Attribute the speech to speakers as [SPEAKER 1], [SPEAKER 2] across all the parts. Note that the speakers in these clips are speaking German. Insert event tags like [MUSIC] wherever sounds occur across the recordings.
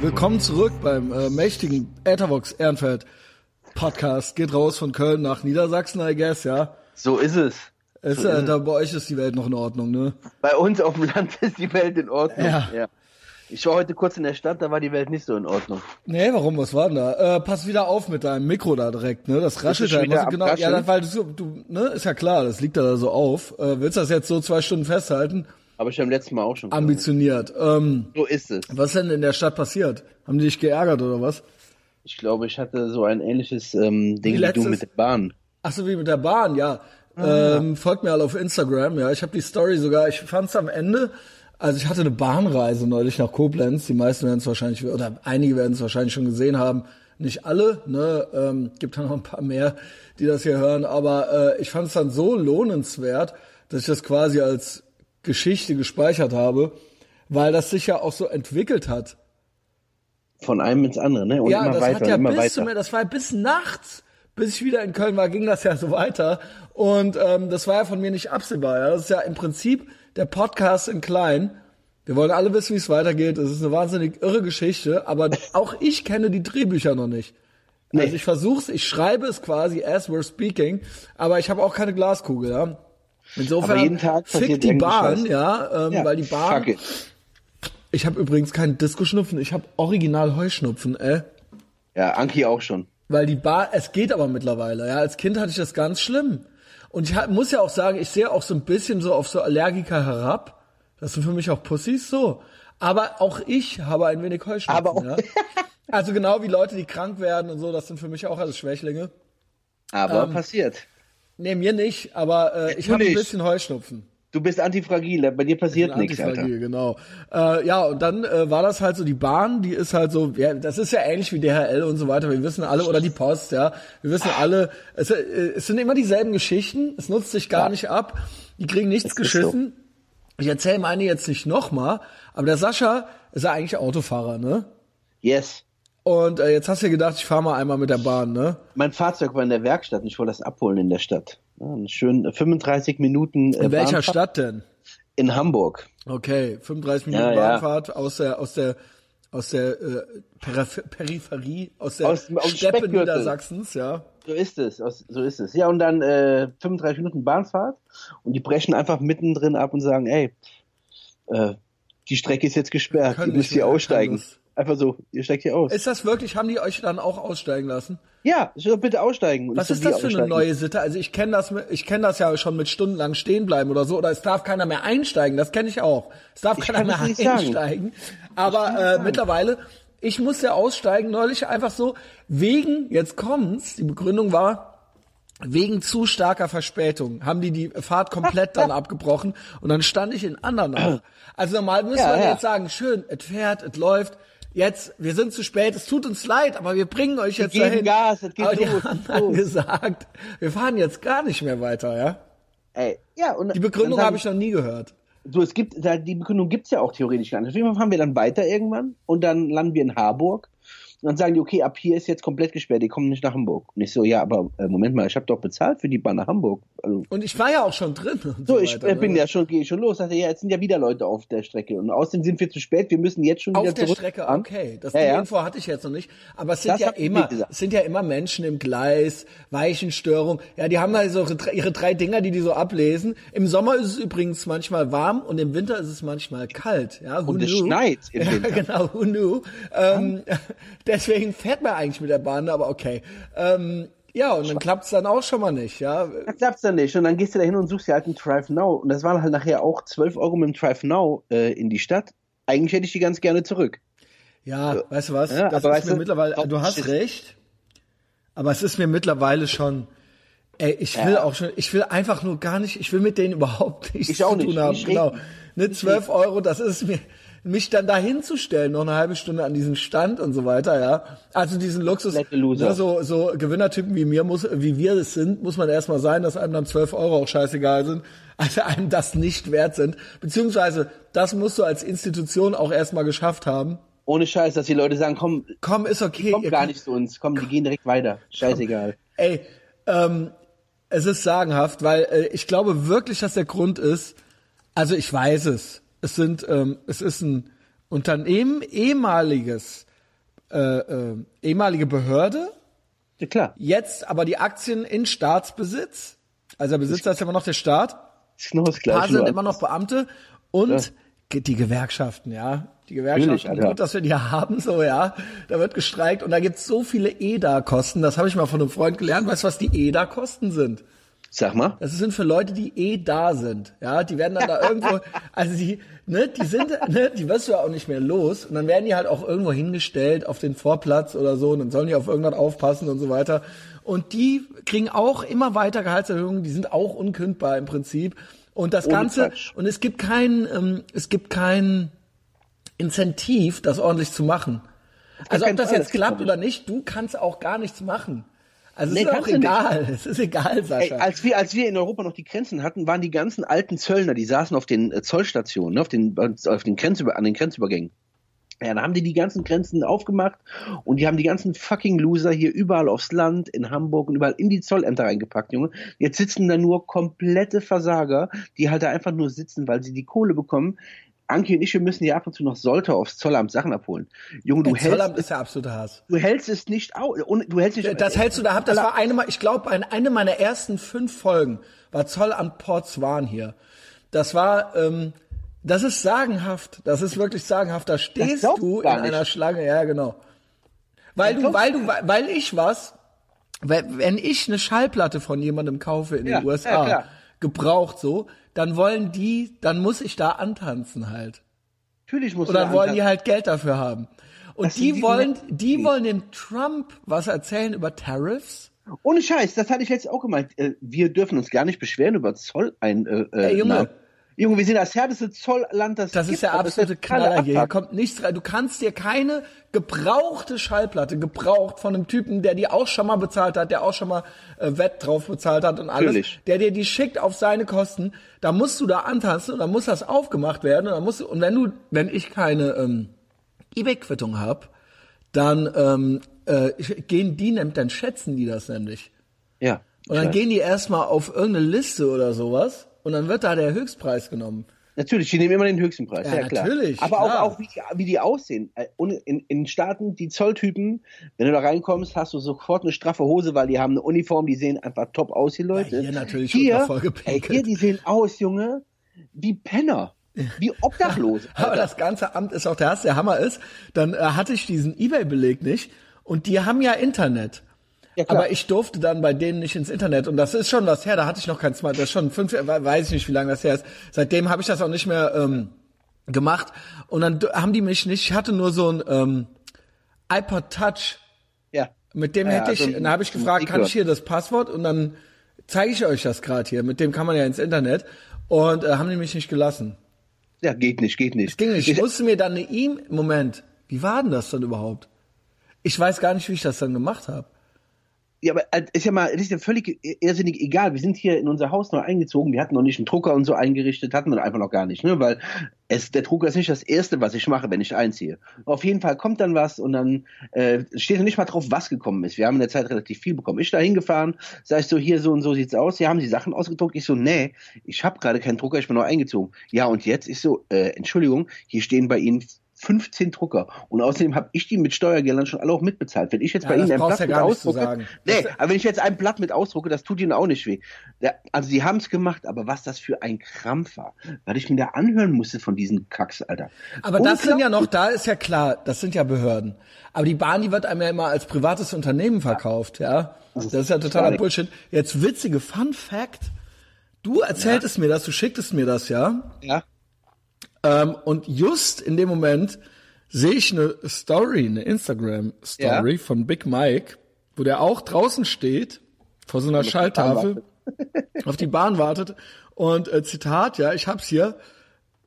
[SPEAKER 1] Willkommen zurück beim äh, mächtigen Ethervox Ehrenfeld Podcast. Geht raus von Köln nach Niedersachsen, I guess, ja.
[SPEAKER 2] So ist es.
[SPEAKER 1] Ist,
[SPEAKER 2] So
[SPEAKER 1] äh,
[SPEAKER 2] ist
[SPEAKER 1] da bei euch ist die Welt noch in Ordnung, ne?
[SPEAKER 2] Bei uns auf dem Land [LAUGHS] ist die Welt in Ordnung.
[SPEAKER 1] Ja.
[SPEAKER 2] Ich war heute kurz in der Stadt, da war die Welt nicht so in Ordnung.
[SPEAKER 1] Nee, warum? Was war denn da? Äh, pass wieder auf mit deinem Mikro da direkt, ne? Das raschelt da immer so genau. Ja, das, weil du, du, ne, ist ja klar, das liegt da so auf. Äh, willst du das jetzt so zwei Stunden festhalten?
[SPEAKER 2] Aber ich beim letzten Mal auch schon. gesagt.
[SPEAKER 1] Ambitioniert. Ähm,
[SPEAKER 2] So ist es.
[SPEAKER 1] was ist denn in der Stadt passiert? Haben die dich geärgert oder was?
[SPEAKER 2] Ich glaube, ich hatte so ein ähnliches ähm, Ding
[SPEAKER 1] Wie
[SPEAKER 2] wie, du mit der Bahn.
[SPEAKER 1] Ach so, wie mit der Bahn, ja. Ähm, folgt mir alle auf Instagram, ja. Ich habe die Story sogar, ich fand's am Ende, also ich hatte eine Bahnreise neulich nach Koblenz, die meisten werden es wahrscheinlich, oder einige werden es wahrscheinlich schon gesehen haben, nicht alle, ne, ähm, gibt da noch ein paar mehr, die das hier hören, aber äh, ich fand es dann so lohnenswert, dass ich das quasi als Geschichte gespeichert habe, weil das sich ja auch so entwickelt hat.
[SPEAKER 2] Von einem ins andere, ne? Und
[SPEAKER 1] Ja,
[SPEAKER 2] immer
[SPEAKER 1] das
[SPEAKER 2] weiter
[SPEAKER 1] hat ja
[SPEAKER 2] immer
[SPEAKER 1] bis
[SPEAKER 2] weiter.
[SPEAKER 1] zu mir, das war ja bis nachts, bis ich wieder in Köln war, ging das ja so weiter. Und ähm, das war ja von mir nicht absehbar. Ja? Das ist ja im Prinzip der Podcast in klein. Wir wollen alle wissen, wie es weitergeht. Es ist eine wahnsinnig irre Geschichte, aber [LAUGHS] auch ich kenne die Drehbücher noch nicht. Also ich versuch's, ich schreibe es quasi as we're speaking, aber ich habe auch keine Glaskugel, ja. Insofern
[SPEAKER 2] Aber jeden Tag
[SPEAKER 1] fick die Bahn,
[SPEAKER 2] Scheiß.
[SPEAKER 1] ja, ähm,
[SPEAKER 2] ja,
[SPEAKER 1] weil die Bahn.
[SPEAKER 2] Fuck it.
[SPEAKER 1] Ich habe übrigens keinen Disco-Schnupfen, ich habe original Heuschnupfen, äh.
[SPEAKER 2] Ja, Anki auch schon.
[SPEAKER 1] Weil die Bar, es geht aber mittlerweile. Ja, als Kind hatte ich das ganz schlimm. Und ich muss ja auch sagen, ich sehe auch so ein bisschen so auf so Allergiker herab. Das sind für mich auch Pussys so. Aber auch ich habe ein wenig Heuschnupfen.
[SPEAKER 2] Aber auch-
[SPEAKER 1] ja. Also genau wie Leute, die krank werden und so, das sind für mich auch alles Schwächlinge.
[SPEAKER 2] Aber
[SPEAKER 1] Ähm,
[SPEAKER 2] passiert.
[SPEAKER 1] Nee, mir nicht, aber äh, ich habe ein bisschen Heuschnupfen.
[SPEAKER 2] Du bist antifragil, bei dir passiert nichts.
[SPEAKER 1] Antifragil, genau. Äh, ja, und dann äh, war das halt so, die Bahn, die ist halt so, ja, das ist ja ähnlich wie DHL und so weiter. Wir wissen alle, oder die Post, ja. Wir wissen alle, es, äh, es sind immer dieselben Geschichten, es nutzt sich gar nicht ab, die kriegen nichts
[SPEAKER 2] ist
[SPEAKER 1] geschissen. Ich erzähle meine jetzt nicht nochmal, aber der Sascha ist ja eigentlich Autofahrer, ne?
[SPEAKER 2] Yes.
[SPEAKER 1] Und äh, jetzt hast du gedacht, ich fahre mal einmal mit der Bahn, ne?
[SPEAKER 2] Mein Fahrzeug war in der Werkstatt und ich wollte das abholen in der Stadt. Ja, schönen 35 Minuten äh,
[SPEAKER 1] In welcher
[SPEAKER 2] Bahnfahrt
[SPEAKER 1] Stadt denn?
[SPEAKER 2] In Hamburg.
[SPEAKER 1] Okay, 35 Minuten
[SPEAKER 2] Ja, ja.
[SPEAKER 1] Bahnfahrt aus der aus der aus der äh, Peripher Peripherie, aus der
[SPEAKER 2] Aus dem- aus
[SPEAKER 1] Steppe. Niedersachsens, ja.
[SPEAKER 2] So ist es, aus- so ist es. Ja, und dann äh, 35 Minuten Bahnfahrt und die brechen einfach mittendrin ab und sagen, ey, äh, die Strecke ist jetzt gesperrt, ihr müsst
[SPEAKER 1] nicht
[SPEAKER 2] hier aussteigen.
[SPEAKER 1] das.
[SPEAKER 2] Einfach so, ihr steigt hier aus.
[SPEAKER 1] Ist das wirklich, haben die euch dann auch aussteigen lassen?
[SPEAKER 2] ja, bitte aussteigen.
[SPEAKER 1] Was ist das für eine neue Sitte? Also ich kenne das, ich kenne das ja schon mit stundenlang stehen bleiben oder so, oder es darf keiner mehr einsteigen, das kenne ich auch. Es darf
[SPEAKER 2] Ich
[SPEAKER 1] keiner mehr
[SPEAKER 2] das nicht sagen.
[SPEAKER 1] einsteigen. Aber äh, mittlerweile, ich musste aussteigen neulich einfach so, wegen, jetzt kommt's, die Begründung war, Wegen zu starker Verspätung haben die die Fahrt komplett dann [LAUGHS] abgebrochen und dann stand ich in Andernach. Also normal müsste
[SPEAKER 2] Ja,
[SPEAKER 1] man
[SPEAKER 2] ja.
[SPEAKER 1] jetzt sagen, schön, es fährt, es läuft. Jetzt, wir sind zu spät, es tut uns leid, aber wir bringen euch jetzt
[SPEAKER 2] geben
[SPEAKER 1] dahin.
[SPEAKER 2] Gas, es geht
[SPEAKER 1] aber die
[SPEAKER 2] los,
[SPEAKER 1] haben
[SPEAKER 2] es
[SPEAKER 1] dann gesagt, wir fahren jetzt gar nicht mehr weiter, ja?
[SPEAKER 2] Ey, ja, und
[SPEAKER 1] Die Begründung habe ich noch nie gehört.
[SPEAKER 2] Du, es gibt, die Begründung gibt's ja auch theoretisch gar nicht. Auf jeden Fall fahren wir dann weiter irgendwann und dann landen wir in Harburg. Und dann sagen die, okay, ab hier ist jetzt komplett gesperrt, die kommen nicht nach Hamburg. Und ich so, ja, aber äh, Moment mal, ich habe doch bezahlt für die Bahn nach Hamburg. Also,
[SPEAKER 1] Und ich war ja auch schon drin.
[SPEAKER 2] So,
[SPEAKER 1] so,
[SPEAKER 2] ich
[SPEAKER 1] weiter,
[SPEAKER 2] bin
[SPEAKER 1] ne?
[SPEAKER 2] ja schon, gehe schon los. Sagte, ja, jetzt sind ja wieder Leute auf der Strecke. Und außerdem sind wir zu spät, wir müssen jetzt schon wieder
[SPEAKER 1] Auf der
[SPEAKER 2] zurück.
[SPEAKER 1] Strecke, okay. Das
[SPEAKER 2] Ja,
[SPEAKER 1] die
[SPEAKER 2] ja.
[SPEAKER 1] Info hatte ich jetzt noch nicht. Aber es sind
[SPEAKER 2] Das
[SPEAKER 1] ja immer, sind ja immer Menschen im Gleis, Weichenstörung. Ja, die haben halt so ihre, drei- Dinger, die die so ablesen. Im Sommer ist es übrigens manchmal warm und im Winter ist es manchmal kalt. Ja,
[SPEAKER 2] Und es schneit im [LAUGHS]
[SPEAKER 1] ja,
[SPEAKER 2] Winter.
[SPEAKER 1] genau, who knew? Ähm, [LAUGHS] deswegen fährt man eigentlich mit der Bahn, aber okay. Ähm, ja, und dann klappt's dann auch schon mal nicht, ja.
[SPEAKER 2] Das klappt's dann nicht. Und dann gehst du da hin und suchst dir halt einen Drive Now. Und das waren halt nachher auch 12 Euro mit dem Drive Now äh, in die Stadt. Eigentlich hätte ich die ganz gerne zurück.
[SPEAKER 1] Ja, weißt du was?
[SPEAKER 2] Ja,
[SPEAKER 1] das ist mir
[SPEAKER 2] du,
[SPEAKER 1] mittlerweile,
[SPEAKER 2] auch
[SPEAKER 1] du hast recht, aber es ist mir mittlerweile schon, ey, ich will auch schon, ich will einfach nur gar nicht, ich will mit denen überhaupt nichts
[SPEAKER 2] Ich auch
[SPEAKER 1] zu
[SPEAKER 2] nicht,
[SPEAKER 1] tun haben.
[SPEAKER 2] nicht
[SPEAKER 1] Genau. Ne, 12 Euro, das ist mir, mich dann da hinzustellen, noch eine halbe Stunde an diesem Stand und so weiter, ja. Also diesen Luxus, ne, so, so Gewinnertypen wie mir muss, wie wir es sind, muss man erstmal sein, dass einem dann 12 Euro auch scheißegal sind, [LAUGHS] also einem das nicht wert sind. Beziehungsweise, das musst du als Institution auch erstmal geschafft haben.
[SPEAKER 2] Ohne Scheiß, dass die Leute sagen, komm,
[SPEAKER 1] Komm, ist okay.
[SPEAKER 2] kommt
[SPEAKER 1] ihr
[SPEAKER 2] gar nicht zu uns. Komm, die gehen direkt weiter. Scheißegal.
[SPEAKER 1] Ey, ähm, es ist sagenhaft, weil äh, ich glaube wirklich, dass der Grund ist, also ich weiß es, es sind, ähm, es ist ein Unternehmen, ehemaliges äh, äh, ehemalige Behörde,
[SPEAKER 2] Ja, klar.
[SPEAKER 1] jetzt aber die Aktien in Staatsbesitz. Also der Besitzer ist immer noch der Staat. Paar
[SPEAKER 2] Gleiche.
[SPEAKER 1] sind immer noch Beamte und ge- die Gewerkschaften, ja. Die Gewerkschaften, gut, dass wir die [LAUGHS] haben, so, ja. Da wird gestreikt und da gibt's so viele EDA-Kosten. Das habe ich mal von einem Freund gelernt. Weißt du, was die EDA-Kosten sind?
[SPEAKER 2] Sag mal.
[SPEAKER 1] Das sind für Leute, die eh da sind. Ja, die werden dann da irgendwo, [LAUGHS] also die, ne, die sind, ne, die wirst du ja auch nicht mehr los. Und dann werden die halt auch irgendwo hingestellt auf den Vorplatz oder so. Und dann sollen die auf irgendwas aufpassen und so weiter. Und die kriegen auch immer weiter Gehaltserhöhungen. Die sind auch unkündbar im Prinzip. Und das
[SPEAKER 2] Ohne
[SPEAKER 1] Ganze,
[SPEAKER 2] Quatsch.
[SPEAKER 1] und es gibt kein, ähm, es gibt kein Incentiv, das ordentlich zu machen. Also ob das jetzt klappt oder nicht, du kannst auch gar nichts machen. Also es
[SPEAKER 2] Nee,
[SPEAKER 1] ist auch
[SPEAKER 2] nicht.
[SPEAKER 1] egal. Es ist egal,
[SPEAKER 2] Ey,
[SPEAKER 1] Sascha.
[SPEAKER 2] als wir, als wir in Europa noch die Grenzen hatten, waren die ganzen alten Zöllner, die saßen auf den äh, Zollstationen, ne, auf den, auf den Grenzüber, an den Grenzübergängen. Ja, dann haben die die ganzen Grenzen aufgemacht und die haben die ganzen fucking Loser hier überall aufs Land, in Hamburg und überall in die Zollämter reingepackt, Junge. Jetzt sitzen da nur komplette Versager, die halt da einfach nur sitzen, weil sie die Kohle bekommen. Anki und ich, wir müssen hier ab und zu noch Sollte aufs Zollamt Sachen abholen. Junge, du hältst,
[SPEAKER 1] Zollamt ist der absolute Hass.
[SPEAKER 2] du hältst es nicht aus. Du hältst nicht
[SPEAKER 1] Das hältst du da ab. Das war eine, ich glaube, eine, eine meiner ersten fünf Folgen war Zollamt Port Swan hier. Das war, ähm, das ist sagenhaft. Das ist wirklich sagenhaft. Da stehst du in
[SPEAKER 2] nicht.
[SPEAKER 1] einer Schlange. Ja, genau. Weil
[SPEAKER 2] Das
[SPEAKER 1] du, weil
[SPEAKER 2] du
[SPEAKER 1] weil ich was, wenn ich eine Schallplatte von jemandem kaufe in
[SPEAKER 2] Ja,
[SPEAKER 1] den
[SPEAKER 2] ja,
[SPEAKER 1] USA,
[SPEAKER 2] klar.
[SPEAKER 1] gebraucht so, dann wollen die, dann muss ich da antanzen halt.
[SPEAKER 2] Natürlich musst
[SPEAKER 1] Und
[SPEAKER 2] du
[SPEAKER 1] dann
[SPEAKER 2] da
[SPEAKER 1] wollen die halt Geld dafür haben. Und
[SPEAKER 2] Das
[SPEAKER 1] die
[SPEAKER 2] die
[SPEAKER 1] wollen, die wollen dem Trump was erzählen über Tariffs.
[SPEAKER 2] Ohne Scheiß, das hatte ich jetzt auch gemeint. Äh, Wir dürfen uns gar nicht beschweren über Zoll ein. Äh, äh,
[SPEAKER 1] Ey, Junge.
[SPEAKER 2] Junge, wir sind das härteste Zollland, das
[SPEAKER 1] Das
[SPEAKER 2] gibt,
[SPEAKER 1] ist der absolute
[SPEAKER 2] keiner
[SPEAKER 1] Knaller hier. Hier
[SPEAKER 2] abpacken.
[SPEAKER 1] kommt nichts rein. Du kannst dir keine gebrauchte Schallplatte, gebraucht von einem Typen, der die auch schon mal bezahlt hat, der auch schon mal äh, Wett drauf bezahlt hat und alles,
[SPEAKER 2] Natürlich.
[SPEAKER 1] der dir die schickt auf seine Kosten, da musst du da antanzen und dann muss das aufgemacht werden und dann musst du, und wenn du, wenn ich keine ähm, Ebay-Quittung hab, dann ähm, äh, gehen die nämlich, dann schätzen die das nämlich.
[SPEAKER 2] Ja.
[SPEAKER 1] Und dann gehen die erstmal auf irgendeine Liste oder sowas und dann wird da der Höchstpreis genommen.
[SPEAKER 2] Natürlich, die nehmen immer den höchsten Preis,
[SPEAKER 1] Ja,
[SPEAKER 2] ja, klar.
[SPEAKER 1] natürlich,
[SPEAKER 2] Aber
[SPEAKER 1] klar.
[SPEAKER 2] auch, auch wie, die, wie die aussehen. Und in, in Staaten, die Zolltypen, wenn du da reinkommst, hast du sofort eine straffe Hose, weil die haben eine Uniform, die sehen einfach top aus, die Leute.
[SPEAKER 1] Ja, hier natürlich
[SPEAKER 2] hier, ey, hier, die sehen aus, Junge, wie Penner. Wie Obdachlose. [LAUGHS]
[SPEAKER 1] Aber das ganze Amt ist auch der Hass, der Hammer ist. Dann äh, hatte ich diesen Ebay-Beleg nicht und die haben ja Internet.
[SPEAKER 2] Ja.
[SPEAKER 1] Aber ich durfte dann bei denen nicht ins Internet und das ist schon was her. Da hatte ich noch kein Smart. Das ist schon fünf, we- weiß ich nicht, wie lange das her ist. Seitdem habe ich das auch nicht mehr ähm, gemacht und dann haben die mich nicht. Ich hatte nur so ein ähm, iPod Touch.
[SPEAKER 2] ja.
[SPEAKER 1] Mit dem
[SPEAKER 2] Ja,
[SPEAKER 1] hätte ich,
[SPEAKER 2] also
[SPEAKER 1] dann habe ich gefragt, kann ich hier das Passwort und dann zeige ich euch das gerade hier. Mit dem kann man ja ins Internet und äh, haben die mich nicht gelassen.
[SPEAKER 2] Ja, geht nicht, geht nicht.
[SPEAKER 1] Es ging nicht. Ich musste mir dann eine E-Mail. Moment, wie war denn das dann überhaupt? Ich weiß gar nicht, wie ich das dann gemacht habe.
[SPEAKER 2] Ja, aber äh, ist ja mal, ist ja völlig irrsinnig egal. Wir sind hier in unser Haus neu eingezogen. Wir hatten noch nicht einen Drucker und so eingerichtet, hatten wir einfach noch gar nicht, ne? Weil es, der Drucker ist nicht das erste, was ich mache, wenn ich einziehe. Auf jeden Fall kommt dann was und dann äh, steht noch nicht mal drauf, was gekommen ist. Wir haben in der Zeit relativ viel bekommen. Ich da hingefahren, sag ich so, hier so und so sieht's aus. Hier haben sie Sachen ausgedruckt. Ich so, nee, ich habe gerade keinen Drucker, ich bin neu eingezogen. Ja, und jetzt? Ich so, äh, Entschuldigung, hier stehen bei Ihnen 15 Drucker. Und außerdem habe ich die mit Steuergeldern schon alle auch mitbezahlt. Wenn ich jetzt
[SPEAKER 1] Ja,
[SPEAKER 2] bei Ihnen ein Blatt mit
[SPEAKER 1] ja zu
[SPEAKER 2] ausdrucke, nee,
[SPEAKER 1] Das-
[SPEAKER 2] aber wenn ich jetzt ein Blatt mit ausdrucke, das tut Ihnen auch nicht weh. Ja, also die haben es gemacht, aber was das für ein Krampf war, weil ich mir da anhören musste von diesen Kacks, Alter.
[SPEAKER 1] Aber das sind ja noch, da ist ja klar, das sind ja Behörden. Aber die Bahn, die wird einem ja immer als privates Unternehmen verkauft, ja. Das ist ja totaler Bullshit. Jetzt witzige Fun Fact. Du erzähltest mir das, du schicktest mir das, ja.
[SPEAKER 2] Ja.
[SPEAKER 1] Ähm, und just in dem Moment sehe ich eine Story, eine Instagram-Story
[SPEAKER 2] Ja.
[SPEAKER 1] von Big Mike, wo der auch draußen steht, vor so einer Schalltafel, [LAUGHS] auf die Bahn wartet. Und äh, Zitat, ja, ich hab's hier.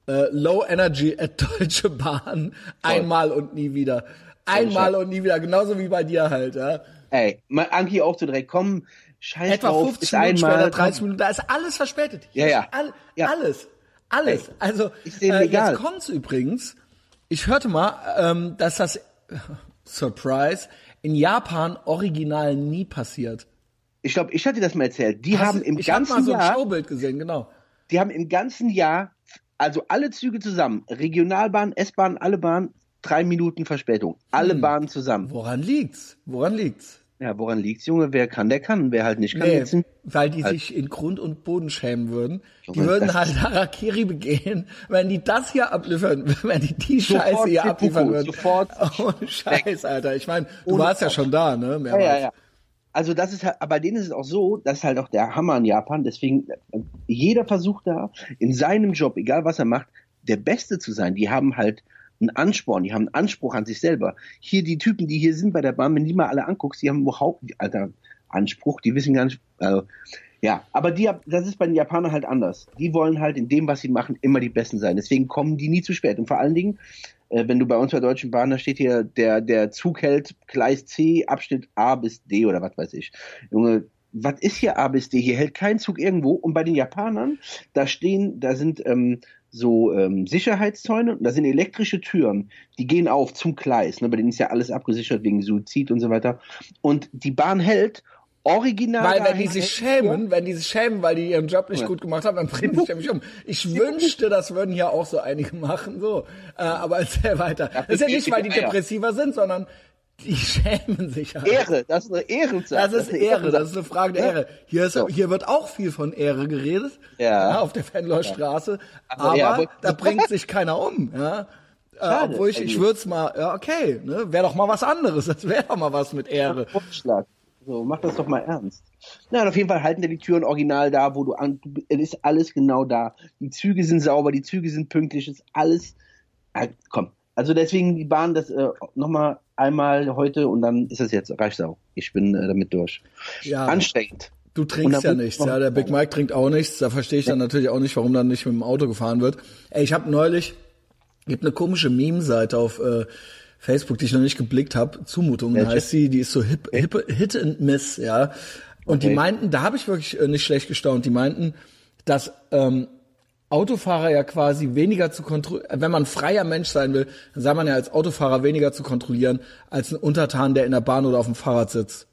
[SPEAKER 1] Äh, Low Energy at [LAUGHS] Deutsche Bahn. Einmal und nie wieder. Einmal und nie wieder. Genauso wie bei dir halt, ja.
[SPEAKER 2] Ey, Anki auch so direkt, komm, scheiß
[SPEAKER 1] Etwa
[SPEAKER 2] drauf,
[SPEAKER 1] 15
[SPEAKER 2] ist
[SPEAKER 1] Minuten
[SPEAKER 2] einmal,
[SPEAKER 1] später, 30
[SPEAKER 2] komm.
[SPEAKER 1] Minuten, da ist alles verspätet.
[SPEAKER 2] Ja, ja.
[SPEAKER 1] All,
[SPEAKER 2] Ja.
[SPEAKER 1] Alles. Alles. Also, äh, jetzt kommt's übrigens. Ich hörte mal, ähm, dass das, [LAUGHS] Surprise, in Japan original nie passiert.
[SPEAKER 2] Ich glaube, ich hatte dir das mal erzählt. Die
[SPEAKER 1] Hast
[SPEAKER 2] haben im
[SPEAKER 1] ich hab
[SPEAKER 2] ganzen
[SPEAKER 1] mal so ein
[SPEAKER 2] Jahr,
[SPEAKER 1] Showbild gesehen, genau.
[SPEAKER 2] die haben im ganzen Jahr, also alle Züge zusammen, Regionalbahn, S-Bahn, alle Bahnen, drei Minuten Verspätung. Alle
[SPEAKER 1] Hm.
[SPEAKER 2] Bahnen zusammen.
[SPEAKER 1] Woran liegt's? Woran liegt's?
[SPEAKER 2] Ja, woran liegt's, Junge? Wer kann, der kann. Wer halt nicht kann,
[SPEAKER 1] Nee,
[SPEAKER 2] jetzt sind-
[SPEAKER 1] weil die sich in Grund und Boden schämen würden. Die
[SPEAKER 2] Junge,
[SPEAKER 1] würden
[SPEAKER 2] das-
[SPEAKER 1] halt Harakiri begehen, wenn die das hier abliefern, [LAUGHS] wenn die die Scheiße hier abliefern würden.
[SPEAKER 2] sofort [LAUGHS]
[SPEAKER 1] Ohne Scheiß, Alter. Ich meine, du
[SPEAKER 2] Ohne
[SPEAKER 1] warst ja
[SPEAKER 2] Kopf.
[SPEAKER 1] schon da, ne?
[SPEAKER 2] Ja,
[SPEAKER 1] Mehrmals.
[SPEAKER 2] ja, ja. Also das ist halt, aber bei denen ist es auch so, das ist halt auch der Hammer in Japan. Deswegen, äh, jeder versucht da in seinem Job, egal was er macht, der Beste zu sein. Die haben halt einen Ansporn, die haben einen Anspruch an sich selber. Hier die Typen, die hier sind bei der Bahn, wenn die mal alle anguckst, die haben überhaupt, Alter, Anspruch, die wissen gar nicht, also, ja, aber die, das ist bei den Japanern halt anders. Die wollen halt in dem, was sie machen, immer die Besten sein. Deswegen kommen die nie zu spät. Und vor allen Dingen, äh, wenn du bei uns bei Deutschen Bahn, da steht hier, der, der Zug hält Gleis C, Abschnitt A bis D oder was weiß ich. Junge, was ist hier A bis D? Hier hält kein Zug irgendwo. Und bei den Japanern, da stehen, da sind ähm, so ähm, Sicherheitszäune und da sind elektrische Türen, die gehen auf zum Gleis. Ne? Bei denen ist ja alles abgesichert wegen Suizid und so weiter. Und die Bahn hält original.
[SPEAKER 1] Weil wenn die sich schämen, wenn die sich schämen, weil die ihren Job nicht
[SPEAKER 2] Ja.
[SPEAKER 1] gut gemacht haben, dann bringen die sich nämlich um. Ich [LAUGHS] wünschte, das würden hier auch so einige machen, so. Äh, aber [LAUGHS] erzähl weiter. Das ist ja nicht, weil die depressiver sind, sondern die schämen sich halt.
[SPEAKER 2] Ehre, das ist eine Ehrensache.
[SPEAKER 1] Das ist [LAUGHS]
[SPEAKER 2] eine
[SPEAKER 1] Ehre, das ist eine Frage der
[SPEAKER 2] Ja.
[SPEAKER 1] Ehre. Hier, ist,
[SPEAKER 2] So.
[SPEAKER 1] hier wird auch viel von Ehre geredet,
[SPEAKER 2] Ja.
[SPEAKER 1] auf der Fenloer Straße,
[SPEAKER 2] Also,
[SPEAKER 1] aber
[SPEAKER 2] ja, aber-
[SPEAKER 1] da bringt [LAUGHS] sich keiner um. Ja. Äh,
[SPEAKER 2] Schade,
[SPEAKER 1] obwohl ich, ich würde es mal, ja okay, ne, wäre doch mal was anderes, das wäre doch mal was mit Ehre.
[SPEAKER 2] Vorschlag. So, mach das doch mal ernst. Nein, auf jeden Fall halten dir die Türen original da, wo du an, es ist alles genau da. Die Züge sind sauber, die Züge sind pünktlich, ist alles, ah, komm. Also deswegen die Bahn, das äh, nochmal einmal heute und dann ist es jetzt, reicht's auch. Ich bin äh, damit durch.
[SPEAKER 1] Ja.
[SPEAKER 2] Anstrengend.
[SPEAKER 1] Du trinkst ja nichts, ja. Der Big Mike trinkt auch nichts. Da verstehe ich dann natürlich auch nicht, warum dann nicht mit dem Auto gefahren wird. Ey, ich habe neulich, gibt eine komische Meme-Seite auf äh, Facebook, die ich noch nicht geblickt habe. Zumutungen
[SPEAKER 2] Welche?
[SPEAKER 1] heißt sie, die ist so hip, hip, Hit and Miss, ja. Und die
[SPEAKER 2] Okay.
[SPEAKER 1] meinten, da habe ich wirklich äh, nicht schlecht gestaunt. Die meinten, dass ähm, Autofahrer ja quasi weniger zu kontrollieren, wenn man freier Mensch sein will, dann sei man ja als Autofahrer weniger zu kontrollieren als ein Untertan, der in der Bahn oder auf dem Fahrrad sitzt.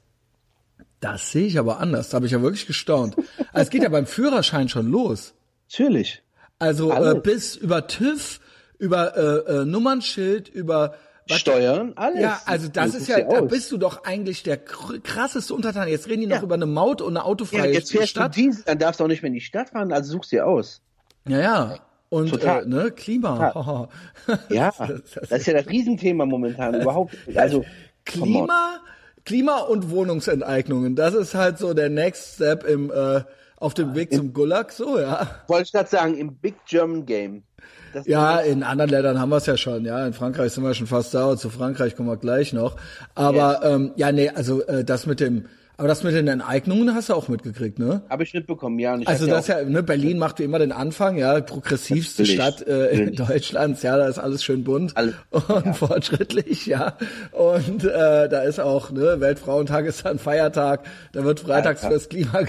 [SPEAKER 1] Das sehe ich aber anders. Da habe ich ja wirklich gestaunt. Also es geht ja beim Führerschein schon los.
[SPEAKER 2] Natürlich.
[SPEAKER 1] Also äh, bis über TÜV, über äh, äh, Nummernschild, über was-
[SPEAKER 2] Steuern, alles.
[SPEAKER 1] Ja, also das
[SPEAKER 2] Du
[SPEAKER 1] ist ja, da bist du doch eigentlich der kr- krasseste Untertan. Jetzt reden die noch
[SPEAKER 2] Ja.
[SPEAKER 1] über eine Maut und eine
[SPEAKER 2] ja,
[SPEAKER 1] autofreie
[SPEAKER 2] jetzt fährst
[SPEAKER 1] Stadt.
[SPEAKER 2] du Dienst, dann darfst du auch nicht mehr in die Stadt fahren, also suchst dir aus.
[SPEAKER 1] Ja, ja. Und
[SPEAKER 2] Total.
[SPEAKER 1] äh, ne, Klima. [LAUGHS]
[SPEAKER 2] Ja, das ist ja das Riesenthema momentan [LAUGHS] überhaupt. Also.
[SPEAKER 1] Klima, Klima und Wohnungsenteignungen. Das ist halt so der Next Step im äh, auf dem Weg zum Gulag, so ja.
[SPEAKER 2] wollte ich gerade sagen, im Big German Game. Das
[SPEAKER 1] Ja, in anderen Ländern haben wir es ja schon, ja. In Frankreich sind wir schon fast da, und zu Frankreich kommen wir gleich noch. Aber ähm, ja, nee, also äh, das mit dem, aber das mit den Enteignungen hast du auch mitgekriegt, ne?
[SPEAKER 2] Habe ich mitbekommen, ja. Ich
[SPEAKER 1] Also das ja, ne, Berlin macht wie immer den Anfang, ja, progressivste Stadt äh, in. Deutschlands, ja, da ist alles schön bunt
[SPEAKER 2] Alles- [LAUGHS]
[SPEAKER 1] und fortschrittlich, ja. Und äh, da ist auch, ne, Weltfrauentag ist dann Feiertag, da wird freitags
[SPEAKER 2] Ja, ja.
[SPEAKER 1] fürs Klima.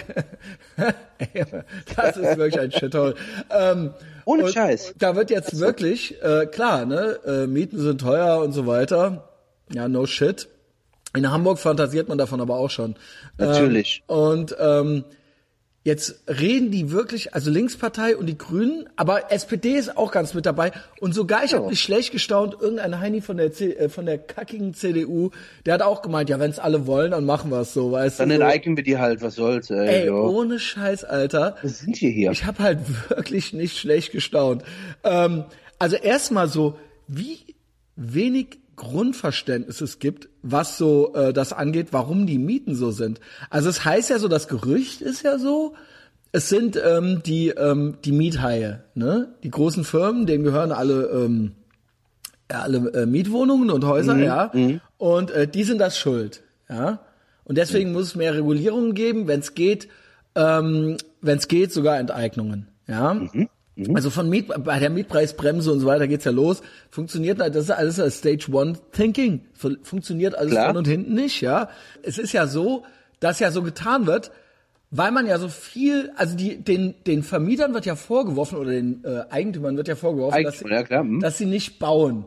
[SPEAKER 1] [LAUGHS] das ist wirklich ein Shithole. Ähm,
[SPEAKER 2] Ohne
[SPEAKER 1] und
[SPEAKER 2] Scheiß.
[SPEAKER 1] Da wird jetzt wirklich, äh, klar, ne, äh, Mieten sind teuer und so weiter. Ja, no shit. In Hamburg fantasiert man davon aber auch schon.
[SPEAKER 2] Natürlich.
[SPEAKER 1] Ähm, und ähm, jetzt reden die wirklich, also Linkspartei und die Grünen, aber SPD ist auch ganz mit dabei. Und sogar, ich habe nicht schlecht gestaunt, irgendein Heini von der, C äh, von der kackigen CDU, der hat auch gemeint, ja, wenn es alle wollen, dann machen wir es so, weißt
[SPEAKER 2] dann
[SPEAKER 1] du. So.
[SPEAKER 2] enteignen wir die halt, was soll's, ey.
[SPEAKER 1] Ey, ohne Scheiß, Alter.
[SPEAKER 2] Was sind wir hier?
[SPEAKER 1] Ich habe halt wirklich nicht schlecht gestaunt. Ähm, also erstmal so, wie wenig Grundverständnis es gibt, was so äh, das angeht, warum die Mieten so sind. Also es heißt ja so, das Gerücht ist ja so, es sind ähm, die ähm, die Miethaie, ne? Die großen Firmen, denen gehören alle ähm, ja, alle äh, Mietwohnungen und Häuser, ja. Und äh, die sind das schuld, ja. Und deswegen muss es mehr Regulierungen geben, wenn es geht, ähm, wenn es geht, sogar Enteignungen, ja. Also von Miet, bei der Mietpreisbremse und so weiter geht's ja los. Funktioniert halt, das ist alles als Stage One Thinking. Fun- Funktioniert alles
[SPEAKER 2] Klar.
[SPEAKER 1] vorne und hinten nicht, ja. Es ist ja so, dass ja so getan wird, weil man ja so viel, also die, den, den Vermietern wird ja vorgeworfen oder den äh, Eigentümern wird ja vorgeworfen, dass sie,
[SPEAKER 2] ja, klar, hm.
[SPEAKER 1] dass sie nicht bauen.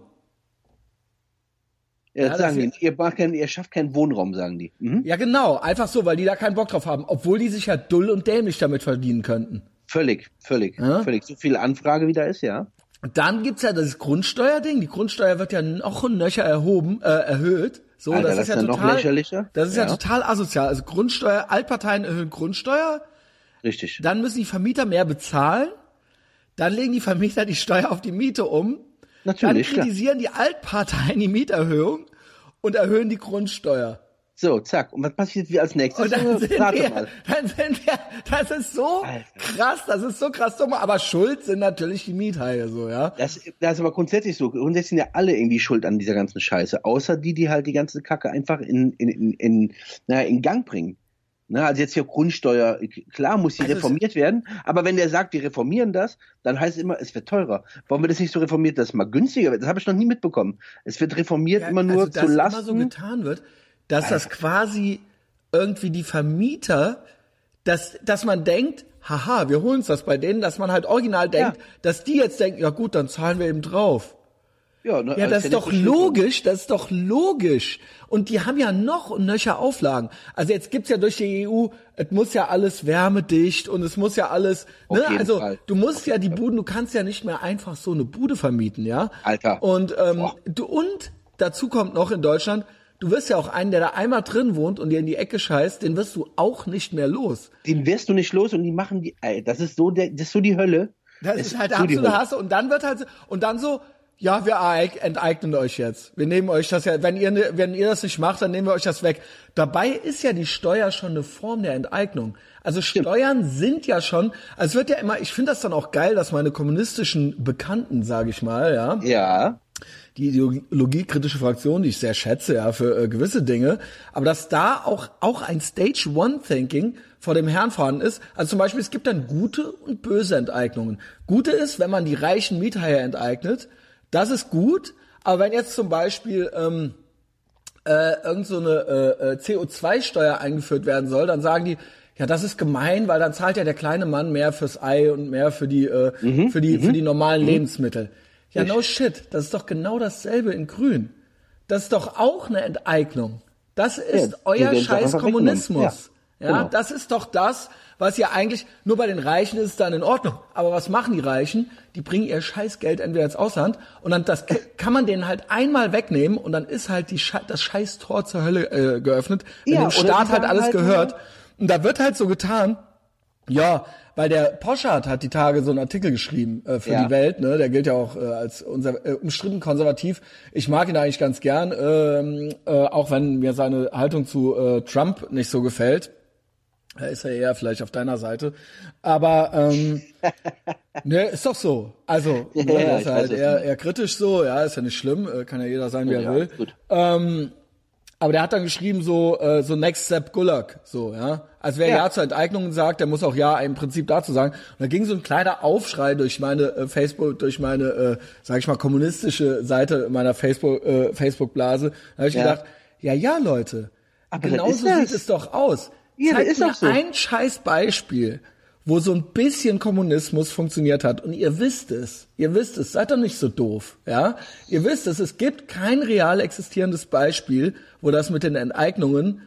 [SPEAKER 2] Ja,
[SPEAKER 1] Ja,
[SPEAKER 2] sagen die. Ihr, keinen, ihr schafft keinen Wohnraum, sagen die. Mhm.
[SPEAKER 1] Ja, genau, einfach so, weil die da keinen Bock drauf haben, obwohl die sich ja dull und dämlich damit verdienen könnten.
[SPEAKER 2] Völlig, völlig,
[SPEAKER 1] Ja?
[SPEAKER 2] völlig. So viel Anfrage wie da ist, ja.
[SPEAKER 1] Dann gibt's ja das Grundsteuerding. Die Grundsteuer wird ja noch und nöcher erhoben, äh, erhöht. So,
[SPEAKER 2] Alter,
[SPEAKER 1] das,
[SPEAKER 2] das
[SPEAKER 1] ist ja total, das ist ja.
[SPEAKER 2] Ja.
[SPEAKER 1] total asozial. Also Grundsteuer, Altparteien erhöhen Grundsteuer,
[SPEAKER 2] Richtig.
[SPEAKER 1] dann müssen die Vermieter mehr bezahlen, dann legen die Vermieter die Steuer auf die Miete um,
[SPEAKER 2] Natürlich,
[SPEAKER 1] dann
[SPEAKER 2] klar.
[SPEAKER 1] kritisieren die Altparteien die Mieterhöhung und erhöhen die Grundsteuer.
[SPEAKER 2] So, zack. Und was passiert wie als nächstes?
[SPEAKER 1] Und dann sind,
[SPEAKER 2] Rate
[SPEAKER 1] wir,
[SPEAKER 2] mal.
[SPEAKER 1] dann sind wir, das ist so
[SPEAKER 2] Alter.
[SPEAKER 1] krass, das ist so krass dumm, aber schuld sind natürlich die Miethaie so, ja.
[SPEAKER 2] Das, das ist aber grundsätzlich so. Grundsätzlich sind ja alle irgendwie schuld an dieser ganzen Scheiße. Außer die, die halt die ganze Kacke einfach in, in, in, in, naja, in Gang bringen. Na, also jetzt hier Grundsteuer, klar muss die
[SPEAKER 1] Also
[SPEAKER 2] reformiert werden, aber wenn der sagt, wir reformieren das, dann heißt es immer, es wird teurer. Warum wird es nicht so reformiert, dass es mal günstiger wird? Das habe ich noch nie mitbekommen. Es wird reformiert immer nur
[SPEAKER 1] also,
[SPEAKER 2] zu
[SPEAKER 1] immer
[SPEAKER 2] Lasten.
[SPEAKER 1] so getan wird, dass das quasi irgendwie die Vermieter, dass, dass man denkt, haha, wir holen uns das bei denen, dass man halt original denkt,
[SPEAKER 2] Ja.
[SPEAKER 1] dass die jetzt denken, ja gut, dann zahlen wir eben drauf.
[SPEAKER 2] ja, ne,
[SPEAKER 1] Ja,
[SPEAKER 2] also
[SPEAKER 1] das ist doch logisch, das ist doch logisch. Und die haben ja noch nöcher Auflagen. Also jetzt gibt's ja durch die EU, es muss ja alles wärmedicht und es muss ja alles,
[SPEAKER 2] Auf
[SPEAKER 1] ne? Also
[SPEAKER 2] Fall.
[SPEAKER 1] du musst ja die Buden, du kannst ja nicht mehr einfach so eine Bude vermieten, ja?
[SPEAKER 2] Alter.
[SPEAKER 1] Und ähm,
[SPEAKER 2] Boah.
[SPEAKER 1] du und dazu kommt noch in Deutschland, du wirst ja auch einen, der da einmal drin wohnt und dir in die Ecke scheißt, den wirst du auch nicht mehr los.
[SPEAKER 2] Den wirst du nicht los und die machen die, ey, das ist so der, das ist so die Hölle.
[SPEAKER 1] Das
[SPEAKER 2] Es
[SPEAKER 1] ist halt der absolute. Hasse. Und dann wird halt so, und dann so, ja, wir eig- enteignen euch jetzt. Wir nehmen euch das ja, wenn ihr, ne- wenn ihr das nicht macht, dann nehmen wir euch das weg. Dabei ist ja die Steuer schon eine Form der Enteignung. Also Steuern sind ja schon, also es wird ja immer, ich finde das dann auch geil, dass meine kommunistischen Bekannten, sage ich mal, ja,
[SPEAKER 2] Ja.
[SPEAKER 1] Die ideologiekritische Fraktion, die ich sehr schätze, ja, für äh, gewisse Dinge, aber dass da auch, auch ein Stage One Thinking vor dem Herrn vorhanden ist. Also zum Beispiel, es gibt dann gute und böse Enteignungen. Gute ist, wenn man die reichen Miethaie enteignet, das ist gut, aber wenn jetzt zum Beispiel ähm, äh, irgend so eine äh, äh, CO2-Steuer eingeführt werden soll, dann sagen die, ja, das ist gemein, weil dann zahlt ja der kleine Mann mehr fürs Ei und mehr für die äh,
[SPEAKER 2] Mhm,
[SPEAKER 1] für die für die normalen Lebensmittel. Ja, no shit, das ist doch genau dasselbe in Grün. Das ist doch auch eine Enteignung. Das ist
[SPEAKER 2] die
[SPEAKER 1] euer scheiß Kommunismus. Ja,
[SPEAKER 2] Ja, genau.
[SPEAKER 1] das ist doch das, was ja eigentlich, nur bei den Reichen ist es dann in Ordnung. Aber was machen die Reichen? Die bringen ihr Scheißgeld entweder ins Ausland und dann das kann man denen halt einmal wegnehmen und dann ist halt die Sche das Scheißtor zur Hölle äh, geöffnet, wenn
[SPEAKER 2] Ja,
[SPEAKER 1] dem Staat halt alles
[SPEAKER 2] halt
[SPEAKER 1] gehört.
[SPEAKER 2] nur-
[SPEAKER 1] Und da wird halt so getan, ja, weil der Poschardt hat die Tage so einen Artikel geschrieben äh, für
[SPEAKER 2] Ja.
[SPEAKER 1] die Welt, ne? Der gilt ja auch äh, als unser äh, umstritten konservativ. Ich mag ihn eigentlich ganz gern, ähm, äh, auch wenn mir seine Haltung zu äh, Trump nicht so gefällt. Da ist er eher vielleicht auf deiner Seite. Aber ähm, [LAUGHS] ne, ist doch so. Also,
[SPEAKER 2] Ja,
[SPEAKER 1] ne,
[SPEAKER 2] ja,
[SPEAKER 1] ist halt eher, eher kritisch so, ja, ist ja nicht schlimm, äh, kann ja jeder sein, wie er will.
[SPEAKER 2] gut.
[SPEAKER 1] Ähm, aber der hat dann geschrieben so äh, so Next Step Gulag, so ja. Also wer ja.
[SPEAKER 2] Ja.
[SPEAKER 1] zur Enteignung sagt, der muss auch ja im Prinzip dazu sagen. Und da ging so ein kleiner Aufschrei durch meine äh, Facebook, durch meine, äh, sag ich mal, kommunistische Seite meiner Facebook äh, Facebook Blase. Da habe ich
[SPEAKER 2] Ja.
[SPEAKER 1] gedacht, ja ja Leute,
[SPEAKER 2] Aber
[SPEAKER 1] genau so sieht es doch aus.
[SPEAKER 2] Ja, das
[SPEAKER 1] Zeigt
[SPEAKER 2] ist
[SPEAKER 1] mir
[SPEAKER 2] doch so.
[SPEAKER 1] ein scheiß Beispiel, wo so ein bisschen Kommunismus funktioniert hat und ihr wisst es, ihr wisst es, seid doch nicht so doof, ja? Ihr wisst es, es gibt kein real existierendes Beispiel, wo das mit den Enteignungen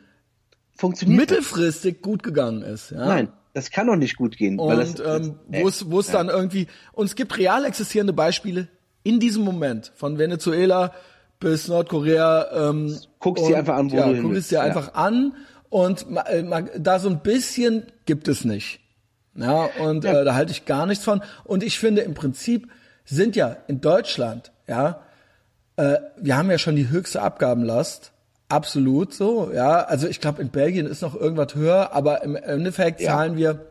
[SPEAKER 2] Funktioniert.
[SPEAKER 1] mittelfristig gut gegangen ist, ja?
[SPEAKER 2] Nein, das kann doch nicht gut gehen.
[SPEAKER 1] Und
[SPEAKER 2] das,
[SPEAKER 1] ähm, wo es wo es dann irgendwie und es gibt real existierende Beispiele in diesem Moment von Venezuela bis Nordkorea. Ähm,
[SPEAKER 2] Guck's
[SPEAKER 1] und,
[SPEAKER 2] dir einfach an, wo
[SPEAKER 1] ja,
[SPEAKER 2] du hin
[SPEAKER 1] guck es
[SPEAKER 2] willst,
[SPEAKER 1] dir
[SPEAKER 2] ja.
[SPEAKER 1] einfach an und äh, da so ein bisschen gibt es nicht. Ja, und
[SPEAKER 2] Ja.
[SPEAKER 1] Äh, da halte ich gar nichts von. Und ich finde im Prinzip sind ja in Deutschland, ja, äh, wir haben ja schon die höchste Abgabenlast. Absolut so, ja. Also ich glaube, in Belgien ist noch irgendwas höher, aber im Endeffekt
[SPEAKER 2] Ja.
[SPEAKER 1] zahlen wir.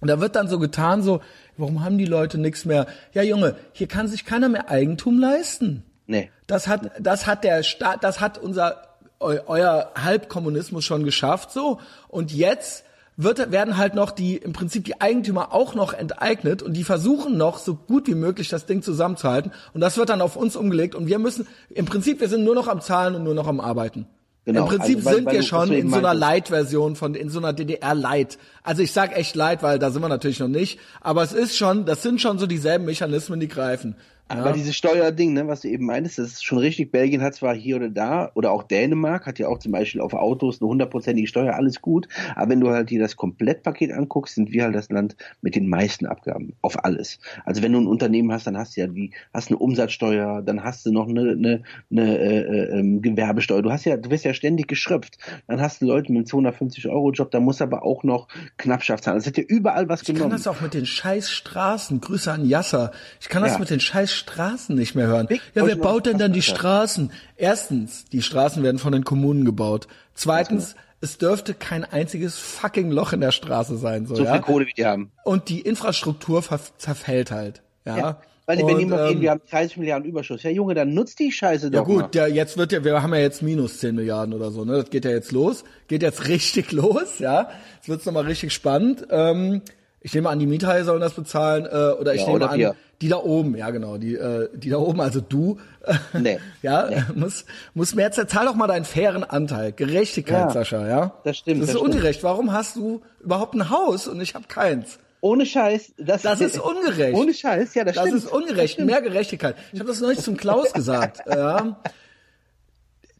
[SPEAKER 1] Und da wird dann so getan, so, warum haben die Leute nichts mehr? Ja, Junge, hier kann sich keiner mehr Eigentum leisten.
[SPEAKER 2] Nee.
[SPEAKER 1] Das hat, das hat der Staat, das hat unser, eu, euer Halbkommunismus schon geschafft, so. Und jetzt wird, werden halt noch die, im Prinzip die Eigentümer auch noch enteignet und die versuchen noch so gut wie möglich das Ding zusammenzuhalten. Und das wird dann auf uns umgelegt und wir müssen, im Prinzip, wir sind nur noch am Zahlen und nur noch am Arbeiten.
[SPEAKER 2] Genau,
[SPEAKER 1] Im Prinzip
[SPEAKER 2] also, weil-
[SPEAKER 1] sind
[SPEAKER 2] weil
[SPEAKER 1] wir schon in so einer Light-Version von, in so einer DDR-Light. Also ich sag echt Light, weil da sind wir natürlich noch nicht. Aber es ist schon, das sind schon so dieselben Mechanismen, die greifen.
[SPEAKER 2] Aber dieses Steuerding, ne, was du eben meintest, das ist schon richtig. Belgien hat zwar hier oder da, oder auch Dänemark hat ja auch zum Beispiel auf Autos eine hundertprozentige Steuer, alles gut. Aber wenn du halt dir das Komplettpaket anguckst, sind wir halt das Land mit den meisten Abgaben auf alles. Also wenn du ein Unternehmen hast, dann hast du ja die, hast eine Umsatzsteuer, dann hast du noch eine, eine, eine äh, äh, Gewerbesteuer. Du hast ja, du wirst ja ständig geschröpft. Dann hast du Leute mit einem 250 Euro Job, da muss aber auch noch Knappschaft zahlen. Es hat ja überall was
[SPEAKER 1] Ich
[SPEAKER 2] genommen.
[SPEAKER 1] kann das auch mit den scheiß Straßen. Grüße an Yasser. Ich kann das
[SPEAKER 2] Ja.
[SPEAKER 1] mit den scheiß Straßen nicht mehr hören.
[SPEAKER 2] Big
[SPEAKER 1] Ja, wer baut denn dann die
[SPEAKER 2] Straßen.
[SPEAKER 1] Erstens, die Straßen werden von den Kommunen gebaut. Zweitens, es dürfte kein einziges fucking Loch in der Straße sein, so,
[SPEAKER 2] so
[SPEAKER 1] ja.
[SPEAKER 2] viel Kohle, wie die haben.
[SPEAKER 1] Und die Infrastruktur zerfällt halt, ja.
[SPEAKER 2] Ja. Weil die, immer
[SPEAKER 1] ähm,
[SPEAKER 2] reden, wir haben 30 Milliarden Überschuss. Ja, Junge, dann nutzt die Scheiße
[SPEAKER 1] Ja
[SPEAKER 2] doch mal.
[SPEAKER 1] gut, ja, jetzt wird ja, wir haben ja jetzt minus 10 Milliarden oder so, ne? Das geht ja jetzt los. Geht jetzt [LAUGHS] richtig los, ja. Jetzt wird's nochmal richtig spannend. Ähm, ich nehme an, die Mieter sollen das bezahlen, äh, oder ich
[SPEAKER 2] Ja,
[SPEAKER 1] nehme
[SPEAKER 2] oder
[SPEAKER 1] an,
[SPEAKER 2] wir.
[SPEAKER 1] die da oben, ja genau, die, äh, die da oben, also du, [LAUGHS]
[SPEAKER 2] Nee.
[SPEAKER 1] ja,
[SPEAKER 2] Nee.
[SPEAKER 1] muss, muss mehr, zahl doch mal deinen fairen Anteil. Gerechtigkeit,
[SPEAKER 2] Ja,
[SPEAKER 1] Sascha, ja.
[SPEAKER 2] das stimmt,
[SPEAKER 1] Das ist
[SPEAKER 2] das stimmt.
[SPEAKER 1] ungerecht. Warum hast du überhaupt ein Haus und ich habe keins?
[SPEAKER 2] Ohne Scheiß. Das,
[SPEAKER 1] Das ist ungerecht.
[SPEAKER 2] Ohne Scheiß, ja, das,
[SPEAKER 1] Das
[SPEAKER 2] stimmt.
[SPEAKER 1] ist ungerecht. Mehr Gerechtigkeit. Ich habe das neulich zum Klaus gesagt. [LAUGHS] Ja.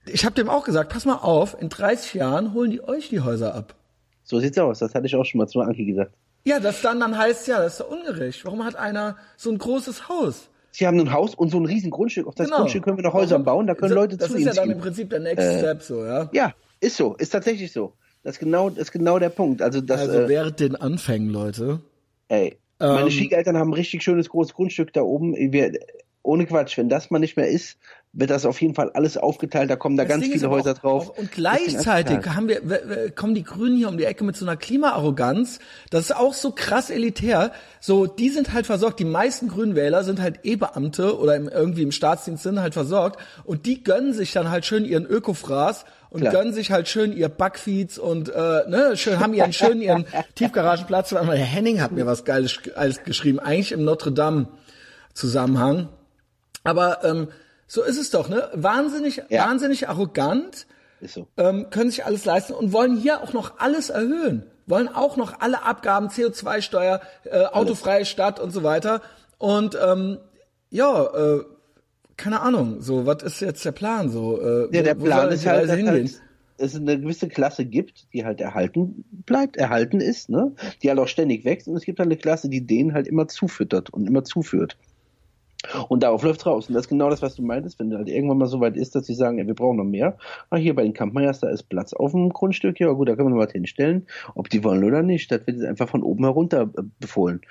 [SPEAKER 1] Ich habe dem auch gesagt, pass mal auf, in 30 Jahren holen die euch die Häuser ab.
[SPEAKER 2] So sieht's aus. Das hatte ich auch schon mal zu Anki gesagt.
[SPEAKER 1] Ja, das dann, dann heißt ja, das ist doch ungerecht. Warum hat einer so ein großes Haus?
[SPEAKER 2] Sie haben ein Haus und so ein riesen Grundstück. Auf das
[SPEAKER 1] Genau.
[SPEAKER 2] Grundstück können wir noch Häuser bauen, da können
[SPEAKER 1] So,
[SPEAKER 2] Leute
[SPEAKER 1] Das
[SPEAKER 2] zu
[SPEAKER 1] ist
[SPEAKER 2] ihnen
[SPEAKER 1] ja dann
[SPEAKER 2] ziehen.
[SPEAKER 1] im Prinzip der Next Step so, ja.
[SPEAKER 2] Ja, ist so. Ist tatsächlich so. Das ist genau, das ist genau der Punkt. Also, das,
[SPEAKER 1] Also
[SPEAKER 2] äh,
[SPEAKER 1] während den Anfängen, Leute.
[SPEAKER 2] ey, meine
[SPEAKER 1] ähm,
[SPEAKER 2] Schwiegereltern haben ein richtig schönes großes Grundstück da oben. Wir, ohne Quatsch, wenn das mal nicht mehr ist, wird das auf jeden Fall alles aufgeteilt. Da kommen da
[SPEAKER 1] Das
[SPEAKER 2] ganz
[SPEAKER 1] Ding
[SPEAKER 2] viele Häuser
[SPEAKER 1] auch,
[SPEAKER 2] drauf.
[SPEAKER 1] Auch, und gleichzeitig haben wir, kommen die Grünen hier um die Ecke mit so einer Klimaarroganz. Das ist auch so krass elitär. So, die sind halt versorgt. Die meisten Grünwähler sind halt E-Beamte oder im, irgendwie im Staatsdienst sind halt versorgt. Und die gönnen sich dann halt schön ihren Ökofraß und
[SPEAKER 2] Klar.
[SPEAKER 1] gönnen sich halt schön ihr Backfeeds und äh, ne, schön haben ihren schön ihren [LAUGHS] Tiefgaragenplatz. Weil Der Henning hat mir was Geiles, Geiles geschrieben, eigentlich im Notre Dame Zusammenhang. Aber ähm, so ist es doch, ne? Wahnsinnig,
[SPEAKER 2] Ja.
[SPEAKER 1] wahnsinnig arrogant,
[SPEAKER 2] Ist so.
[SPEAKER 1] ähm, können sich alles leisten und wollen hier auch noch alles erhöhen. Wollen auch noch alle Abgaben, CO2-Steuer, äh, autofreie Stadt und so weiter. Und ähm, ja, äh, keine Ahnung, so, was ist jetzt der Plan? So, äh,
[SPEAKER 2] Ja, der Plan ist halt,
[SPEAKER 1] hingehen?
[SPEAKER 2] halt es eine gewisse Klasse gibt, die halt erhalten bleibt, erhalten ist, ne? Die halt auch ständig wächst und es gibt halt eine Klasse, die denen halt immer zufüttert und immer zuführt. Und darauf läuft raus. Und das ist genau das, was du meintest, wenn halt irgendwann mal so weit ist, dass sie sagen, ey, wir brauchen noch mehr. Ah, hier bei den Kampmeyers, da ist Platz auf dem Grundstück, ja gut, da können wir noch was hinstellen. Ob die wollen oder nicht, das wird jetzt einfach von oben herunter äh, befohlen.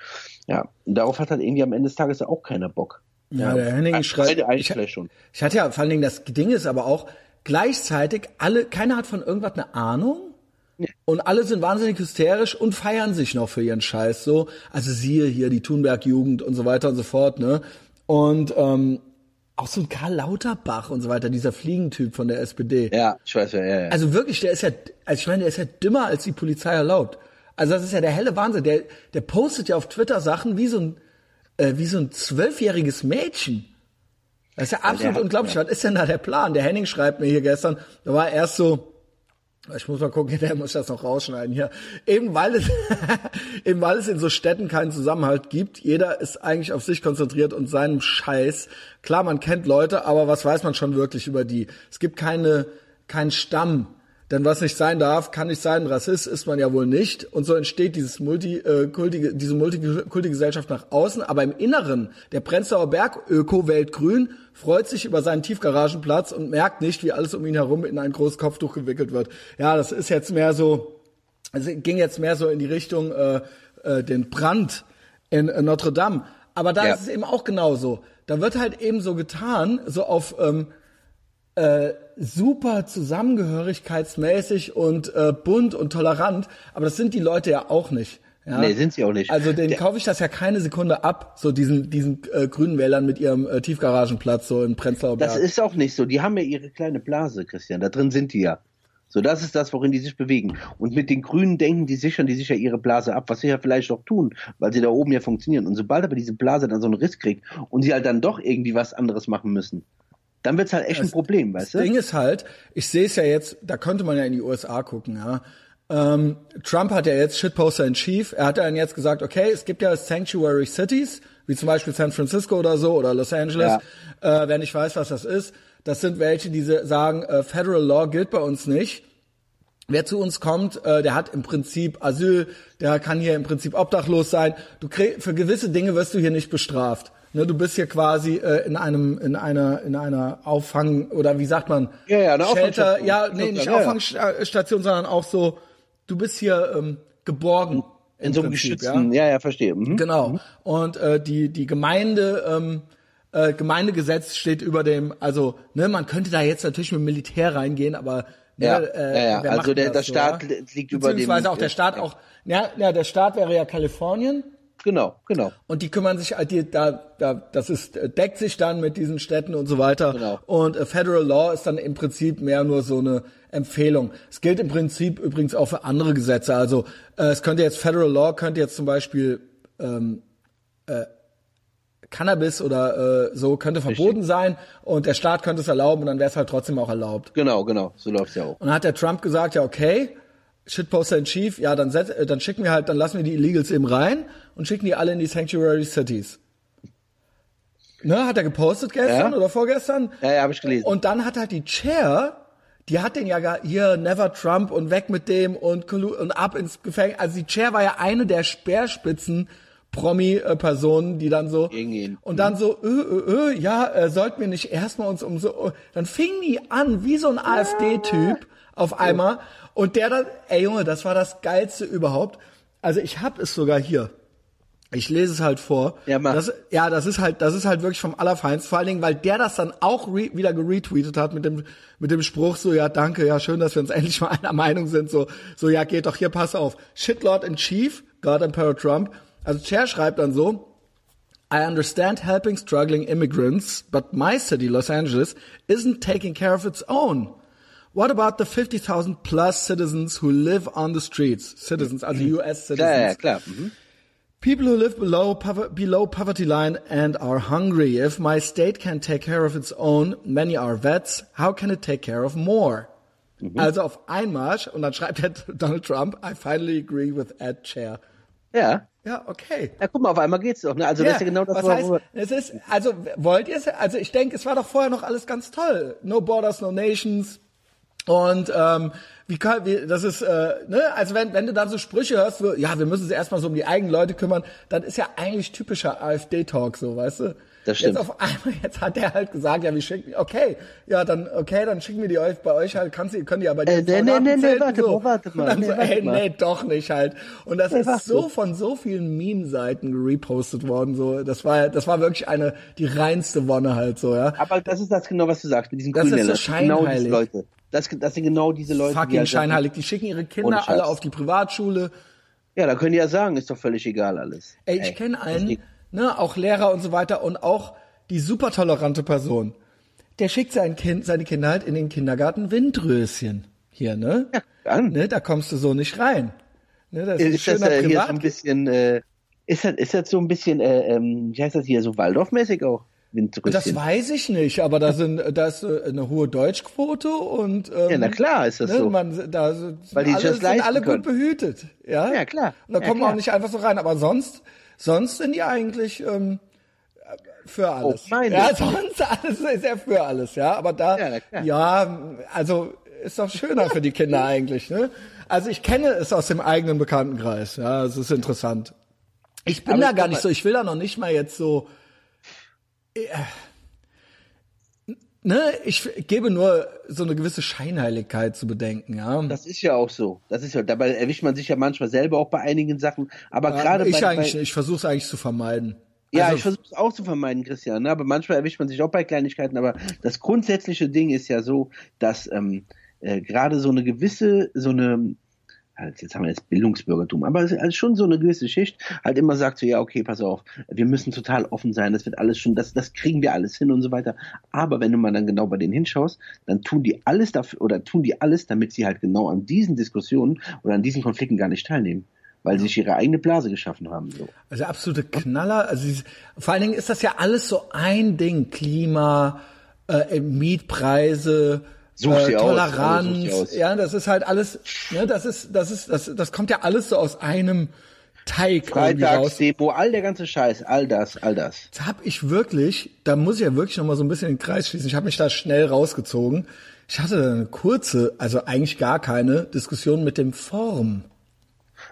[SPEAKER 2] Ja, und darauf hat halt irgendwie am Ende des Tages auch keiner Bock.
[SPEAKER 1] Ja, der Henning schreibt,
[SPEAKER 2] eigentlich
[SPEAKER 1] ich,
[SPEAKER 2] vielleicht schon.
[SPEAKER 1] ich hatte ja vor allen Dingen das Ding ist aber auch gleichzeitig alle, keiner hat von irgendwas eine Ahnung. Und alle sind wahnsinnig hysterisch und feiern sich noch für ihren Scheiß so. Also siehe hier die Thunberg-Jugend und so weiter und so fort, ne? Und ähm, auch so ein Karl Lauterbach und so weiter, dieser Fliegentyp von der SPD.
[SPEAKER 2] Ja, ich weiß ja, ja, ja.
[SPEAKER 1] Also wirklich, der ist ja, also ich meine, der ist ja dümmer, als die Polizei erlaubt. Also das ist ja der helle Wahnsinn. Der, der postet ja auf Twitter Sachen wie so ein, äh, wie so ein zwölfjähriges Mädchen. Das ist ja absolut
[SPEAKER 2] hat-
[SPEAKER 1] unglaublich. Was ist denn da der Plan? Der Henning schreibt mir hier gestern, da war erst so, ich muss mal gucken, [LAUGHS] der muss das noch rausschneiden hier. Eben weil es, eben weil es in so Städten keinen Zusammenhalt gibt. Jeder ist eigentlich auf sich konzentriert und seinem Scheiß. Klar, man kennt Leute, aber was weiß man schon wirklich über die? Es gibt keine, keinen Stamm. Denn was nicht sein darf, kann nicht sein. Rassist ist man ja wohl nicht. Und so entsteht dieses Multi, äh, kultige, diese Multikulti-Gesellschaft nach außen. Aber im Inneren, der Prenzlauer Berg, Öko-Weltgrün, freut sich über seinen Tiefgaragenplatz und merkt nicht, wie alles um ihn herum in ein großes Kopftuch gewickelt wird. Ja, das ist jetzt mehr so, es ging jetzt mehr so in die Richtung äh, äh, den Brand in äh, Notre Dame. Aber da
[SPEAKER 2] Ja.
[SPEAKER 1] ist es eben auch genauso. Da wird halt eben so getan, so auf ähm, äh, super zusammengehörigkeitsmäßig und äh, bunt und tolerant, aber das sind die Leute ja auch nicht. Ja?
[SPEAKER 2] Nee, sind sie auch nicht.
[SPEAKER 1] Also den
[SPEAKER 2] Der-
[SPEAKER 1] kaufe ich das ja keine Sekunde ab, so diesen diesen äh, grünen Wählern mit ihrem äh, Tiefgaragenplatz so in Prenzlauer Berg.
[SPEAKER 2] Das ist auch nicht so. Die haben ja ihre kleine Blase, Christian. Da drin sind die ja. So, das ist das, worin die sich bewegen. Und mit den Grünen denken die sichern die sich ja ihre Blase ab, was sie ja vielleicht auch tun, weil sie da oben ja funktionieren. Und sobald aber diese Blase dann so einen Riss kriegt und sie halt dann doch irgendwie was anderes machen müssen, dann wird's halt echt ein Problem, weißt
[SPEAKER 1] Das
[SPEAKER 2] du?
[SPEAKER 1] Ding ist halt, ich sehe es ja jetzt, da könnte man ja in die USA gucken, ja. ähm, Trump hat ja jetzt Shitposter in Chief. Er hat dann jetzt gesagt, okay, es gibt ja Sanctuary Cities, wie zum Beispiel San Francisco oder so oder Los Angeles. Ja. Äh, wer nicht weiß, was das ist, das sind welche, die sagen, äh, Federal Law gilt bei uns nicht. Wer zu uns kommt, äh, der hat im Prinzip Asyl, der kann hier im Prinzip obdachlos sein. Du krieg, für gewisse Dinge wirst du hier nicht bestraft. Ne, du bist hier quasi äh, in einem in einer in einer Auffang oder wie sagt man?
[SPEAKER 2] Ja, ja, eine
[SPEAKER 1] Shelter, ja, nee, nicht ja, Auffangstation, sondern auch so du bist hier ähm, geborgen.
[SPEAKER 2] In so einem geschützten, ja, ja, ja verstehe.
[SPEAKER 1] Mhm. Genau. Mhm. Und äh, die die Gemeinde ähm, äh, Gemeindegesetz steht über dem, also ne, man könnte da jetzt natürlich mit Militär reingehen, aber
[SPEAKER 2] ne, ja, äh, ja, ja. also der, der Staat so, liegt über dem.
[SPEAKER 1] Beziehungsweise auch der Staat auch, ja, ja, der Staat wäre ja Kalifornien
[SPEAKER 2] Genau, genau.
[SPEAKER 1] Und die kümmern sich, die, da, da, das ist, deckt sich dann mit diesen Städten und so weiter. Genau. Und äh, Federal Law ist dann im Prinzip mehr nur so eine Empfehlung. Es gilt im Prinzip übrigens auch für andere Gesetze. Also äh, es könnte jetzt Federal Law könnte jetzt zum Beispiel ähm, äh, Cannabis oder äh, so könnte verboten Richtig. sein und der Staat könnte es erlauben und dann wäre es halt trotzdem auch erlaubt.
[SPEAKER 2] Genau, genau, so läuft's ja auch.
[SPEAKER 1] Und dann hat der Trump gesagt, ja okay, Shitposter in Chief, ja, dann, set, äh, dann schicken wir halt, dann lassen wir die Illegals eben rein und schicken die alle in die Sanctuary Cities. Ne, hat er gepostet gestern ja? oder vorgestern?
[SPEAKER 2] Ja, ja, habe ich gelesen.
[SPEAKER 1] Und dann hat halt die Chair, die hat den ja hier Never Trump und weg mit dem und, und ab ins Gefängnis. Also die Chair war ja eine der Speerspitzen Promi-Personen, die dann so
[SPEAKER 2] Irgendihn.
[SPEAKER 1] und dann so, ö, ö, ö, ja, äh, sollten wir nicht erstmal uns um so, dann fingen die an wie so ein AfD-Typ auf einmal und der dann, ey Junge, das war das geilste überhaupt. Also ich hab es sogar hier. Ich lese es halt vor.
[SPEAKER 2] Ja, mach.
[SPEAKER 1] Das, ja, das ist halt, das ist halt wirklich vom Allerfeinsten. Vor allen Dingen, weil der das dann auch re wieder geretweetet hat mit dem, mit dem Spruch so, ja, danke, ja, schön, dass wir uns [LAUGHS] endlich mal einer Meinung sind. So, so, ja, geht doch hier, pass auf. Shitlord in Chief, God Emperor Trump. Also Chair schreibt dann so, I understand helping struggling immigrants, but my city, Los Angeles, isn't taking care of its own. What about the 50,000 plus citizens who live on the streets? Citizens, also US citizens.
[SPEAKER 2] Ja, ja, klar. Mhm.
[SPEAKER 1] People who live below, below poverty line and are hungry. If my state can take care of its own, many are vets, how can it take care of more? Mhm. Also auf Einmarsch und dann schreibt er Donald Trump, I finally agree with Ed Chair.
[SPEAKER 2] Ja.
[SPEAKER 1] Ja, okay.
[SPEAKER 2] Ja, guck mal, auf einmal geht's doch. Ne? Also ja, das ist ja genau das,
[SPEAKER 1] was heißt, es ist. Also wollt ihr es? Also ich denke, es war doch vorher noch alles ganz toll. No Borders, no Nations. Und ähm, wie kann, wie, das ist, äh, ne, also wenn, wenn du dann so Sprüche hörst, so, ja, wir müssen uns erstmal so um die eigenen Leute kümmern, dann ist ja eigentlich typischer AfD-Talk so, weißt du?
[SPEAKER 2] Das stimmt.
[SPEAKER 1] Jetzt auf einmal, jetzt hat der halt gesagt, ja, wir schicken, okay, ja, dann, okay, dann schicken wir die euch bei euch halt, kannst du, können die aber die
[SPEAKER 2] äh, nee, nee, nee, nee, warte so. mal, warte mal.
[SPEAKER 1] Nee, so, ey, nee, doch nicht halt. Und das nee, ist so von so vielen Meme-Seiten repostet worden, so, das war, das war wirklich eine, die reinste Wonne halt so, ja.
[SPEAKER 2] Aber das ist das genau, was du sagst, mit diesen
[SPEAKER 1] Das ist so scheinheilig. Genau diese
[SPEAKER 2] Leute. Das, das sind genau diese Leute.
[SPEAKER 1] Fucking die halt scheinheilig. Die schicken ihre Kinder alle auf die Privatschule.
[SPEAKER 2] Ja, da können die ja sagen, ist doch völlig egal alles.
[SPEAKER 1] Ey, ich kenne einen, ne, auch Lehrer und so weiter und auch die super tolerante Person. Der schickt sein Kind, seine Kinder halt in den Kindergarten Windröschen. Hier, ne? Ja, dann. Ne, da kommst du so nicht rein.
[SPEAKER 2] Ne, das ist, ist das äh, hier so ein bisschen, äh, ist das, ist das so ein bisschen, äh, ähm, wie heißt das hier, so Waldorfmäßig auch?
[SPEAKER 1] Windrüsschen. Das weiß ich nicht, aber da sind da ist äh, eine hohe Deutschquote und ähm,
[SPEAKER 2] ja, na klar ist das ne, so.
[SPEAKER 1] Man, da sind Weil die alle, sind alle gut behütet, ja.
[SPEAKER 2] Ja klar.
[SPEAKER 1] Und da
[SPEAKER 2] ja,
[SPEAKER 1] kommt man auch nicht einfach so rein, aber sonst sonst sind die eigentlich ähm, für alles.
[SPEAKER 2] Oh.
[SPEAKER 1] Ja, sonst alles ist ja für alles, ja. Aber da, ja, ja, also ist doch schöner für die Kinder eigentlich, ne? Also ich kenne es aus dem eigenen Bekanntenkreis, ja, es ist interessant. Ich bin aber da gar nicht so, ich will da noch nicht mal jetzt so ne, ich gebe nur so eine gewisse Scheinheiligkeit zu bedenken, ja.
[SPEAKER 2] Das ist ja auch so. Das ist ja, dabei erwischt man sich ja manchmal selber auch bei einigen Sachen. Aber ja, gerade
[SPEAKER 1] ich
[SPEAKER 2] bei,
[SPEAKER 1] eigentlich,
[SPEAKER 2] bei,
[SPEAKER 1] ich versuche es eigentlich zu vermeiden.
[SPEAKER 2] Ja, also, ich versuche es auch zu vermeiden, Christian. Ne? Aber manchmal erwischt man sich auch bei Kleinigkeiten. Aber das grundsätzliche Ding ist ja so, dass ähm, äh, gerade so eine gewisse, so eine halt, jetzt haben wir jetzt Bildungsbürgertum, aber es ist also schon so eine gewisse Schicht, halt immer sagt so, ja, okay, pass auf, wir müssen total offen sein, das wird alles schon, das, das kriegen wir alles hin und so weiter. Aber wenn du mal dann genau bei denen hinschaust, dann tun die alles dafür, oder tun die alles, damit sie halt genau an diesen Diskussionen oder an diesen Konflikten gar nicht teilnehmen weil sie sich ihre eigene Blase geschaffen haben. So.
[SPEAKER 1] Also absolute Knaller. Also vor allen Dingen ist das ja alles so ein Ding: Klima, äh, Mietpreise,
[SPEAKER 2] Such
[SPEAKER 1] äh,
[SPEAKER 2] sie aus, sie aus.
[SPEAKER 1] ja, das ist halt alles, ne, das ist, das ist, das, das kommt ja alles so aus einem Teig.
[SPEAKER 2] Freitagsdemo, all der ganze Scheiß, all das, all das.
[SPEAKER 1] Jetzt habe ich wirklich, da muss ich ja wirklich noch mal so ein bisschen den Kreis schließen. Ich habe mich da schnell rausgezogen. Ich hatte eine kurze, also eigentlich gar keine Diskussion mit dem Form.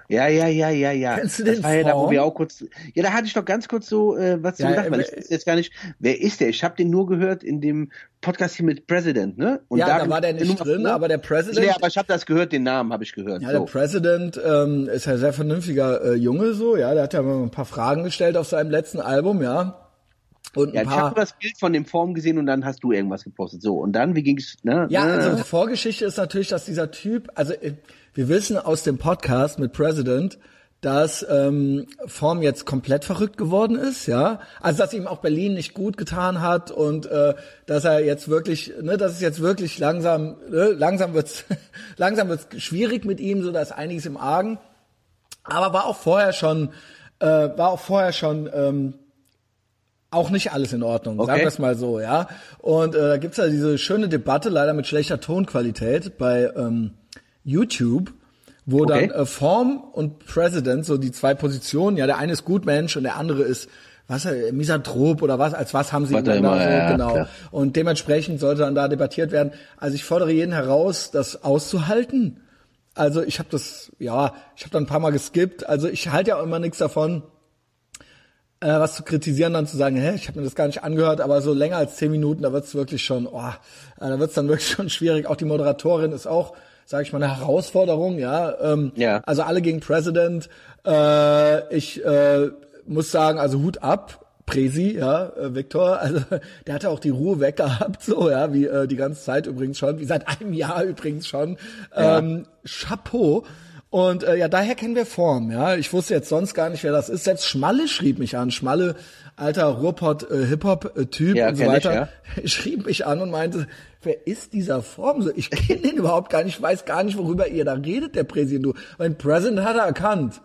[SPEAKER 2] Ja, ja, ja, ja, ja.
[SPEAKER 1] Kennst du
[SPEAKER 2] das
[SPEAKER 1] den
[SPEAKER 2] war ja da, wo
[SPEAKER 1] Form?
[SPEAKER 2] wir auch kurz. Ja, da hatte ich doch ganz kurz so äh, was zu
[SPEAKER 1] Ja,
[SPEAKER 2] gedacht, weil
[SPEAKER 1] äh,
[SPEAKER 2] ich weiß jetzt gar nicht, wer ist der? Ich habe den nur gehört in dem Podcast hier mit President, ne? Und
[SPEAKER 1] ja, da war der nicht drin, aber der President,
[SPEAKER 2] Nee, aber ich habe das gehört, den Namen habe ich gehört.
[SPEAKER 1] ja, der
[SPEAKER 2] so.
[SPEAKER 1] President ähm, ist ja sehr vernünftiger äh, Junge so, ja, der hat ja mal ein paar Fragen gestellt auf seinem letzten Album, ja. Und
[SPEAKER 2] Ja, ich habe das Bild von dem Form gesehen und dann hast du irgendwas gepostet. So, und dann, wie ging's, ne?
[SPEAKER 1] Ja,
[SPEAKER 2] ne?
[SPEAKER 1] also die Vorgeschichte ist natürlich, dass dieser Typ, also äh, wir wissen aus dem Podcast mit President, dass ähm, Form jetzt komplett verrückt geworden ist, ja. Also dass ihm auch Berlin nicht gut getan hat und äh, dass er jetzt wirklich, ne, dass es jetzt wirklich langsam, ne, langsam wird's, [LAUGHS] langsam wird's schwierig mit ihm, so da ist einiges im Argen. Aber war auch vorher schon, äh, war auch vorher schon ähm, auch nicht alles in Ordnung, sagen
[SPEAKER 2] Okay.
[SPEAKER 1] wir es mal so, ja. Und äh, da gibt's ja diese schöne Debatte, leider mit schlechter Tonqualität bei ähm, YouTube, wo
[SPEAKER 2] Okay.
[SPEAKER 1] dann äh, Form und President, so die zwei Positionen, ja, der eine ist Gutmensch und der andere ist was äh, Misanthrop oder was, als was haben sie dann da
[SPEAKER 2] immer,
[SPEAKER 1] so,
[SPEAKER 2] ja,
[SPEAKER 1] genau.
[SPEAKER 2] klar.
[SPEAKER 1] Und dementsprechend sollte dann da debattiert werden. Also ich fordere jeden heraus, das auszuhalten. Also ich habe das, ja, ich habe da ein paar Mal geskippt. Also ich halte ja auch immer nichts davon, äh, was zu kritisieren, dann zu sagen, hä, ich habe mir das gar nicht angehört, aber so länger als zehn Minuten, da wird's wirklich schon, oh, äh, da wird's dann wirklich [LAUGHS] schon schwierig. Auch die Moderatorin ist auch, sage ich mal, eine Herausforderung, ja. Ähm,
[SPEAKER 2] Ja.
[SPEAKER 1] Also alle gegen President. Äh, ich äh, muss sagen, also Hut ab. Presi, ja, äh, Viktor, [LAUGHS] also der hatte auch die Ruhe weg gehabt, so, ja, wie äh, die ganze Zeit übrigens schon, wie seit einem Jahr übrigens schon. Ähm, Chapeau. Und äh, ja, daher kennen wir Form, ja. Ich wusste jetzt sonst gar nicht, wer das ist. Selbst Schmalle schrieb mich an. Schmalle, alter Ruhrpott äh, Hip-Hop-Typ
[SPEAKER 2] Ja,
[SPEAKER 1] und so
[SPEAKER 2] kenn ich,
[SPEAKER 1] weiter, [LAUGHS] schrieb mich an und meinte, wer ist dieser Form? So, ich kenne den [LAUGHS] überhaupt gar nicht, weiß gar nicht, worüber ihr da redet, der Präsident. Du, mein President hat er erkannt.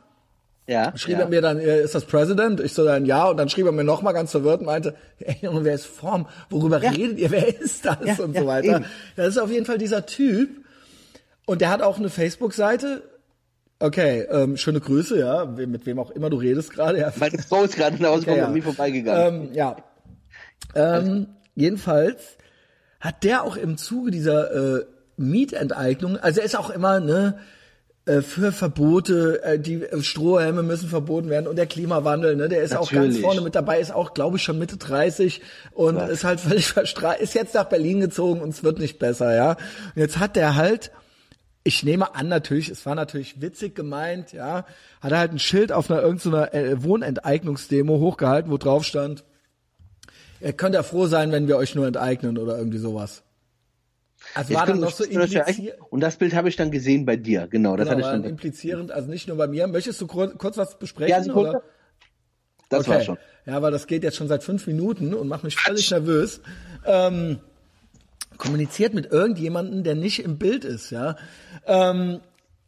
[SPEAKER 2] ja,
[SPEAKER 1] Schrieb
[SPEAKER 2] ja.
[SPEAKER 1] er mir dann, äh, ist das President? Ich so dann ja und dann schrieb er mir nochmal ganz verwirrt und meinte, ey Junge, wer ist Form? Worüber
[SPEAKER 2] Ja.
[SPEAKER 1] redet ihr? Wer ist das?
[SPEAKER 2] Ja,
[SPEAKER 1] und
[SPEAKER 2] ja,
[SPEAKER 1] so weiter.
[SPEAKER 2] eben.
[SPEAKER 1] Das ist auf jeden Fall dieser Typ. Und der hat auch eine Facebook-Seite. Okay, ähm, schöne Grüße, ja, mit wem auch immer du redest gerade. Ja.
[SPEAKER 2] Meine Frau ist gerade nach Hause gekommen
[SPEAKER 1] Ja,
[SPEAKER 2] und
[SPEAKER 1] ja.
[SPEAKER 2] mir vorbeigegangen.
[SPEAKER 1] Ähm, ja. Ähm, jedenfalls hat der auch im Zuge dieser äh, Mietenteignung, also er ist auch immer ne äh, für Verbote, äh, die äh, Strohhelme müssen verboten werden und der Klimawandel, ne, der ist auch ganz
[SPEAKER 2] Natürlich.
[SPEAKER 1] vorne mit dabei, ist auch glaube ich schon Mitte 30 und
[SPEAKER 2] Was?
[SPEAKER 1] ist halt völlig [LAUGHS] verstrahlt, ist jetzt nach Berlin gezogen und es wird nicht besser, ja. Und jetzt hat der halt ich nehme an, natürlich, es war natürlich witzig gemeint, ja, hat er halt ein Schild auf einer irgendeiner äh, Wohnenteignungsdemo hochgehalten, wo drauf stand, ihr könnt ja froh sein, wenn wir euch nur enteignen oder irgendwie sowas. Also war dann noch so
[SPEAKER 2] können wir das ja
[SPEAKER 1] implizier
[SPEAKER 2] eigentlich- Und das Bild habe ich dann gesehen bei dir, genau. Das
[SPEAKER 1] genau,
[SPEAKER 2] hatte ich dann.
[SPEAKER 1] implizierend, also nicht nur bei mir. Möchtest du kurz, kurz was besprechen?
[SPEAKER 2] Ja,
[SPEAKER 1] oder?
[SPEAKER 2] Das
[SPEAKER 1] okay.
[SPEAKER 2] war schon.
[SPEAKER 1] Ja, aber das geht jetzt schon seit fünf Minuten und macht mich völlig nervös. Ähm, kommuniziert mit irgendjemandem, der nicht im Bild ist, ja. Ähm,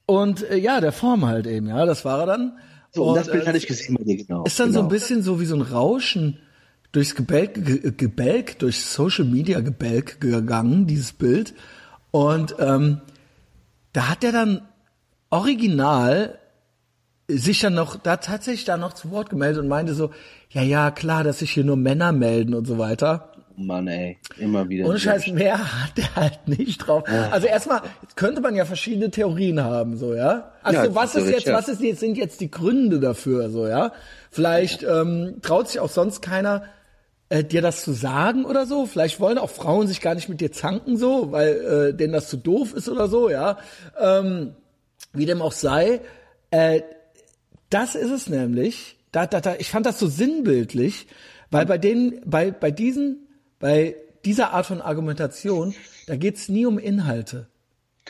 [SPEAKER 1] und äh, ja, der Form halt eben, ja, das war er dann.
[SPEAKER 2] So, und das Bild
[SPEAKER 1] äh,
[SPEAKER 2] hatte ich gesehen bei dir, genau.
[SPEAKER 1] Ist dann
[SPEAKER 2] genau.
[SPEAKER 1] so ein bisschen so wie so ein Rauschen durchs Gebälk, Ge- Gebälk durch Social Media Gebälk gegangen, dieses Bild. Und ähm, da hat er dann original sich dann noch, da tatsächlich da noch zu Wort gemeldet und meinte so, ja, ja, klar, dass sich hier nur Männer melden und so weiter.
[SPEAKER 2] Mann, ey, immer wieder.
[SPEAKER 1] Ohne Scheiß, mehr hat er halt nicht drauf. Also erstmal könnte man ja verschiedene Theorien haben, so, ja. Also
[SPEAKER 2] Ja,
[SPEAKER 1] was ist jetzt,
[SPEAKER 2] ja.
[SPEAKER 1] was ist jetzt, sind jetzt die Gründe dafür, so, ja? Vielleicht ähm, traut sich auch sonst keiner, äh, dir das zu sagen oder so. Vielleicht wollen auch Frauen sich gar nicht mit dir zanken, so, weil äh, denen das zu doof ist oder so, ja. Ähm, wie dem auch sei, äh, das ist es nämlich. Da, da, da, ich fand das so sinnbildlich, weil bei denen, bei, bei diesen, bei dieser Art von Argumentation, da geht's nie um Inhalte.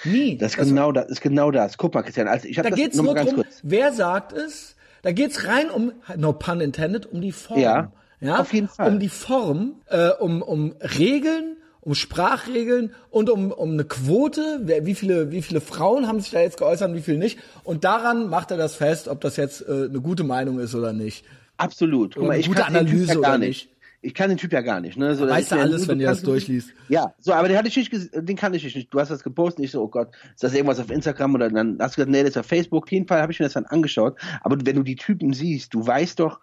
[SPEAKER 1] Nie.
[SPEAKER 2] Das ist genau das, ist genau das. Guck mal, Christian, also ich habe
[SPEAKER 1] da
[SPEAKER 2] das
[SPEAKER 1] geht's nur
[SPEAKER 2] ganz
[SPEAKER 1] drum,
[SPEAKER 2] kurz.
[SPEAKER 1] wer sagt es. Da geht's rein um, no pun intended, um die Form.
[SPEAKER 2] Ja,
[SPEAKER 1] ja?
[SPEAKER 2] auf jeden Fall.
[SPEAKER 1] Um die Form, äh, um, um Regeln, um Sprachregeln und um, um eine Quote, wie viele, wie viele Frauen haben sich da jetzt geäußert und wie viele nicht. Und daran macht er das fest, ob das jetzt äh, eine gute Meinung ist oder nicht.
[SPEAKER 2] Absolut. Guck mal,
[SPEAKER 1] eine
[SPEAKER 2] ich
[SPEAKER 1] gute Analyse
[SPEAKER 2] ja gar
[SPEAKER 1] oder
[SPEAKER 2] nicht.
[SPEAKER 1] nicht.
[SPEAKER 2] Ich kann den Typ ja gar nicht. Ne? So,
[SPEAKER 1] weißt du alles, wenn du das durchliest.
[SPEAKER 2] Ja, so, aber den hatte ich nicht, den kann ich nicht. Du hast das gepostet, ich so, oh Gott, ist das irgendwas auf Instagram oder dann hast du gesagt, nee, das ist auf Facebook. Auf jeden Fall habe ich mir das dann angeschaut. Aber wenn du die Typen siehst, du weißt doch,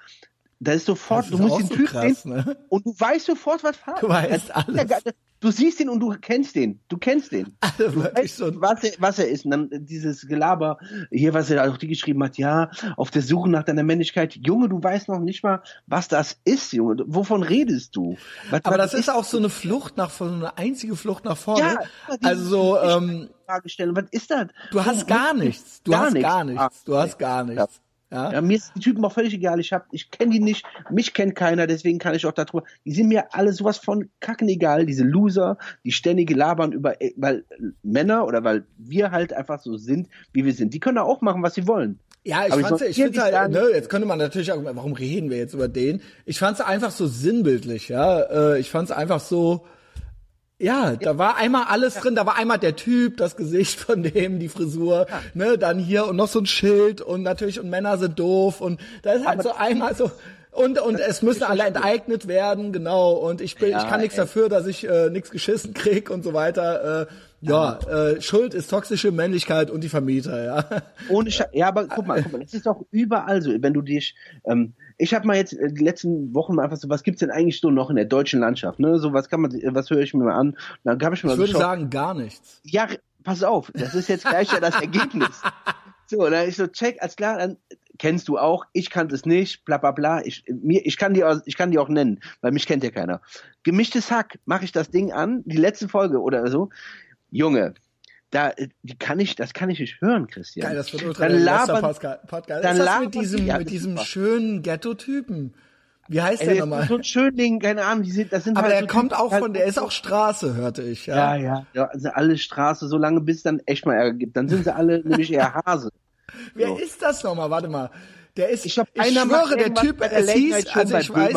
[SPEAKER 2] da ist sofort, ist du musst den Typ krass, sehen ne? und du weißt sofort, was
[SPEAKER 1] Farbe. Du weißt alles.
[SPEAKER 2] Du siehst ihn und du kennst den. Du kennst den. [LAUGHS]
[SPEAKER 1] Also
[SPEAKER 2] du
[SPEAKER 1] weißt, so
[SPEAKER 2] was, er, was er ist. Und dann dieses Gelaber, hier, was er auch die geschrieben hat, ja, auf der Suche nach deiner Männlichkeit. Junge, du weißt noch nicht mal, was das ist, Junge. Wovon redest du?
[SPEAKER 1] Was, Aber was das ist auch so eine Flucht nach, so eine einzige Flucht nach vorne. Ja, also so, ähm,
[SPEAKER 2] Frage stellen. Was ist das?
[SPEAKER 1] Du hast gar nichts. Du gar hast nichts. gar nichts. Du hast gar nichts.
[SPEAKER 2] Ja? ja, mir ist die Typen auch völlig egal. Ich hab, ich kenne die nicht, mich kennt keiner, deswegen kann ich auch darüber. Die sind mir alle sowas von kacken egal, diese Loser, die ständige labern über, äh, weil Männer oder weil wir halt einfach so sind, wie wir sind. Die können auch machen, was sie wollen.
[SPEAKER 1] Ja, ich, fand's, ich finde halt, ne, jetzt könnte man natürlich auch, warum reden wir jetzt über den? Ich fand's einfach so sinnbildlich, ja. Äh, ich fand's einfach so, ja, da war einmal alles drin, da war einmal der Typ, das Gesicht von dem, die Frisur, ja. ne, dann hier und noch so ein Schild und natürlich und Männer sind doof und da ist halt Aber so einmal so und und es müssen alle enteignet werden, genau und ich bin ja, ich kann nichts dafür, dass ich äh, nichts geschissen krieg und so weiter. Äh, ja, äh, Schuld ist toxische Männlichkeit und die Vermieter, ja.
[SPEAKER 2] Ohne Sch ja, aber guck mal, [LAUGHS] guck mal, das ist doch überall so, wenn du dich ähm, ich habe mal jetzt äh, die letzten Wochen mal einfach so, was gibt's denn eigentlich so noch in der deutschen Landschaft? Ne? So was kann man, was höre ich mir mal an? Dann habe ich mir
[SPEAKER 1] ich würde geschaut. sagen gar nichts.
[SPEAKER 2] Ja, pass auf, das ist jetzt gleich ja das Ergebnis. [LAUGHS] So, dann ich so check, als klar, dann kennst du auch, ich kannte es nicht, bla bla bla. Ich, mir, ich, kann die auch, ich kann die auch nennen, weil mich kennt ja keiner. Gemischtes Hack, mache ich das Ding an, die letzte Folge oder so. Junge, da, die kann ich, das kann ich nicht hören, Christian.
[SPEAKER 1] Geil, das wird ultra dann labern, Podcast. Dann das mit diesem, ja, mit diesem schönen Ghetto-Typen? Wie heißt Ey, der nochmal?
[SPEAKER 2] So ein Schönling, keine Ahnung, die sind, das sind
[SPEAKER 1] Aber
[SPEAKER 2] halt
[SPEAKER 1] der
[SPEAKER 2] so
[SPEAKER 1] kommt auch halt von, der ist auch Straße, hörte ich,
[SPEAKER 2] ja. Ja, ja, ja also alle Straße, so lange bis es dann echt mal Ärger gibt. Dann sind sie alle [LAUGHS] nämlich eher Hase.
[SPEAKER 1] Wer so. ist das nochmal? Warte mal. Der ist, ich, glaub, ich schwöre, der Typ, es hieß, also ich weiß,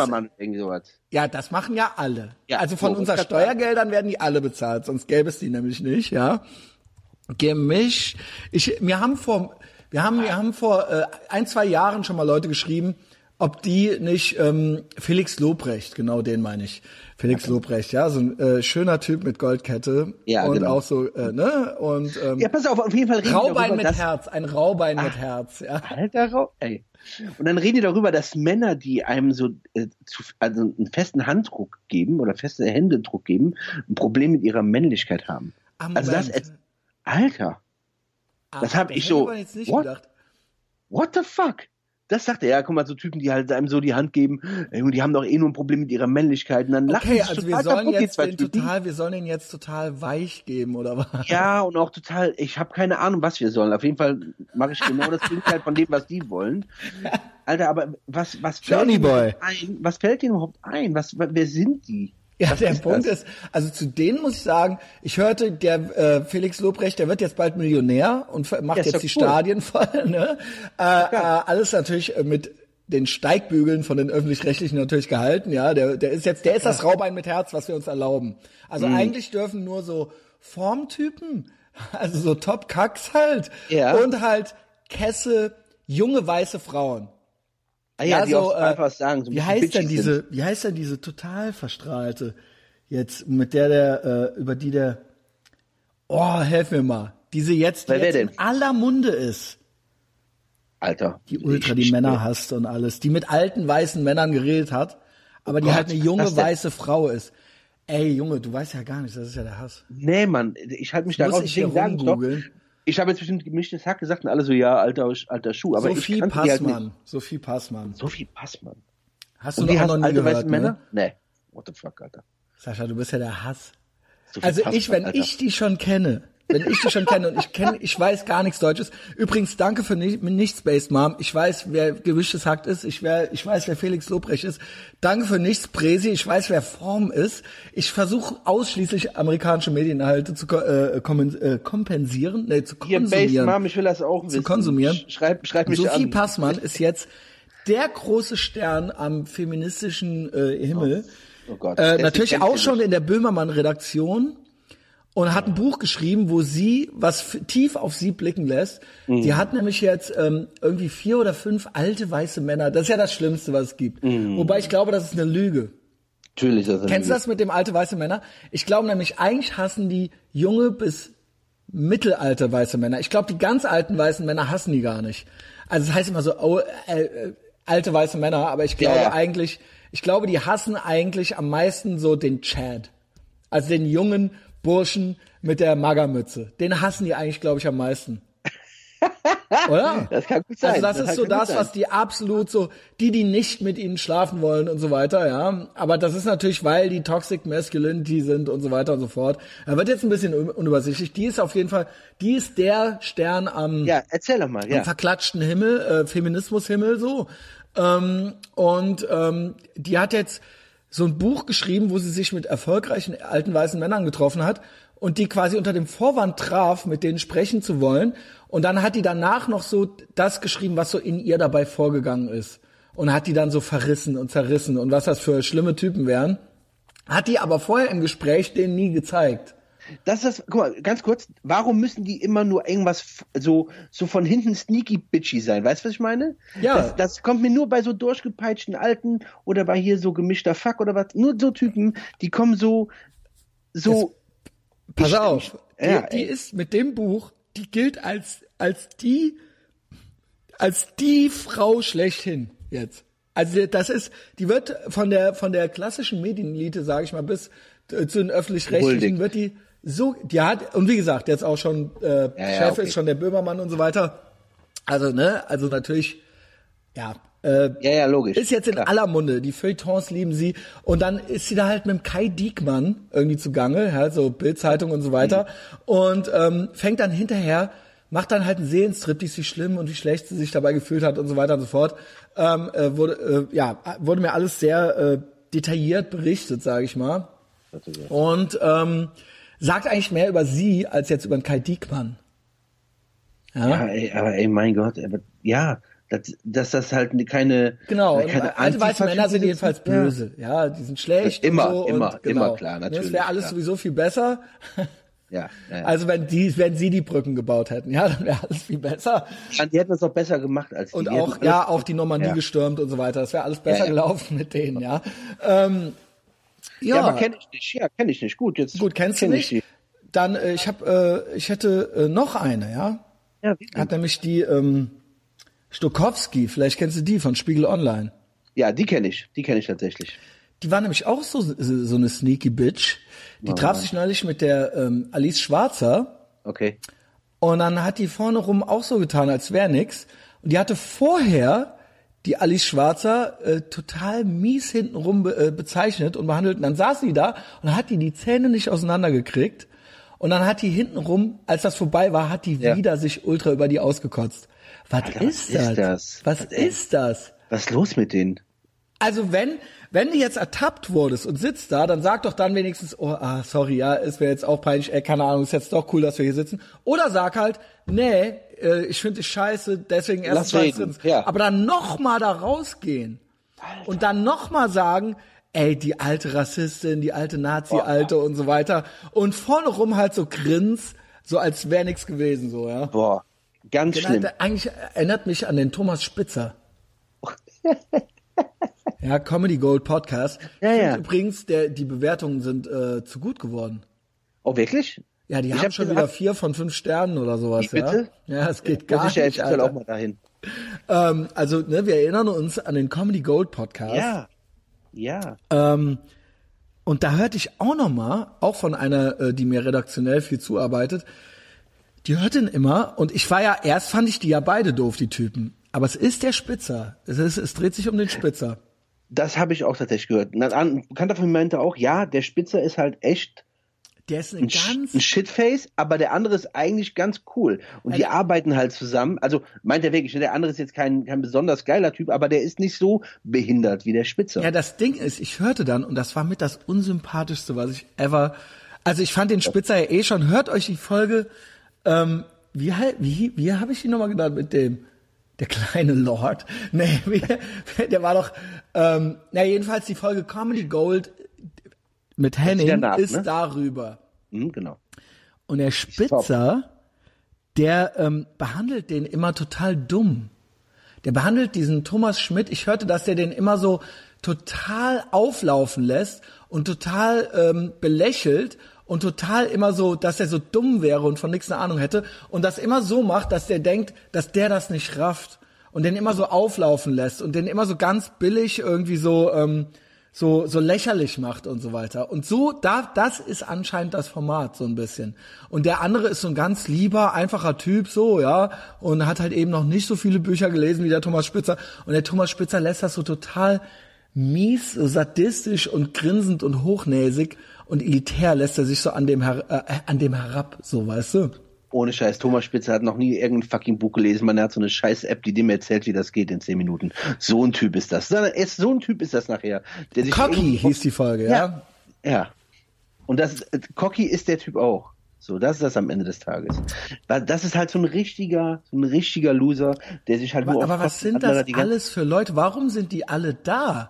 [SPEAKER 1] ja, das machen ja alle. Ja, also von so, unseren Steuergeldern werden die alle bezahlt, sonst gäbe es die nämlich nicht, ja. Gemisch. Ich, wir haben vor, wir haben, wir haben vor äh, ein, zwei Jahren schon mal Leute geschrieben, ob die nicht ähm, Felix Lobrecht, genau den meine ich. Felix okay. Lobrecht, ja, so ein äh, schöner Typ mit Goldkette
[SPEAKER 2] ja,
[SPEAKER 1] und
[SPEAKER 2] genau.
[SPEAKER 1] auch so, äh, ne? Und ähm,
[SPEAKER 2] ja, pass auf, auf jeden Fall
[SPEAKER 1] reden Raubein darüber, mit Herz, ein Raubein Ach, mit Herz, ja.
[SPEAKER 2] Alter Rau, ey. Und dann reden die darüber, dass Männer, die einem so äh, zu, also einen festen Handdruck geben oder festen Händedruck geben, ein Problem mit ihrer Männlichkeit haben.
[SPEAKER 1] Ah, also das
[SPEAKER 2] Alter. Ach, das habe ich so. What? What the fuck? Das sagt er, ja, guck mal, so Typen, die halt einem so die Hand geben, und die haben doch eh nur ein Problem mit ihrer Männlichkeit. Und dann
[SPEAKER 1] okay, lachen also wir sollen jetzt den total, wir sollen ihn jetzt total weich geben, oder was?
[SPEAKER 2] Ja, und auch total, ich habe keine Ahnung, was wir sollen. Auf jeden Fall mache ich genau das Gegenteil von dem, was die wollen. [LAUGHS] Alter, aber was, was
[SPEAKER 1] fällt Boy.
[SPEAKER 2] ein? Was fällt ihnen überhaupt ein? Was, wer sind die?
[SPEAKER 1] Ja, Was der ist Punkt das? ist, also zu denen muss ich sagen, ich hörte, der äh, Felix Lobrecht, der wird jetzt bald Millionär und macht jetzt die cool. Stadien voll. [LAUGHS] Ne? Äh, äh, alles natürlich äh, mit den Steigbügeln von den öffentlich-rechtlichen natürlich gehalten. Ja, der, der ist jetzt, der ist das Raubein mit Herz, was wir uns erlauben. Also mhm. eigentlich dürfen nur so Formtypen, [LAUGHS] also so Top-Kacks halt
[SPEAKER 2] ja.
[SPEAKER 1] und halt Kesse, junge weiße Frauen.
[SPEAKER 2] Ah ja, ja die so, äh, was sagen.
[SPEAKER 1] So wie heißt denn diese, sind. wie heißt denn diese total verstrahlte jetzt, mit der der, äh, über die der, oh, helf mir mal, diese jetzt, die jetzt in aller Munde ist.
[SPEAKER 2] Alter.
[SPEAKER 1] Die ultra die Männer hasst und alles, die mit alten weißen Männern geredet hat, aber die oh halt eine junge weiße Frau ist. Ey, Junge, du weißt ja gar nicht, das ist ja der Hass.
[SPEAKER 2] Nee, Mann, ich halte mich da raus.
[SPEAKER 1] Ich hier sagen, doch,
[SPEAKER 2] ich habe jetzt bestimmt gemischtes Hack gesagt und alle so, ja, alter, alter Schuh. Aber
[SPEAKER 1] Sophie
[SPEAKER 2] ich
[SPEAKER 1] Passmann. Halt Sophie Passmann.
[SPEAKER 2] Sophie Passmann.
[SPEAKER 1] Hast du und noch, noch nie alte gehört, weiße ne? Männer?
[SPEAKER 2] Nee. What the fuck, Alter.
[SPEAKER 1] Sascha, du bist ja der Hass. Sophie also Passmann, ich, wenn Alter. ich die schon kenne, wenn ich die schon kenne und ich kenne, ich weiß gar nichts Deutsches. Übrigens, danke für nicht, nicht Space Mom. Ich weiß, wer gewischtes Hackt ist. Ich, wer, ich weiß, wer Felix Lobrecht ist. Danke für nichts Presi. Ich weiß, wer Form ist. Ich versuche ausschließlich amerikanische Medieninhalte zu äh, äh, kompensieren, nee, zu konsumieren. Hier, Base
[SPEAKER 2] Mom, ich will das auch
[SPEAKER 1] wissen. Zu konsumieren.
[SPEAKER 2] Schreib, schreib mich
[SPEAKER 1] Sophie
[SPEAKER 2] an.
[SPEAKER 1] Passmann ist jetzt der große Stern am feministischen äh, Himmel. Oh, oh Gott. Äh, natürlich auch schon in der Böhmermann-Redaktion und hat ein Buch geschrieben, wo sie was tief auf sie blicken lässt. Mhm. Die hat nämlich jetzt ähm, irgendwie vier oder fünf alte weiße Männer. Das ist ja das Schlimmste, was es gibt. Mhm. Wobei ich glaube, das ist eine Lüge.
[SPEAKER 2] Natürlich. Das
[SPEAKER 1] Kennst du das mit dem alte weiße Männer? Ich glaube nämlich, eigentlich hassen die junge bis mittelalte weiße Männer. Ich glaube, die ganz alten weißen Männer hassen die gar nicht. Also es heißt immer so, oh, äh, äh, alte weiße Männer, aber ich glaube
[SPEAKER 2] ja.
[SPEAKER 1] eigentlich, ich glaube, die hassen eigentlich am meisten so den Chad. Also den jungen Burschen mit der Magermütze. Den hassen die eigentlich, glaube ich, am meisten. [LAUGHS] Oder?
[SPEAKER 2] Das kann gut sein.
[SPEAKER 1] Also das,
[SPEAKER 2] Das
[SPEAKER 1] ist so das,
[SPEAKER 2] sein.
[SPEAKER 1] was die absolut so, die, die nicht mit ihnen schlafen wollen und so weiter, ja. Aber das ist natürlich, weil die Toxic Masculinity sind und so weiter und so fort. Er wird jetzt ein bisschen un- unübersichtlich. Die ist auf jeden Fall, die ist der Stern am,
[SPEAKER 2] Ja, erzähl doch mal.
[SPEAKER 1] am
[SPEAKER 2] Ja.
[SPEAKER 1] verklatschten Himmel, äh, Feminismushimmel so. Ähm, und ähm, die hat jetzt so ein Buch geschrieben, wo sie sich mit erfolgreichen alten weißen Männern getroffen hat und die quasi unter dem Vorwand traf, mit denen sprechen zu wollen. Und dann hat die danach noch so das geschrieben, was so in ihr dabei vorgegangen ist. Und hat die dann so verrissen und zerrissen und was das für schlimme Typen wären. Hat die aber vorher im Gespräch denen nie gezeigt.
[SPEAKER 2] Das ist, guck mal, ganz kurz, warum müssen die immer nur irgendwas so, so von hinten sneaky bitchy sein? Weißt du, was ich meine?
[SPEAKER 1] Ja.
[SPEAKER 2] Das, das kommt mir nur bei so durchgepeitschten Alten oder bei hier so gemischter Fuck oder was. Nur so Typen, die kommen so, so.
[SPEAKER 1] Pass
[SPEAKER 2] Ich-
[SPEAKER 1] auf, die,
[SPEAKER 2] Ja,
[SPEAKER 1] die ist mit dem Buch, die gilt als als die als die Frau schlechthin jetzt. Also das ist, die wird von der von der klassischen Medienelite, sage ich mal, bis äh, zu den öffentlich-rechtlichen wird die so, die hat und wie gesagt, jetzt auch schon äh,
[SPEAKER 2] ja,
[SPEAKER 1] Chef
[SPEAKER 2] okay.
[SPEAKER 1] ist schon der Böhmermann und so weiter. Also ne, also natürlich, ja. Äh,
[SPEAKER 2] Ja, ja, logisch.
[SPEAKER 1] ist jetzt in
[SPEAKER 2] Klar.
[SPEAKER 1] aller Munde. Die Feuilletons lieben sie. Und dann ist sie da halt mit dem Kai Diekmann irgendwie zugange, ja, so Bildzeitung und so weiter.
[SPEAKER 2] Mhm.
[SPEAKER 1] Und ähm, fängt dann hinterher, macht dann halt einen Seelenstrip, wie schlimm und wie schlecht sie sich dabei gefühlt hat und so weiter und so fort. Ähm, äh, wurde, äh, ja, wurde mir alles sehr äh, detailliert berichtet, sage ich mal. Und ähm, sagt eigentlich mehr über sie als jetzt über den Kai Diekmann.
[SPEAKER 2] Ja, ey, aber ey, mein Gott, aber, ja, dass, dass das halt keine,
[SPEAKER 1] Genau, und
[SPEAKER 2] keine
[SPEAKER 1] alte weiße Männer sind jedenfalls
[SPEAKER 2] Ja.
[SPEAKER 1] böse. Ja, die sind schlecht.
[SPEAKER 2] Immer,
[SPEAKER 1] und so
[SPEAKER 2] immer,
[SPEAKER 1] und genau.
[SPEAKER 2] immer, klar, natürlich,
[SPEAKER 1] Das wäre alles
[SPEAKER 2] klar.
[SPEAKER 1] sowieso viel besser. [LAUGHS]
[SPEAKER 2] Ja, ja, ja.
[SPEAKER 1] Also wenn die, wenn sie die Brücken gebaut hätten, ja, dann wäre alles viel besser.
[SPEAKER 2] die hätten das auch besser gemacht als die.
[SPEAKER 1] Und auch,
[SPEAKER 2] alles-
[SPEAKER 1] ja, auch die Normandie
[SPEAKER 2] Ja.
[SPEAKER 1] gestürmt und so weiter. Das wäre alles besser
[SPEAKER 2] Ja, ja.
[SPEAKER 1] gelaufen mit denen, ja. Ähm, ja,
[SPEAKER 2] Ja, aber kenne ich nicht. Ja, kenne ich nicht. Gut, jetzt.
[SPEAKER 1] gut, kennst du
[SPEAKER 2] kenn
[SPEAKER 1] nicht?
[SPEAKER 2] Ich die.
[SPEAKER 1] Dann, äh, ich habe, äh, ich hätte äh, noch eine, ja.
[SPEAKER 2] Ja, wie?
[SPEAKER 1] Hat nämlich die ähm, Stokowski, vielleicht kennst du die von Spiegel Online.
[SPEAKER 2] ja, die kenne ich. Die kenne ich tatsächlich.
[SPEAKER 1] Die war nämlich auch so, so eine sneaky Bitch. Die traf sich neulich mit der ähm, Alice Schwarzer
[SPEAKER 2] Okay.
[SPEAKER 1] und dann hat die vorne rum auch so getan, als wäre nix. Und die hatte vorher die Alice Schwarzer äh, total mies hintenrum be äh, bezeichnet und behandelt. Und dann saß sie da und hat die die Zähne nicht auseinandergekriegt. Und dann hat die hintenrum, als das vorbei war, hat die
[SPEAKER 2] Ja.
[SPEAKER 1] wieder sich ultra über die ausgekotzt. Was
[SPEAKER 2] Alter,
[SPEAKER 1] ist
[SPEAKER 2] was
[SPEAKER 1] das?
[SPEAKER 2] ist das?
[SPEAKER 1] Was
[SPEAKER 2] Was,
[SPEAKER 1] ist das?
[SPEAKER 2] Was ist los mit denen?
[SPEAKER 1] Also wenn, wenn du jetzt ertappt wurdest und sitzt da, dann sag doch dann wenigstens, oh, ah, sorry, ja, ist mir jetzt auch peinlich, ey, keine Ahnung, ist jetzt doch cool, dass wir hier sitzen. Oder sag halt, nee, äh, ich finde dich scheiße, deswegen erst
[SPEAKER 2] reden,
[SPEAKER 1] drittens.
[SPEAKER 2] ja.
[SPEAKER 1] Aber dann noch mal da rausgehen und dann noch mal sagen, ey, die alte Rassistin, die alte Nazi-Alte und so weiter. Und vorne rum halt so grins, so als wäre nichts gewesen, so, ja.
[SPEAKER 2] Boah, ganz
[SPEAKER 1] Genau,
[SPEAKER 2] schlimm.
[SPEAKER 1] Eigentlich erinnert mich an den Thomas Spitzer. [LAUGHS] ja, Comedy Gold Podcast.
[SPEAKER 2] Ja, ja.
[SPEAKER 1] Übrigens, der, die Bewertungen sind äh, zu gut geworden.
[SPEAKER 2] Oh, wirklich?
[SPEAKER 1] Ja, die
[SPEAKER 2] Ich
[SPEAKER 1] haben
[SPEAKER 2] hab
[SPEAKER 1] schon
[SPEAKER 2] gesagt-
[SPEAKER 1] wieder vier von fünf Sternen oder sowas.
[SPEAKER 2] Wie, bitte?
[SPEAKER 1] Ja, ja es geht
[SPEAKER 2] Muss
[SPEAKER 1] gar
[SPEAKER 2] ich ja
[SPEAKER 1] nicht,
[SPEAKER 2] eventuell
[SPEAKER 1] Alter.
[SPEAKER 2] auch mal dahin.
[SPEAKER 1] Ähm, also, ne, wir erinnern uns an den Comedy Gold Podcast.
[SPEAKER 2] Ja. Ja.
[SPEAKER 1] Ähm, und da hörte ich auch noch mal, auch von einer, äh, die mir redaktionell viel zuarbeitet, die hört den immer und ich war ja, erst fand ich die ja beide doof, die Typen. Aber es ist der Spitzer. Es, ist, es dreht sich um den Spitzer.
[SPEAKER 2] Das habe ich auch tatsächlich gehört. Ein Bekannter von mir meinte auch, ja, der Spitzer ist halt echt
[SPEAKER 1] Der ist ein
[SPEAKER 2] Sch-
[SPEAKER 1] ganz
[SPEAKER 2] ein Shitface, aber der andere ist eigentlich ganz cool. Und die arbeiten halt zusammen. Also meint er wirklich, ne, der andere ist jetzt kein, kein besonders geiler Typ, aber der ist nicht so behindert wie der Spitzer.
[SPEAKER 1] Ja, das Ding ist, ich hörte dann, und das war mit das unsympathischste, was ich ever. Also ich fand den Spitzer ja eh schon. Hört euch die Folge. Ähm, wie wie, wie habe ich die nochmal genannt mit dem? Der kleine Lord. [LAUGHS] Nee, der war doch. Ähm, na, jedenfalls die Folge Comedy Gold mit Henning
[SPEAKER 2] danach,
[SPEAKER 1] ist
[SPEAKER 2] ne?
[SPEAKER 1] darüber.
[SPEAKER 2] Hm, genau.
[SPEAKER 1] Und der Spitzer, der ähm, behandelt den immer total dumm. Der behandelt diesen Thomas Schmidt, ich hörte, dass der den immer so total auflaufen lässt und total ähm, belächelt und total immer so, dass er so dumm wäre und von nichts eine Ahnung hätte und das immer so macht, dass der denkt, dass der das nicht rafft und den immer so auflaufen lässt und den immer so ganz billig irgendwie so ähm, so so lächerlich macht und so weiter. Und so da das ist anscheinend das Format so ein bisschen. Und der andere ist so ein ganz lieber, einfacher Typ so, ja, und hat halt eben noch nicht so viele Bücher gelesen wie der Thomas Spitzer und der Thomas Spitzer lässt das so total mies, so sadistisch und grinsend und hochnäsig und elitär lässt er sich so an dem her äh, an dem herab, so weißt du.
[SPEAKER 2] Ohne Scheiß, Thomas Spitzer hat noch nie irgendein fucking Buch gelesen. Man hat so eine scheiß App, die dem erzählt, wie das geht in zehn Minuten. So ein Typ ist das. So ein Typ ist das nachher.
[SPEAKER 1] Der Cocky hieß die Folge, ja?
[SPEAKER 2] Ja. ja. Und das, Cocky ist der Typ auch. So, das ist das am Ende des Tages. Das ist halt so ein richtiger, so ein richtiger Loser, der sich halt
[SPEAKER 1] aber, nur Aber was sind das alles für Leute? Warum sind die alle da?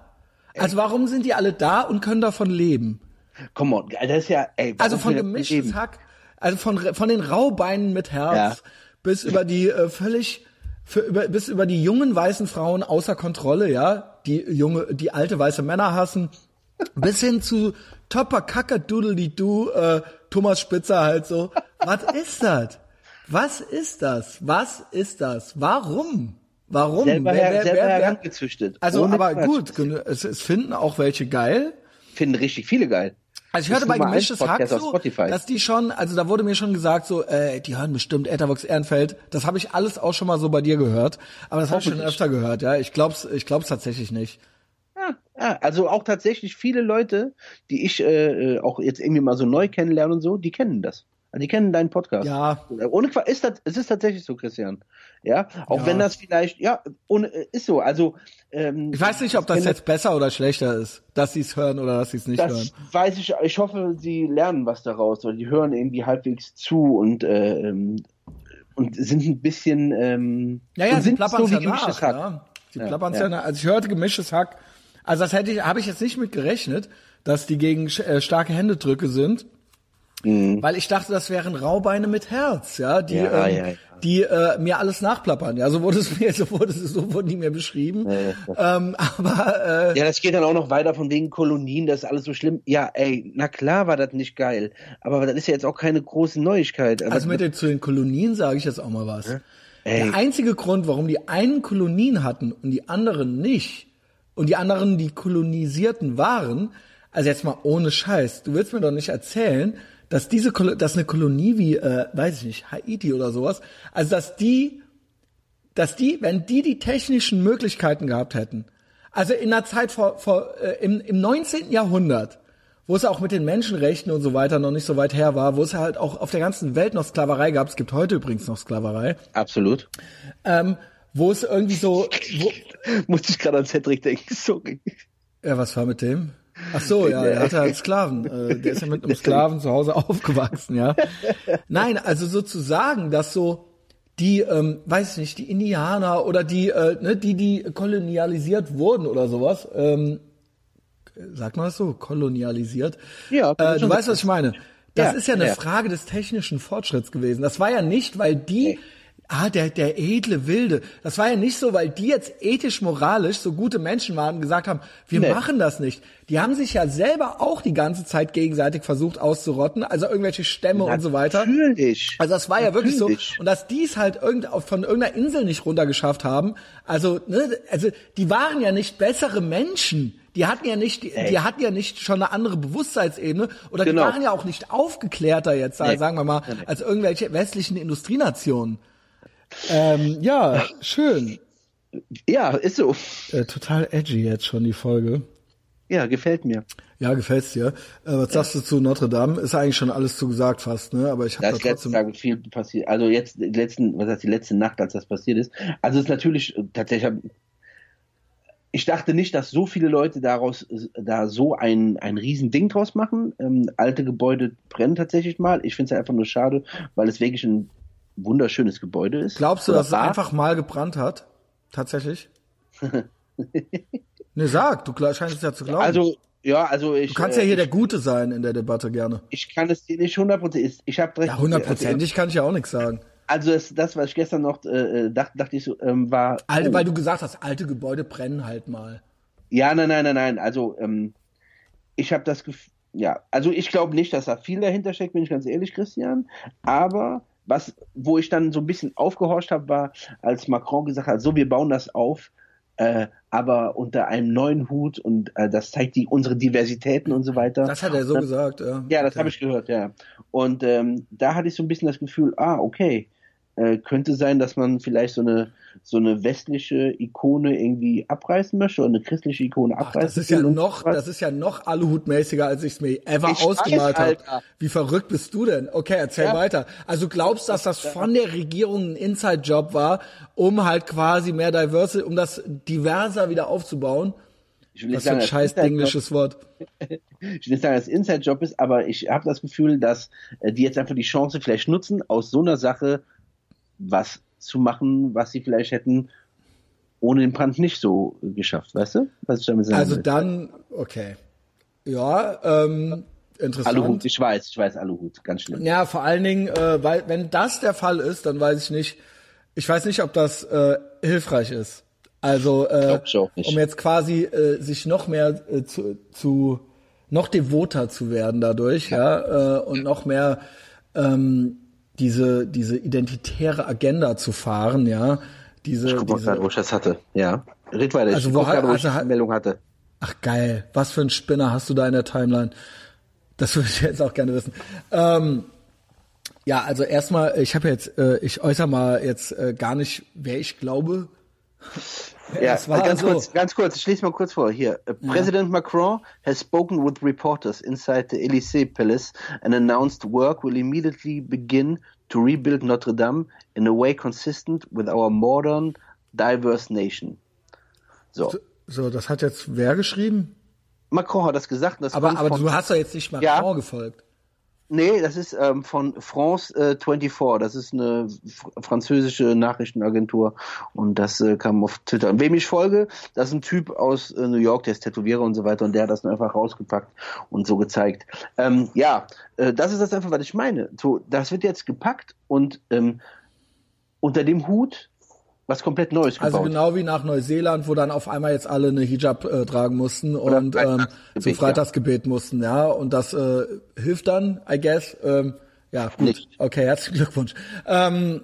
[SPEAKER 1] Also warum sind die alle da und können davon leben?
[SPEAKER 2] Come on, das ist ja, ey.
[SPEAKER 1] Also von gemischtes Hack also von, von den Raubeinen mit Herz ja. bis über die äh, völlig, für, über, bis über die jungen weißen Frauen außer Kontrolle, ja, die junge, die alte weiße Männer hassen, bis hin zu Topper Kacker Doodly Doo, äh, Thomas Spitzer halt so. Was ist das? Was ist das? Was ist das? Warum? Warum?
[SPEAKER 2] Selber, wer, wer, selber wer, herangezüchtet.
[SPEAKER 1] Also, aber gut, es, es finden auch welche geil.
[SPEAKER 2] Finden richtig viele geil.
[SPEAKER 1] Also ich hörte bei Gemischtes Hack so, dass die schon, also da wurde mir schon gesagt, so, äh, die hören bestimmt Etherbox Ehrenfeld. Das habe ich alles auch schon mal so bei dir gehört. Aber das habe ich schon öfter gehört, ja. Ich glaub's, ich glaub's tatsächlich nicht.
[SPEAKER 2] Ja, ja, also auch tatsächlich viele Leute, die ich äh, äh auch jetzt irgendwie mal so neu kennenlerne und so, die kennen das. Also die kennen deinen Podcast.
[SPEAKER 1] Ja.
[SPEAKER 2] Ohne ist das, es ist tatsächlich so, Christian. Ja, auch ja. wenn das vielleicht, ja, ohne, ist so. Also
[SPEAKER 1] ähm, ich weiß nicht, ob das jetzt besser oder schlechter ist, dass sie es hören oder dass sie es nicht
[SPEAKER 2] das
[SPEAKER 1] hören.
[SPEAKER 2] Weiß ich. Ich hoffe, sie lernen was daraus, oder die hören irgendwie halbwegs zu und äh, ähm, und sind ein bisschen. Ähm,
[SPEAKER 1] ja, ja, sie plappern so ja nach. Ja. Sie ja, plappern ja. ja Also ich hörte gemischtes Hack. Also das hätte ich, habe ich jetzt nicht mit gerechnet, dass die gegen äh, starke Händedrücke sind. Mhm. Weil ich dachte, das wären Raubeine mit Herz, ja, die, ja, ähm. Die äh, mir alles nachplappern. Ja, so wurde es [LAUGHS] mir, so wurde es, so wurden die mir beschrieben. Ähm, aber
[SPEAKER 2] äh, ja, das geht dann auch noch weiter von wegen Kolonien, das ist alles so schlimm. Ja, ey, na klar war das nicht geil, aber das ist ja jetzt auch keine große Neuigkeit.
[SPEAKER 1] Aber also mit den, zu den Kolonien sage ich jetzt auch mal was. Der einzige Grund, warum die einen Kolonien hatten und die anderen nicht, und die anderen die kolonisierten waren, also jetzt mal ohne Scheiß, du willst mir doch nicht erzählen, dass diese, dass eine Kolonie wie, äh, weiß ich nicht, Haiti oder sowas, also dass die, dass die, wenn die die technischen Möglichkeiten gehabt hätten, also in der Zeit vor, vor äh, im, im 19. Jahrhundert, wo es auch mit den Menschenrechten und so weiter noch nicht so weit her war, wo es halt auch auf der ganzen Welt noch Sklaverei gab, es gibt heute übrigens noch Sklaverei.
[SPEAKER 2] Absolut.
[SPEAKER 1] Ähm, wo es irgendwie so, wo, [LAUGHS]
[SPEAKER 2] muss ich gerade an Cedric denken, sorry.
[SPEAKER 1] Ja, was war mit dem? Ach so, ja, er hatte halt Sklaven. Äh, der ist ja mit einem Sklaven zu Hause [LAUGHS] aufgewachsen, ja. Nein, also sozusagen, dass so die, ähm, weiß ich nicht, die Indianer oder die, äh, ne, die, die kolonialisiert wurden oder sowas, ähm, sagt man das so, kolonialisiert?
[SPEAKER 2] Ja.
[SPEAKER 1] Äh, du weißt, was ich meine. Das ja, ist ja eine ja. Frage des technischen Fortschritts gewesen. Das war ja nicht, weil die ah, der, der edle Wilde. Das war ja nicht so, weil die jetzt ethisch, moralisch so gute Menschen waren und gesagt haben, wir nee. machen das nicht. Die haben sich ja selber auch die ganze Zeit gegenseitig versucht auszurotten, also irgendwelche Stämme Natürlich. und so weiter.
[SPEAKER 2] Natürlich.
[SPEAKER 1] Also das war ja wirklich so. Und dass die es halt irgend, von irgendeiner Insel nicht runtergeschafft haben, also, ne, also die waren ja nicht bessere Menschen. Die hatten ja nicht, die, die hatten ja nicht schon eine andere Bewusstseinsebene oder genau. die waren ja auch nicht aufgeklärter jetzt, nee. sagen wir mal, als irgendwelche westlichen Industrienationen. Ähm, ja, schön.
[SPEAKER 2] Ja, ist so.
[SPEAKER 1] Äh, total edgy jetzt schon die Folge.
[SPEAKER 2] Ja, gefällt mir.
[SPEAKER 1] Ja, gefällt's dir. Äh, was ja. sagst du zu Notre Dame? Ist eigentlich schon alles zu gesagt fast, ne? Aber ich habe da
[SPEAKER 2] trotzdem Tag viel passiert. Also jetzt die letzten, was heißt die letzte Nacht, als das passiert ist. Also es ist natürlich tatsächlich. Ich dachte nicht, dass so viele Leute daraus da so ein ein Riesending draus machen. Ähm, alte Gebäude brennen tatsächlich mal. Ich finde es einfach nur schade, weil es wirklich ein wunderschönes Gebäude ist.
[SPEAKER 1] Glaubst du, dass es einfach mal gebrannt hat? Tatsächlich? [LAUGHS] ne, sag, du scheinst es ja zu glauben.
[SPEAKER 2] Also, ja, also ich.
[SPEAKER 1] Du kannst ja hier ich, der Gute sein in der Debatte gerne.
[SPEAKER 2] Ich kann es dir nicht hundertprozentig. Ich habe
[SPEAKER 1] Ja, hundertprozentig kann ich ja auch nichts sagen.
[SPEAKER 2] Also das, das was ich gestern noch äh, dachte, dachte ich so, ähm, war.
[SPEAKER 1] Alte, oh. weil du gesagt hast, alte Gebäude brennen halt mal.
[SPEAKER 2] Ja, nein, nein, nein, nein. Also ähm, ich habe das Gefühl, ja, also ich glaube nicht, dass da viel dahinter steckt, bin ich ganz ehrlich, Christian. Aber was, wo ich dann so ein bisschen aufgehorcht habe, war, als Macron gesagt hat, so, wir bauen das auf, äh, aber unter einem neuen Hut und äh, das zeigt die unsere Diversitäten und so weiter.
[SPEAKER 1] Das hat er so
[SPEAKER 2] das,
[SPEAKER 1] gesagt, ja.
[SPEAKER 2] Ja, das okay. habe ich gehört, ja. Und ähm, da hatte ich so ein bisschen das Gefühl, ah, okay, äh, könnte sein, dass man vielleicht so eine so eine westliche Ikone irgendwie abreißen möchte oder eine christliche Ikone abreißen Ach,
[SPEAKER 1] das ist ja noch, das ist ja noch Aluhutmäßiger, als ich es mir ever ich ausgemalt habe. Wie verrückt bist du denn? Okay, erzähl ja. weiter. Also glaubst, dass das von der Regierung ein Inside-Job war, um halt quasi mehr diverse, um das diverser wieder aufzubauen? Ich will nicht Was sagen, für ein scheiß englisches Wort. [LAUGHS]
[SPEAKER 2] ich will nicht sagen, dass es Inside-Job ist, aber ich habe das Gefühl, dass äh, die jetzt einfach die Chance vielleicht nutzen, aus so einer Sache was zu machen, was sie vielleicht hätten ohne den Brand nicht so geschafft, weißt du? Was ich
[SPEAKER 1] damit sagen Also will. dann, okay. Ja, ähm, interessant.
[SPEAKER 2] Aluhut, ich weiß, ich weiß Aluhut, ganz schlimm.
[SPEAKER 1] Ja, vor allen Dingen, äh, weil wenn das der Fall ist, dann weiß ich nicht, ich weiß nicht, ob das äh, hilfreich ist. Also, äh, um jetzt quasi äh, sich noch mehr äh, zu, zu noch devoter zu werden dadurch, ja, ja äh, und noch mehr ähm, diese, diese identitäre Agenda zu fahren, ja. Diese,
[SPEAKER 2] ich guck
[SPEAKER 1] diese,
[SPEAKER 2] grad, wo ich das hatte, ja. Red weiter,
[SPEAKER 1] also ich wo, grad,
[SPEAKER 2] wo
[SPEAKER 1] also,
[SPEAKER 2] ich die Meldung hatte.
[SPEAKER 1] Ach geil, was für ein Spinner hast du da in der Timeline? Das [LAUGHS] würde ich jetzt auch gerne wissen. Ähm, ja, also erstmal, ich habe jetzt, äh, ich äußere mal jetzt äh, gar nicht, wer ich glaube.
[SPEAKER 2] Ja, ganz so. kurz, ganz kurz, ich lese mal kurz vor. Hier. Ja. President Macron has spoken with reporters inside the Elysee Palace and announced work will immediately begin to rebuild Notre Dame in a way consistent with our modern, diverse nation.
[SPEAKER 1] So. So, das hat jetzt wer geschrieben?
[SPEAKER 2] Macron hat das gesagt. Das
[SPEAKER 1] aber aber du hast doch jetzt nicht Macron ja. gefolgt.
[SPEAKER 2] Nee, das ist ähm, von France äh, 24. Das ist eine französische Nachrichtenagentur und das äh, kam auf Twitter. Und wem ich folge, das ist ein Typ aus äh, New York, der ist Tätowierer und so weiter und der hat das einfach rausgepackt und so gezeigt. Ähm, ja, äh, das ist das einfach, was ich meine. So, das wird jetzt gepackt und ähm, unter dem Hut was komplett Neues
[SPEAKER 1] also gebaut. Also genau wie nach Neuseeland, wo dann auf einmal jetzt alle eine Hijab äh, tragen mussten Oder und ähm, zum Freitagsgebet ja. mussten, ja. Und das äh, hilft dann, I guess. Ähm, ja, gut. Nicht. Okay, herzlichen Glückwunsch. Ähm,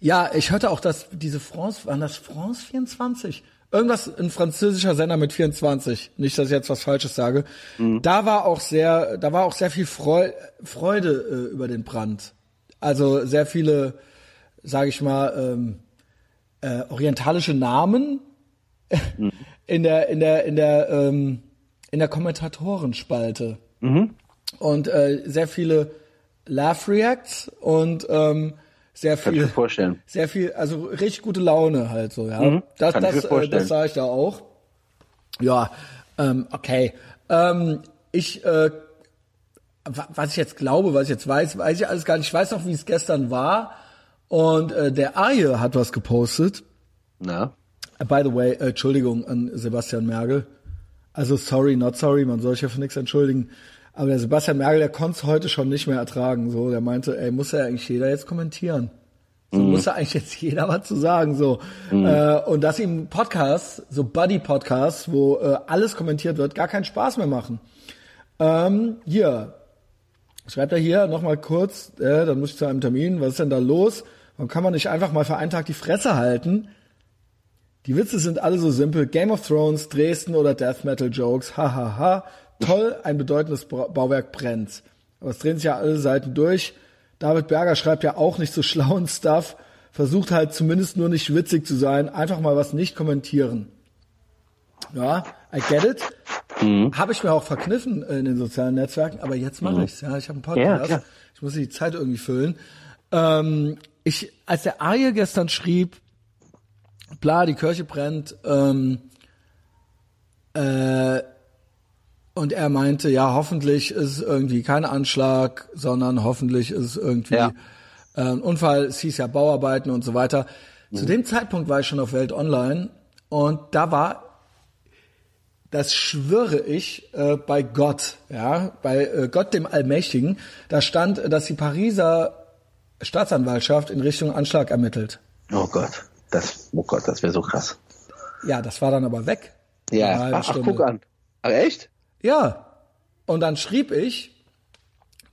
[SPEAKER 1] ja, ich hörte auch, dass diese France, waren das France 24? Irgendwas, ein französischer Sender mit 24. Nicht, dass ich jetzt was Falsches sage. Mhm. Da war auch sehr, da war auch sehr viel Freu Freude äh, über den Brand. Also sehr viele, sage ich mal, ähm, äh, orientalische Namen mhm. in der in der in der ähm, in der Kommentatorenspalte mhm. und äh, sehr viele Laugh Reacts und ähm, sehr viel, Kann ich
[SPEAKER 2] vorstellen.
[SPEAKER 1] sehr viel, also richtig gute Laune halt so, ja. Mhm. Das, Kann das, äh, das sah ich da auch. Ja, ähm, okay. Ähm, ich, äh, was ich jetzt glaube, was ich jetzt weiß, weiß ich alles gar nicht. Ich weiß noch, wie es gestern war. Und äh, der Aje hat was gepostet.
[SPEAKER 2] Na?
[SPEAKER 1] By the way, äh, Entschuldigung an Sebastian Mergel. Also sorry, not sorry, man soll sich ja für nichts entschuldigen. Aber der Sebastian Mergel, der konnte es heute schon nicht mehr ertragen. So, der meinte, ey, muss ja eigentlich jeder jetzt kommentieren. So mhm. muss ja eigentlich jetzt [LAUGHS] jeder was zu sagen. So. Mhm. Äh, und dass ihm Podcasts, so Buddy-Podcasts, wo äh, alles kommentiert wird, gar keinen Spaß mehr machen. Ähm, hier, schreibt er hier nochmal kurz, äh, dann muss ich zu einem Termin, was ist denn da los? Warum kann man nicht einfach mal für einen Tag die Fresse halten? Die Witze sind alle so simpel. Game of Thrones, Dresden oder Death Metal Jokes. Hahaha. Ha, ha. Toll, ein bedeutendes Bauwerk brennt. Aber es drehen sich ja alle Seiten durch. David Berger schreibt ja auch nicht so schlauen Stuff. Versucht halt zumindest nur nicht witzig zu sein. Einfach mal was nicht kommentieren. Ja, I get it. Mhm. Habe ich mir auch verkniffen in den sozialen Netzwerken, aber jetzt mache mhm. ich's. Ja, ich habe einen Podcast. Ja, ich muss die Zeit irgendwie füllen. Ähm, ich, als der Arje gestern schrieb, bla, die Kirche brennt, ähm, äh, und er meinte, ja, hoffentlich ist es irgendwie kein Anschlag, sondern hoffentlich ist es irgendwie ja. äh, ein Unfall. Es hieß ja Bauarbeiten und so weiter. Mhm. Zu dem Zeitpunkt war ich schon auf Welt Online und da war, das schwöre ich, äh, bei Gott, ja, bei äh, Gott dem Allmächtigen, da stand, dass die Pariser Staatsanwaltschaft in Richtung Anschlag ermittelt.
[SPEAKER 2] Oh Gott, das, oh Gott, das wäre so krass.
[SPEAKER 1] Ja, das war dann aber weg.
[SPEAKER 2] Ja, ach, ach, guck an. Ach, echt?
[SPEAKER 1] Ja. Und dann schrieb ich,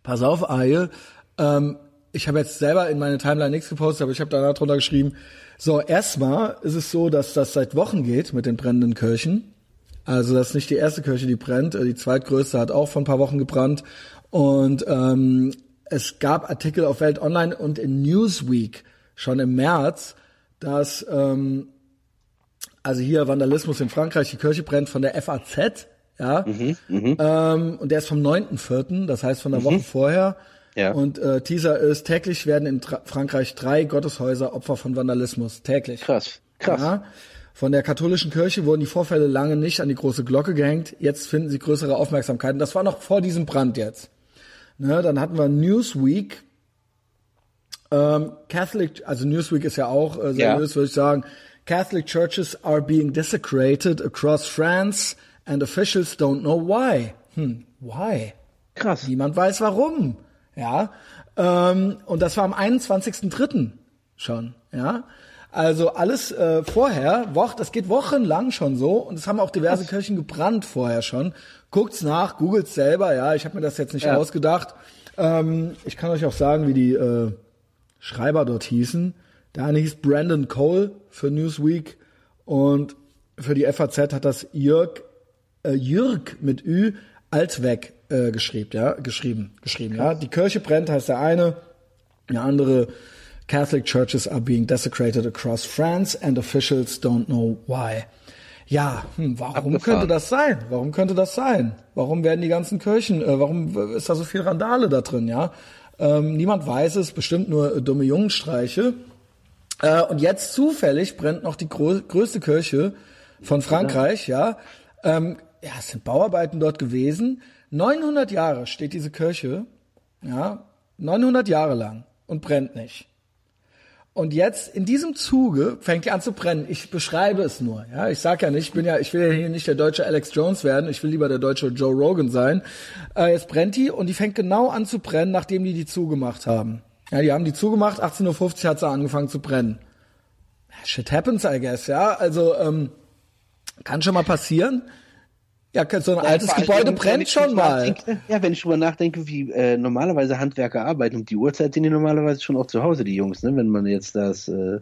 [SPEAKER 1] pass auf, Aye, ähm, ich habe jetzt selber in meine Timeline nichts gepostet, aber ich habe danach drunter geschrieben, so, erstmal ist es so, dass das seit Wochen geht mit den brennenden Kirchen. Also das ist nicht die erste Kirche, die brennt. Die zweitgrößte hat auch vor ein paar Wochen gebrannt. Und ähm, es gab Artikel auf Welt Online und in Newsweek schon im März, dass ähm, also hier Vandalismus in Frankreich, die Kirche brennt von der FAZ, ja, mhm, mh. ähm, und der ist vom 9.4., das heißt von der mhm. Woche vorher. Ja. Und äh, Teaser ist, täglich werden in Tra Frankreich drei Gotteshäuser Opfer von Vandalismus. Täglich.
[SPEAKER 2] Krass, krass. Ja.
[SPEAKER 1] Von der katholischen Kirche wurden die Vorfälle lange nicht an die große Glocke gehängt. Jetzt finden sie größere Aufmerksamkeit. Und das war noch vor diesem Brand jetzt. Ne, dann hatten wir Newsweek. Ähm, Catholic, also Newsweek ist ja auch äh, seriös, ja. würde ich sagen. Catholic churches are being desecrated across France and officials don't know why. Hm, why? Krass. Niemand weiß warum. Ja, ähm, und das war am 21.03. schon, ja. Also alles äh, vorher, Woch, das geht wochenlang schon so und es haben auch diverse? Kirchen gebrannt vorher schon. Guckt's nach, googelt's selber, ja, ich habe mir das jetzt nicht ja. ausgedacht. Ähm, ich kann euch auch sagen, wie die äh, Schreiber dort hießen. Der eine hieß Brandon Cole für Newsweek und für die FAZ hat das Jörg, äh, Jürg mit Ü Altweg äh, geschrieben, ja, geschrieben, geschrieben, ja. Die Kirche brennt heißt der eine, der andere Catholic churches are being desecrated across France and officials don't know why. Ja, hm, warum Abgefahren. könnte das sein? Warum könnte das sein? Warum werden die ganzen Kirchen, äh, warum ist da so viel Randale da drin, ja? Ähm, niemand weiß es, bestimmt nur äh, dumme Jungenstreiche. Äh, und jetzt zufällig brennt noch die größte Kirche von Frankreich, ja. Ähm, ja, es sind Bauarbeiten dort gewesen. 900 Jahre steht diese Kirche, ja, 900 Jahre lang und brennt nicht. Und jetzt in diesem Zuge fängt die an zu brennen. Ich beschreibe es nur. Ja, ich sag ja nicht, ich bin ja, ich will ja hier nicht der deutsche Alex Jones werden. Ich will lieber der deutsche Joe Rogan sein. Äh, jetzt brennt die und die fängt genau an zu brennen, nachdem die die zugemacht haben. Ja, die haben die zugemacht. 18:50 Uhr hat sie angefangen zu brennen. Shit happens, I guess. Ja, also ähm, kann schon mal passieren. Ja, so ein ja, altes Gebäude brennt schon mal.
[SPEAKER 2] Ja, wenn ich drüber nachdenke, wie äh, normalerweise Handwerker arbeiten, um die Uhrzeit sind die normalerweise schon auch zu Hause, die Jungs, ne? Wenn man jetzt das. Äh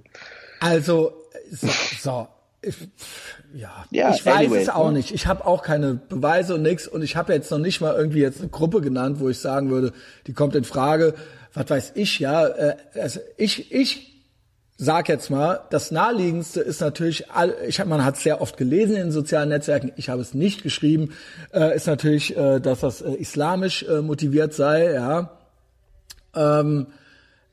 [SPEAKER 1] also, so, so. Ich, ja, ja, ich weiß anyway, es auch ne? nicht. Ich habe auch keine Beweise und nix und ich habe jetzt noch nicht mal irgendwie jetzt eine Gruppe genannt, wo ich sagen würde, die kommt in Frage. Was weiß ich, ja. Äh, also ich, ich sag jetzt mal, das naheliegendste ist natürlich, ich hab, man hat sehr oft gelesen in den sozialen Netzwerken, ich habe es nicht geschrieben, äh, ist natürlich, äh, dass das äh, islamisch äh, motiviert sei, ja. Ähm,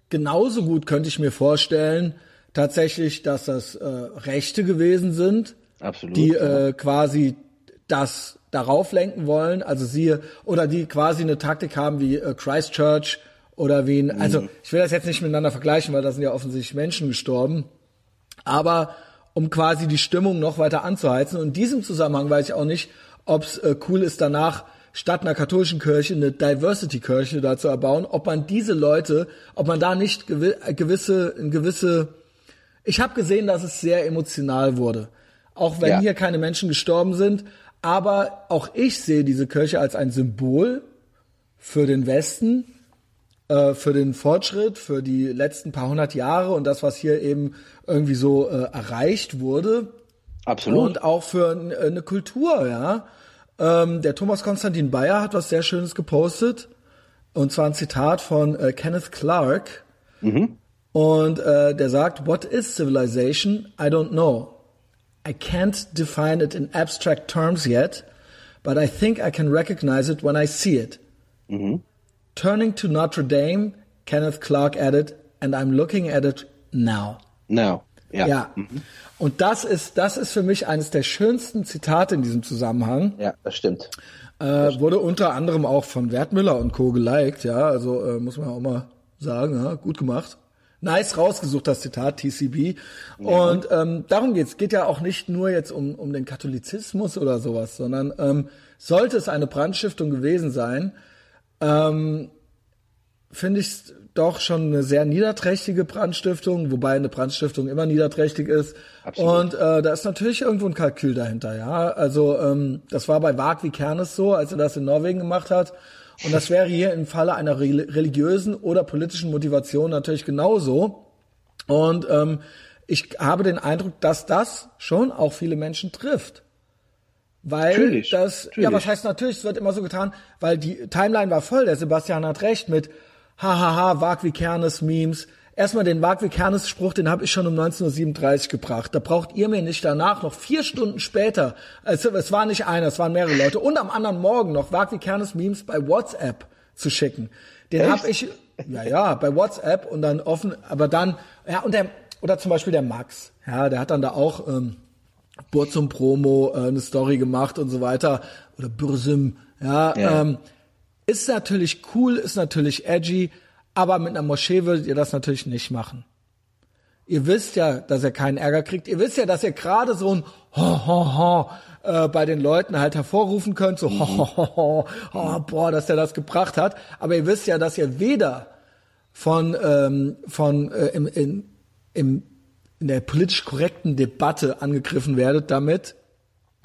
[SPEAKER 1] genauso gut könnte ich mir vorstellen, tatsächlich, dass das äh, Rechte gewesen sind,
[SPEAKER 2] Absolut,
[SPEAKER 1] die äh, quasi das darauf lenken wollen, also sie oder die quasi eine Taktik haben wie Christchurch, oder wen, also mhm. ich will das jetzt nicht miteinander vergleichen, weil da sind ja offensichtlich Menschen gestorben. Aber um quasi die Stimmung noch weiter anzuheizen. Und in diesem Zusammenhang weiß ich auch nicht, ob es äh, cool ist, danach statt einer katholischen Kirche eine Diversity-Kirche da zu erbauen, ob man diese Leute, ob man da nicht gewi gewisse, gewisse, ich habe gesehen, dass es sehr emotional wurde. Auch wenn ja. hier keine Menschen gestorben sind. Aber auch ich sehe diese Kirche als ein Symbol für den Westen äh, für den Fortschritt, für die letzten paar hundert Jahre und das, was hier eben irgendwie so äh, erreicht wurde.
[SPEAKER 2] Absolut.
[SPEAKER 1] Und auch für äh, eine Kultur, ja. Ähm, der Thomas Konstantin Bayer hat was sehr Schönes gepostet. Und zwar ein Zitat von äh, Kenneth Clark. Mhm. Und äh, der sagt, What is civilization? I don't know. I can't define it in abstract terms yet, but I think I can recognize it when I see it. Mhm. Turning to Notre Dame, Kenneth Clark added, and I'm looking at it now.
[SPEAKER 2] Now.
[SPEAKER 1] Ja. ja. Mhm. Und das ist, das ist für mich eines der schönsten Zitate in diesem Zusammenhang.
[SPEAKER 2] Ja, das stimmt.
[SPEAKER 1] Äh, stimmt. Wurde unter anderem auch von Wertmüller und Co. geliked, ja, also äh, muss man auch mal sagen, ja, gut gemacht. Nice rausgesucht, das Zitat TCB. Ja. Und ähm, darum geht's. Geht ja auch nicht nur jetzt um, um den Katholizismus oder sowas, sondern ähm, sollte es eine Brandstiftung gewesen sein, ähm, finde ich doch schon eine sehr niederträchtige Brandstiftung, wobei eine Brandstiftung immer niederträchtig ist.
[SPEAKER 2] Absolut.
[SPEAKER 1] Und äh, da ist natürlich irgendwo ein Kalkül dahinter, ja. Also ähm, das war bei Wag wie Kernes so, als er das in Norwegen gemacht hat. Und das wäre hier im Falle einer re religiösen oder politischen Motivation natürlich genauso. Und ähm, ich habe den Eindruck, dass das schon auch viele Menschen trifft. Weil
[SPEAKER 2] Natürlich,
[SPEAKER 1] das,
[SPEAKER 2] natürlich.
[SPEAKER 1] ja, was heißt natürlich, es wird immer so getan, weil die Timeline war voll, der Sebastian hat recht mit hahaha, Wag wie Kernes Memes. Erstmal den Wag wie Kernes Spruch, den habe ich schon um 19.37 Uhr gebracht. Da braucht ihr mir nicht danach noch vier Stunden später, also es war nicht einer, es waren mehrere Leute, und am anderen Morgen noch Wag wie Kernes Memes bei WhatsApp zu schicken. Den habe ich, ja, ja, bei WhatsApp und dann offen, aber dann, ja, und der, oder zum Beispiel der Max, ja, der hat dann da auch, ähm, Burzum Promo äh, eine Story gemacht und so weiter oder Bürsüm, ja,
[SPEAKER 2] Ja.
[SPEAKER 1] Ähm, ist natürlich cool, ist natürlich edgy, aber mit einer Moschee würdet ihr das natürlich nicht machen. Ihr wisst ja, dass er keinen Ärger kriegt. Ihr wisst ja, dass ihr gerade so ein ho, ho, ho, äh, bei den Leuten halt hervorrufen könnt, so ho, ho, ho, ho, oh, boah, dass der das gebracht hat. Aber ihr wisst ja, dass ihr weder von, ähm, von äh, im, in, im, in der politisch korrekten Debatte angegriffen werdet damit,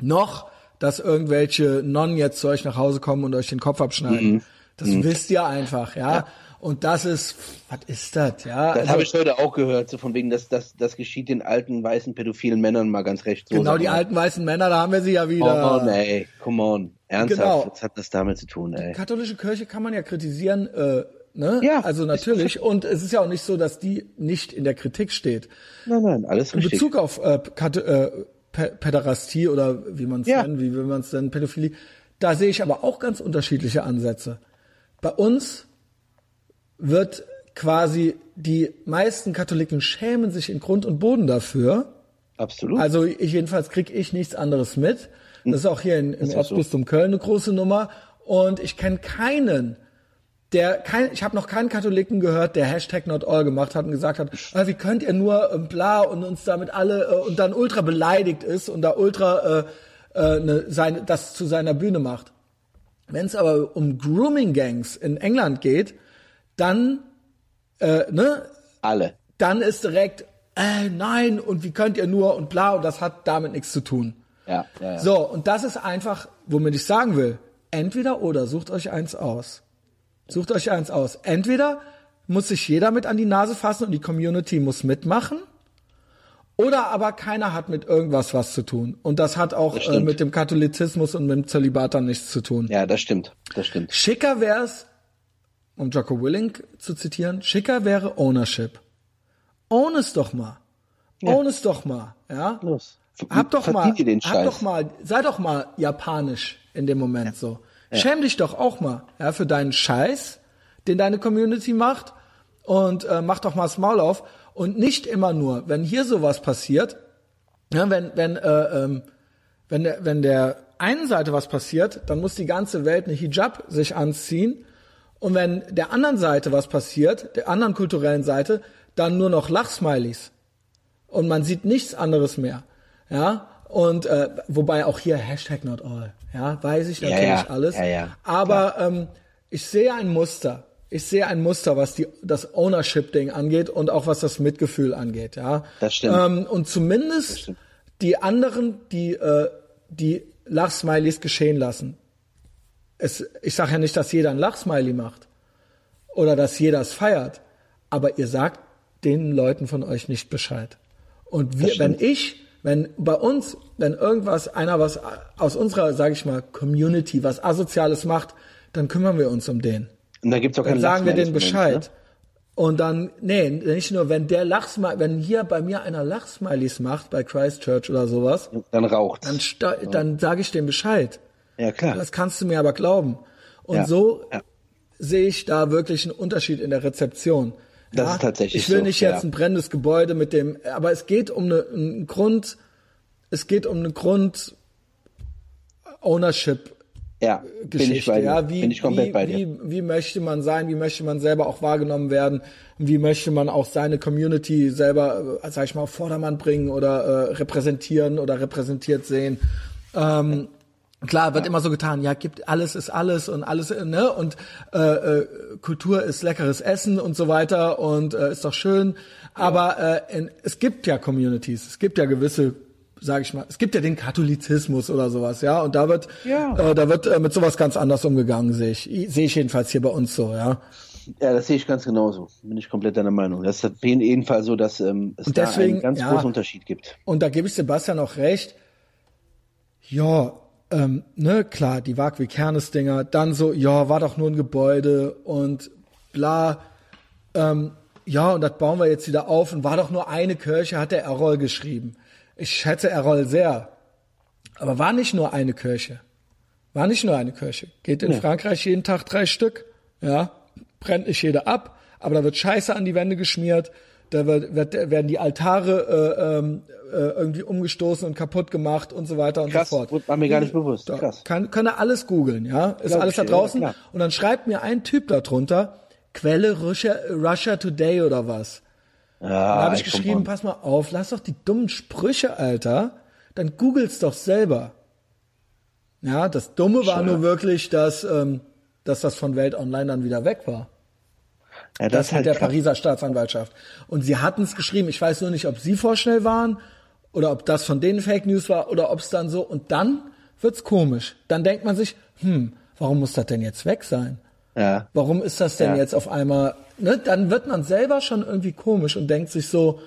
[SPEAKER 1] noch, dass irgendwelche Nonnen jetzt zu euch nach Hause kommen und euch den Kopf abschneiden. Das wisst ihr einfach, ja? Und das ist, was ist das, ja?
[SPEAKER 2] Das
[SPEAKER 1] Also,
[SPEAKER 2] habe ich heute auch gehört, so von wegen, dass das, das geschieht den alten, weißen, pädophilen Männern mal ganz recht. So
[SPEAKER 1] genau die
[SPEAKER 2] mal.
[SPEAKER 1] alten weißen Männer, da haben wir sie ja wieder.
[SPEAKER 2] Mann, ey, come on. Ernsthaft,
[SPEAKER 1] Genau.
[SPEAKER 2] was hat das damit zu tun, ey?
[SPEAKER 1] Katholische Kirche kann man ja kritisieren, äh, ne?
[SPEAKER 2] Ja,
[SPEAKER 1] Also natürlich. Und es ist ja auch nicht so, dass die nicht in der Kritik steht.
[SPEAKER 2] Nein, nein, alles
[SPEAKER 1] In
[SPEAKER 2] richtig.
[SPEAKER 1] Bezug auf äh, äh, Päderastie oder wie man es
[SPEAKER 2] Ja.
[SPEAKER 1] nennt, wie will man es nennen, Pädophilie, da sehe ich aber auch ganz unterschiedliche Ansätze. Bei uns wird quasi die meisten Katholiken schämen sich in Grund und Boden dafür.
[SPEAKER 2] Absolut.
[SPEAKER 1] Also ich, jedenfalls kriege ich nichts anderes mit. Das ist auch hier in, im
[SPEAKER 2] Ist auch so.
[SPEAKER 1] Erzbistum Köln eine große Nummer. Und ich kenne keinen, der kein, ich habe noch keinen Katholiken gehört, der Hashtag not all gemacht hat und gesagt hat, ah, wie könnt ihr nur ähm, bla und uns damit alle äh, und dann ultra beleidigt ist und da ultra äh, äh, ne, seine, das zu seiner Bühne macht. Wenn es aber um Grooming Gangs in England geht, dann äh, ne,
[SPEAKER 2] Alle.
[SPEAKER 1] dann ist direkt, äh, nein, und wie könnt ihr nur und bla, und das hat damit nichts zu tun.
[SPEAKER 2] Ja, ja, ja.
[SPEAKER 1] So, und das ist einfach, womit ich sagen will, entweder oder, sucht euch eins aus. Sucht euch eins aus. Entweder muss sich jeder mit an die Nase fassen und die Community muss mitmachen, oder aber keiner hat mit irgendwas was zu tun. Und das hat auch
[SPEAKER 2] Das
[SPEAKER 1] äh, mit dem Katholizismus und mit dem Zölibat dann nichts zu tun.
[SPEAKER 2] Ja, das stimmt. Das stimmt.
[SPEAKER 1] Schicker wäre es, um Jocko Willing zu zitieren, schicker wäre Ownership. Own es doch mal. Own es doch mal, ja?
[SPEAKER 2] Los.
[SPEAKER 1] Hab doch mal,
[SPEAKER 2] Verdient den
[SPEAKER 1] hab doch mal, sei doch mal japanisch in dem Moment so. Schäm dich doch auch mal, ja, für deinen Scheiß, den deine Community macht und äh, mach doch mal das Maul auf und nicht immer nur, wenn hier sowas passiert, ja, wenn wenn äh, ähm, wenn der, wenn der einen Seite was passiert, dann muss die ganze Welt eine Hijab sich anziehen. Und wenn der anderen Seite was passiert, der anderen kulturellen Seite, dann nur noch Lachsmilies. Und man sieht nichts anderes mehr. Ja. Und äh, wobei auch hier Hashtag not all. Ja, weiß ich
[SPEAKER 2] Ja,
[SPEAKER 1] natürlich
[SPEAKER 2] ja.
[SPEAKER 1] alles.
[SPEAKER 2] Ja, ja.
[SPEAKER 1] Aber ähm, ich sehe ein Muster. Ich sehe ein Muster, was die, das Ownership-Ding angeht und auch was das Mitgefühl angeht. Ja.
[SPEAKER 2] Das stimmt.
[SPEAKER 1] Ähm, und zumindest
[SPEAKER 2] stimmt.
[SPEAKER 1] die anderen, die äh, die Lachsmilies geschehen lassen. Es, ich sage ja nicht, dass jeder ein Lachsmiley macht oder dass jeder es feiert, aber ihr sagt den Leuten von euch nicht Bescheid. Und wir, wenn ich, wenn bei uns, wenn irgendwas, einer was aus unserer, sage ich mal, Community was Asoziales macht, dann kümmern wir uns um den.
[SPEAKER 2] Und da gibt's auch
[SPEAKER 1] Dann
[SPEAKER 2] keinen
[SPEAKER 1] sagen wir denen
[SPEAKER 2] mehr,
[SPEAKER 1] Bescheid. Und dann, nee, nicht nur, wenn der Lachsmiley, wenn hier bei mir einer Lachsmilies macht, bei Christchurch oder sowas,
[SPEAKER 2] Ne? Dann raucht's.
[SPEAKER 1] dann, sta- dann sage ich dem Bescheid.
[SPEAKER 2] ja, klar.
[SPEAKER 1] Das kannst du mir aber glauben. Und
[SPEAKER 2] Ja,
[SPEAKER 1] so
[SPEAKER 2] ja.
[SPEAKER 1] sehe ich da wirklich einen Unterschied in der Rezeption.
[SPEAKER 2] Das ist tatsächlich
[SPEAKER 1] Ich will
[SPEAKER 2] so,
[SPEAKER 1] nicht jetzt
[SPEAKER 2] ja.
[SPEAKER 1] ein brennendes Gebäude mit dem, aber es geht um eine, einen Grund, es geht um eine Grund Ownership
[SPEAKER 2] ja, bin ich
[SPEAKER 1] Geschichte,
[SPEAKER 2] bei dir.
[SPEAKER 1] ja, wie,
[SPEAKER 2] bin ich komplett
[SPEAKER 1] wie,
[SPEAKER 2] bei dir.
[SPEAKER 1] wie, wie möchte man sein, wie möchte man selber auch wahrgenommen werden, wie möchte man auch seine Community selber, äh, sag ich mal, auf Vordermann bringen oder äh, repräsentieren oder repräsentiert sehen. Ähm, Klar, wird immer so getan, ja, gibt alles ist alles und alles, ne? Und äh, äh, Kultur ist leckeres Essen und so weiter und äh, ist doch schön. Aber äh, in, es gibt ja Communities, es gibt ja gewisse, sage ich mal, es gibt ja den Katholizismus oder sowas, ja. Und da wird,
[SPEAKER 2] Ja.
[SPEAKER 1] äh, da wird äh, mit sowas ganz anders umgegangen, sehe ich, sehe ich jedenfalls hier bei uns so, ja.
[SPEAKER 2] Ja, das sehe ich ganz genauso. Bin ich komplett deiner Meinung. Das ist auf jeden Fall so, dass ähm, es
[SPEAKER 1] Und
[SPEAKER 2] da
[SPEAKER 1] deswegen,
[SPEAKER 2] einen ganz
[SPEAKER 1] ja.
[SPEAKER 2] großen Unterschied gibt.
[SPEAKER 1] Und da gebe ich Sebastian auch recht. Ja, ähm, ne, klar, die Wag wie Kernes-Dinger, dann so, ja, war doch nur ein Gebäude und bla. Ähm, ja, und das bauen wir jetzt wieder auf und war doch nur eine Kirche, hat der Errol geschrieben. Ich schätze Errol sehr. Aber war nicht nur eine Kirche. War nicht nur eine Kirche. Geht in Frankreich jeden Tag drei Stück. Ja, brennt nicht jeder ab, aber da wird Scheiße an die Wände geschmiert. Da wird, wird, werden die Altare äh, ähm, äh, irgendwie umgestoßen und kaputt gemacht und so weiter und
[SPEAKER 2] Krass,
[SPEAKER 1] so fort.
[SPEAKER 2] war mir gar nicht bewusst.
[SPEAKER 1] Da
[SPEAKER 2] Krass.
[SPEAKER 1] Kann, kann er alles googeln, ja? Ist
[SPEAKER 2] Glaub
[SPEAKER 1] alles da
[SPEAKER 2] ja,
[SPEAKER 1] draußen.
[SPEAKER 2] klar.
[SPEAKER 1] und dann schreibt mir ein Typ da drunter, Quelle Russia, Russia Today oder was.
[SPEAKER 2] Ja,
[SPEAKER 1] Da habe ich geschrieben, pass mal auf, lass doch die dummen Sprüche, Alter. Dann googelt's doch selber. Ja, das Dumme war nur wirklich, dass, ähm, dass das von Welt Online dann wieder weg war.
[SPEAKER 2] Ja,
[SPEAKER 1] Das,
[SPEAKER 2] ist
[SPEAKER 1] mit der
[SPEAKER 2] krass.
[SPEAKER 1] Pariser Staatsanwaltschaft. Und sie hatten es geschrieben. Ich weiß nur nicht, ob sie vorschnell waren oder ob das von denen Fake News war oder ob es dann so. Und dann wird's komisch. Dann denkt man sich, hm, warum muss das denn jetzt weg sein?
[SPEAKER 2] Ja.
[SPEAKER 1] Warum ist das denn
[SPEAKER 2] Ja.
[SPEAKER 1] jetzt auf einmal? Ne? Dann wird man selber schon irgendwie komisch und denkt sich so,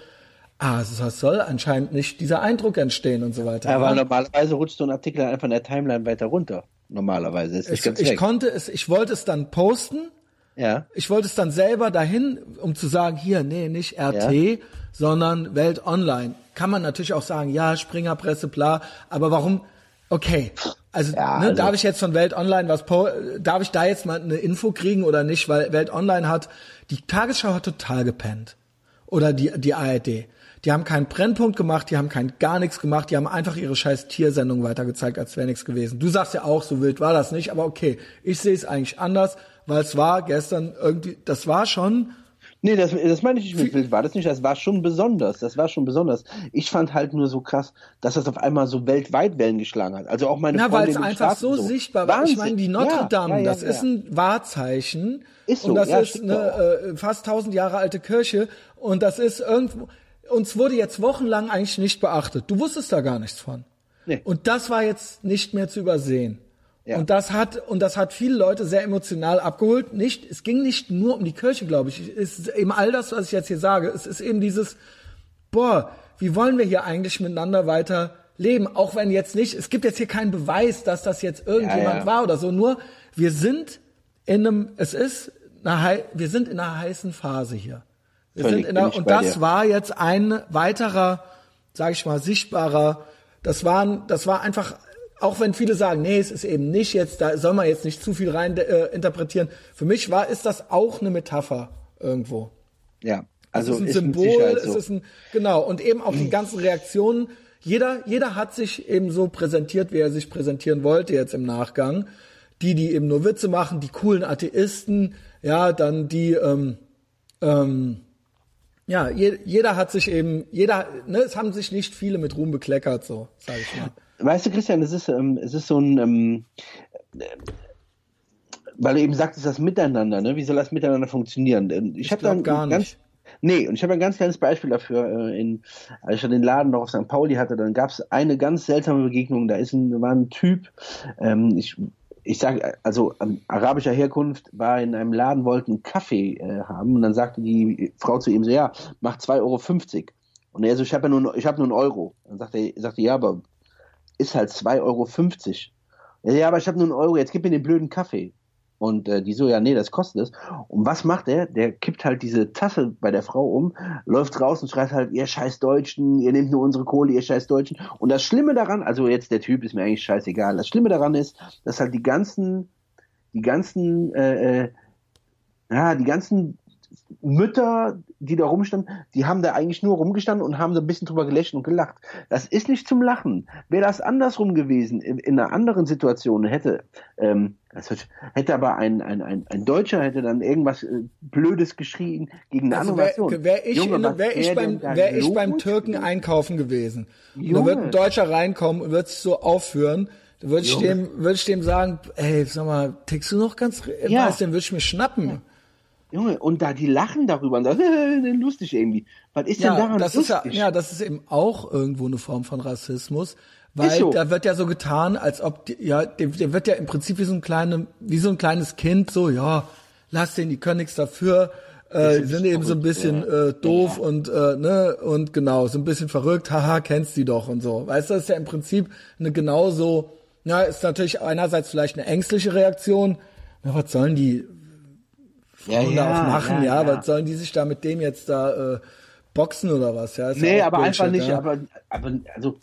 [SPEAKER 1] ah, es soll anscheinend nicht dieser Eindruck entstehen und so weiter.
[SPEAKER 2] Ja, weil normalerweise rutscht so ein Artikel einfach in der Timeline weiter runter. Normalerweise ist nicht
[SPEAKER 1] ich,
[SPEAKER 2] ganz
[SPEAKER 1] ich
[SPEAKER 2] weg.
[SPEAKER 1] konnte es, ich wollte es dann posten.
[SPEAKER 2] Ja.
[SPEAKER 1] Ich wollte es dann selber dahin, um zu sagen, hier, nee, nicht RT, sondern Welt Online. Kann man natürlich auch sagen, ja, Springerpresse, bla, aber warum, okay. Also,
[SPEAKER 2] Ja,
[SPEAKER 1] ne,
[SPEAKER 2] also-
[SPEAKER 1] darf ich jetzt von Welt Online was, darf ich da jetzt mal eine Info kriegen oder nicht? Weil Welt Online hat, die Tagesschau hat total gepennt. Oder die, die ARD. Die haben keinen Brennpunkt gemacht, die haben kein gar nichts gemacht, die haben einfach ihre scheiß Tiersendung weitergezeigt, als wäre nichts gewesen. Du sagst ja auch, so wild war das nicht, aber okay, ich sehe es eigentlich anders, weil es war gestern irgendwie, das war schon,
[SPEAKER 2] Nee, das, das meine ich nicht mit war das nicht. Das war schon besonders. Das war schon besonders. Ich fand halt nur so krass, dass das auf einmal so weltweit Wellen geschlagen hat. Also auch meine
[SPEAKER 1] na, weil es einfach so, sichtbar war. Ich meine, die Notre Dame,
[SPEAKER 2] ja, ja,
[SPEAKER 1] das
[SPEAKER 2] ja.
[SPEAKER 1] ist ein Wahrzeichen.
[SPEAKER 2] Ist so,
[SPEAKER 1] und das
[SPEAKER 2] ja,
[SPEAKER 1] ist eine äh, fast tausend Jahre alte Kirche. Und das ist irgendwo, uns wurde jetzt wochenlang eigentlich nicht beachtet. Du wusstest da gar nichts von.
[SPEAKER 2] Nee.
[SPEAKER 1] Und das war jetzt nicht mehr zu übersehen.
[SPEAKER 2] Ja.
[SPEAKER 1] Und das hat und das hat viele Leute sehr emotional abgeholt. Nicht, es ging nicht nur um die Kirche, glaube ich. Es ist eben all das, was ich jetzt hier sage. Es ist eben dieses, boah, wie wollen wir hier eigentlich miteinander weiter leben? Auch wenn jetzt nicht, es gibt jetzt hier keinen Beweis, dass das jetzt irgendjemand
[SPEAKER 2] Ja, ja.
[SPEAKER 1] war oder so. Nur wir sind in einem, es ist, eine, wir sind in einer heißen Phase hier. Wir
[SPEAKER 2] Völlig,
[SPEAKER 1] sind in einer, und das
[SPEAKER 2] dir.
[SPEAKER 1] war jetzt ein weiterer, sage ich mal, sichtbarer. Das waren, das war einfach, auch wenn viele sagen, nee, es ist eben nicht jetzt, da soll man jetzt nicht zu viel rein äh, interpretieren. Für mich war, ist das auch eine Metapher irgendwo.
[SPEAKER 2] Ja. Also
[SPEAKER 1] es ist ein
[SPEAKER 2] mit
[SPEAKER 1] Symbol,
[SPEAKER 2] Sicherheit
[SPEAKER 1] es
[SPEAKER 2] so.
[SPEAKER 1] ist ein, genau, und eben auch die ganzen Reaktionen. Jeder, jeder hat sich eben so präsentiert, wie er sich präsentieren wollte jetzt im Nachgang. Die, die eben nur Witze machen, die coolen Atheisten, ja, dann die, ähm, ähm, ja, je, jeder hat sich eben, jeder, ne, es haben sich nicht viele mit Ruhm bekleckert, so, sage ich mal.
[SPEAKER 2] Weißt du, Christian, es ist, ähm, es ist so ein, ähm, äh, weil du eben sagtest, das Miteinander, ne? Wie soll das miteinander funktionieren? Ähm, Ich, hab da ein
[SPEAKER 1] gar
[SPEAKER 2] ganz,
[SPEAKER 1] nicht.
[SPEAKER 2] Nee, und ich habe ein ganz kleines Beispiel dafür. Äh, in, als ich den Laden noch auf St. Pauli hatte, dann gab es eine ganz seltsame Begegnung. Da ist ein, war ein Typ, ähm, ich, ich sage, also ähm, arabischer Herkunft, war in einem Laden, wollte einen Kaffee äh, haben und dann sagte die Frau zu ihm so, ja, mach 2,50 Euro. Und er so, ich habe ja nur, ich habe nur einen Euro. Dann sagte er, sagte, ja, aber ist halt 2,50 Euro. Ja, aber ich habe nur einen Euro, jetzt gib mir den blöden Kaffee. Und äh, die so, ja, nee, das kostet es. Und was macht er? Der kippt halt diese Tasse bei der Frau um, läuft raus und schreit halt, ihr scheiß Deutschen, ihr nehmt nur unsere Kohle, ihr scheiß Deutschen. Und das Schlimme daran, also jetzt der Typ ist mir eigentlich scheißegal, das Schlimme daran ist, dass halt die ganzen, die ganzen, äh, äh, ja, die ganzen Mütter, die da rumstanden, die haben da eigentlich nur rumgestanden und haben so ein bisschen drüber gelächelt und gelacht. Das ist nicht zum Lachen. Wäre das andersrum gewesen, in, in einer anderen Situation, hätte, ähm, das wird- hätte aber ein, ein, ein, ein Deutscher hätte dann irgendwas äh, Blödes geschrien gegen eine
[SPEAKER 1] Also
[SPEAKER 2] andere
[SPEAKER 1] wäre
[SPEAKER 2] Nation.
[SPEAKER 1] wär ich,
[SPEAKER 2] Junge, was
[SPEAKER 1] wär ich,
[SPEAKER 2] wär
[SPEAKER 1] beim, wär ich beim? Türken einkaufen gewesen. Und da
[SPEAKER 2] Junge.
[SPEAKER 1] wird ein Deutscher reinkommen und wird sich so aufführen, würde ich dem, würde ich dem sagen, ey, sag mal, tickst du noch ganz,
[SPEAKER 2] Ja.
[SPEAKER 1] weißt, den würde ich mir schnappen.
[SPEAKER 2] Junge, und da die lachen darüber und sagen, [LAUGHS] äh, lustig irgendwie. Was ist denn
[SPEAKER 1] Ja,
[SPEAKER 2] daran
[SPEAKER 1] das ist ja,
[SPEAKER 2] lustig?
[SPEAKER 1] ja, das ist eben auch irgendwo eine Form von Rassismus, weil
[SPEAKER 2] so.
[SPEAKER 1] da wird ja so getan, als ob, die, ja, der, der wird ja im Prinzip wie so ein kleine, wie so ein kleines Kind, so, ja, lass den, die können nichts dafür, äh, die sind eben so ein bisschen äh, doof und äh, ne und genau so ein bisschen verrückt, haha, kennst die doch und so. Weißt du, das ist ja im Prinzip eine genauso, ja, ist natürlich einerseits vielleicht eine ängstliche Reaktion. Ja, was sollen die
[SPEAKER 2] ja,
[SPEAKER 1] Frauen da auch machen? Ja, was sollen die sich da mit dem jetzt da äh, boxen oder was? Ja,
[SPEAKER 2] Nee,
[SPEAKER 1] ja
[SPEAKER 2] aber einfach
[SPEAKER 1] Bullshit,
[SPEAKER 2] nicht,
[SPEAKER 1] ja.
[SPEAKER 2] aber, aber, also,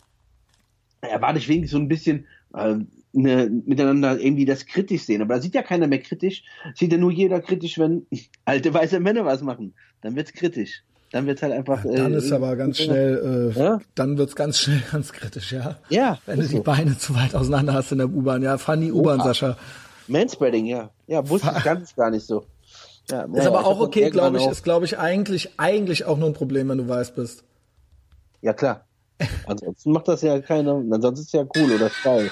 [SPEAKER 2] erwarte ich wenigstens so ein bisschen, äh, ne, miteinander irgendwie das kritisch sehen. Aber da sieht ja keiner mehr kritisch. Sieht ja nur jeder kritisch, wenn [LAUGHS] alte weiße Männer was machen. Dann wird's kritisch. Dann wird's halt einfach.
[SPEAKER 1] Dann
[SPEAKER 2] äh,
[SPEAKER 1] ist aber ganz schnell, äh,
[SPEAKER 2] Ja?
[SPEAKER 1] dann wird's ganz schnell [LAUGHS] ganz kritisch, ja.
[SPEAKER 2] Ja,
[SPEAKER 1] Wenn du
[SPEAKER 2] ist
[SPEAKER 1] die
[SPEAKER 2] so.
[SPEAKER 1] Beine zu weit auseinander hast in der U-Bahn, ja, fahr nie U-Bahn, Sascha.
[SPEAKER 2] Manspreading, ja. Ja, wusste ich ganz gar nicht so. Ja,
[SPEAKER 1] Ist aber auch okay, glaube ich, ist glaube ich eigentlich, eigentlich auch nur ein Problem, wenn du weiß bist.
[SPEAKER 2] ja, klar. [LAUGHS] Ansonsten macht das ja keiner. Ansonsten ist es ja cool oder geil.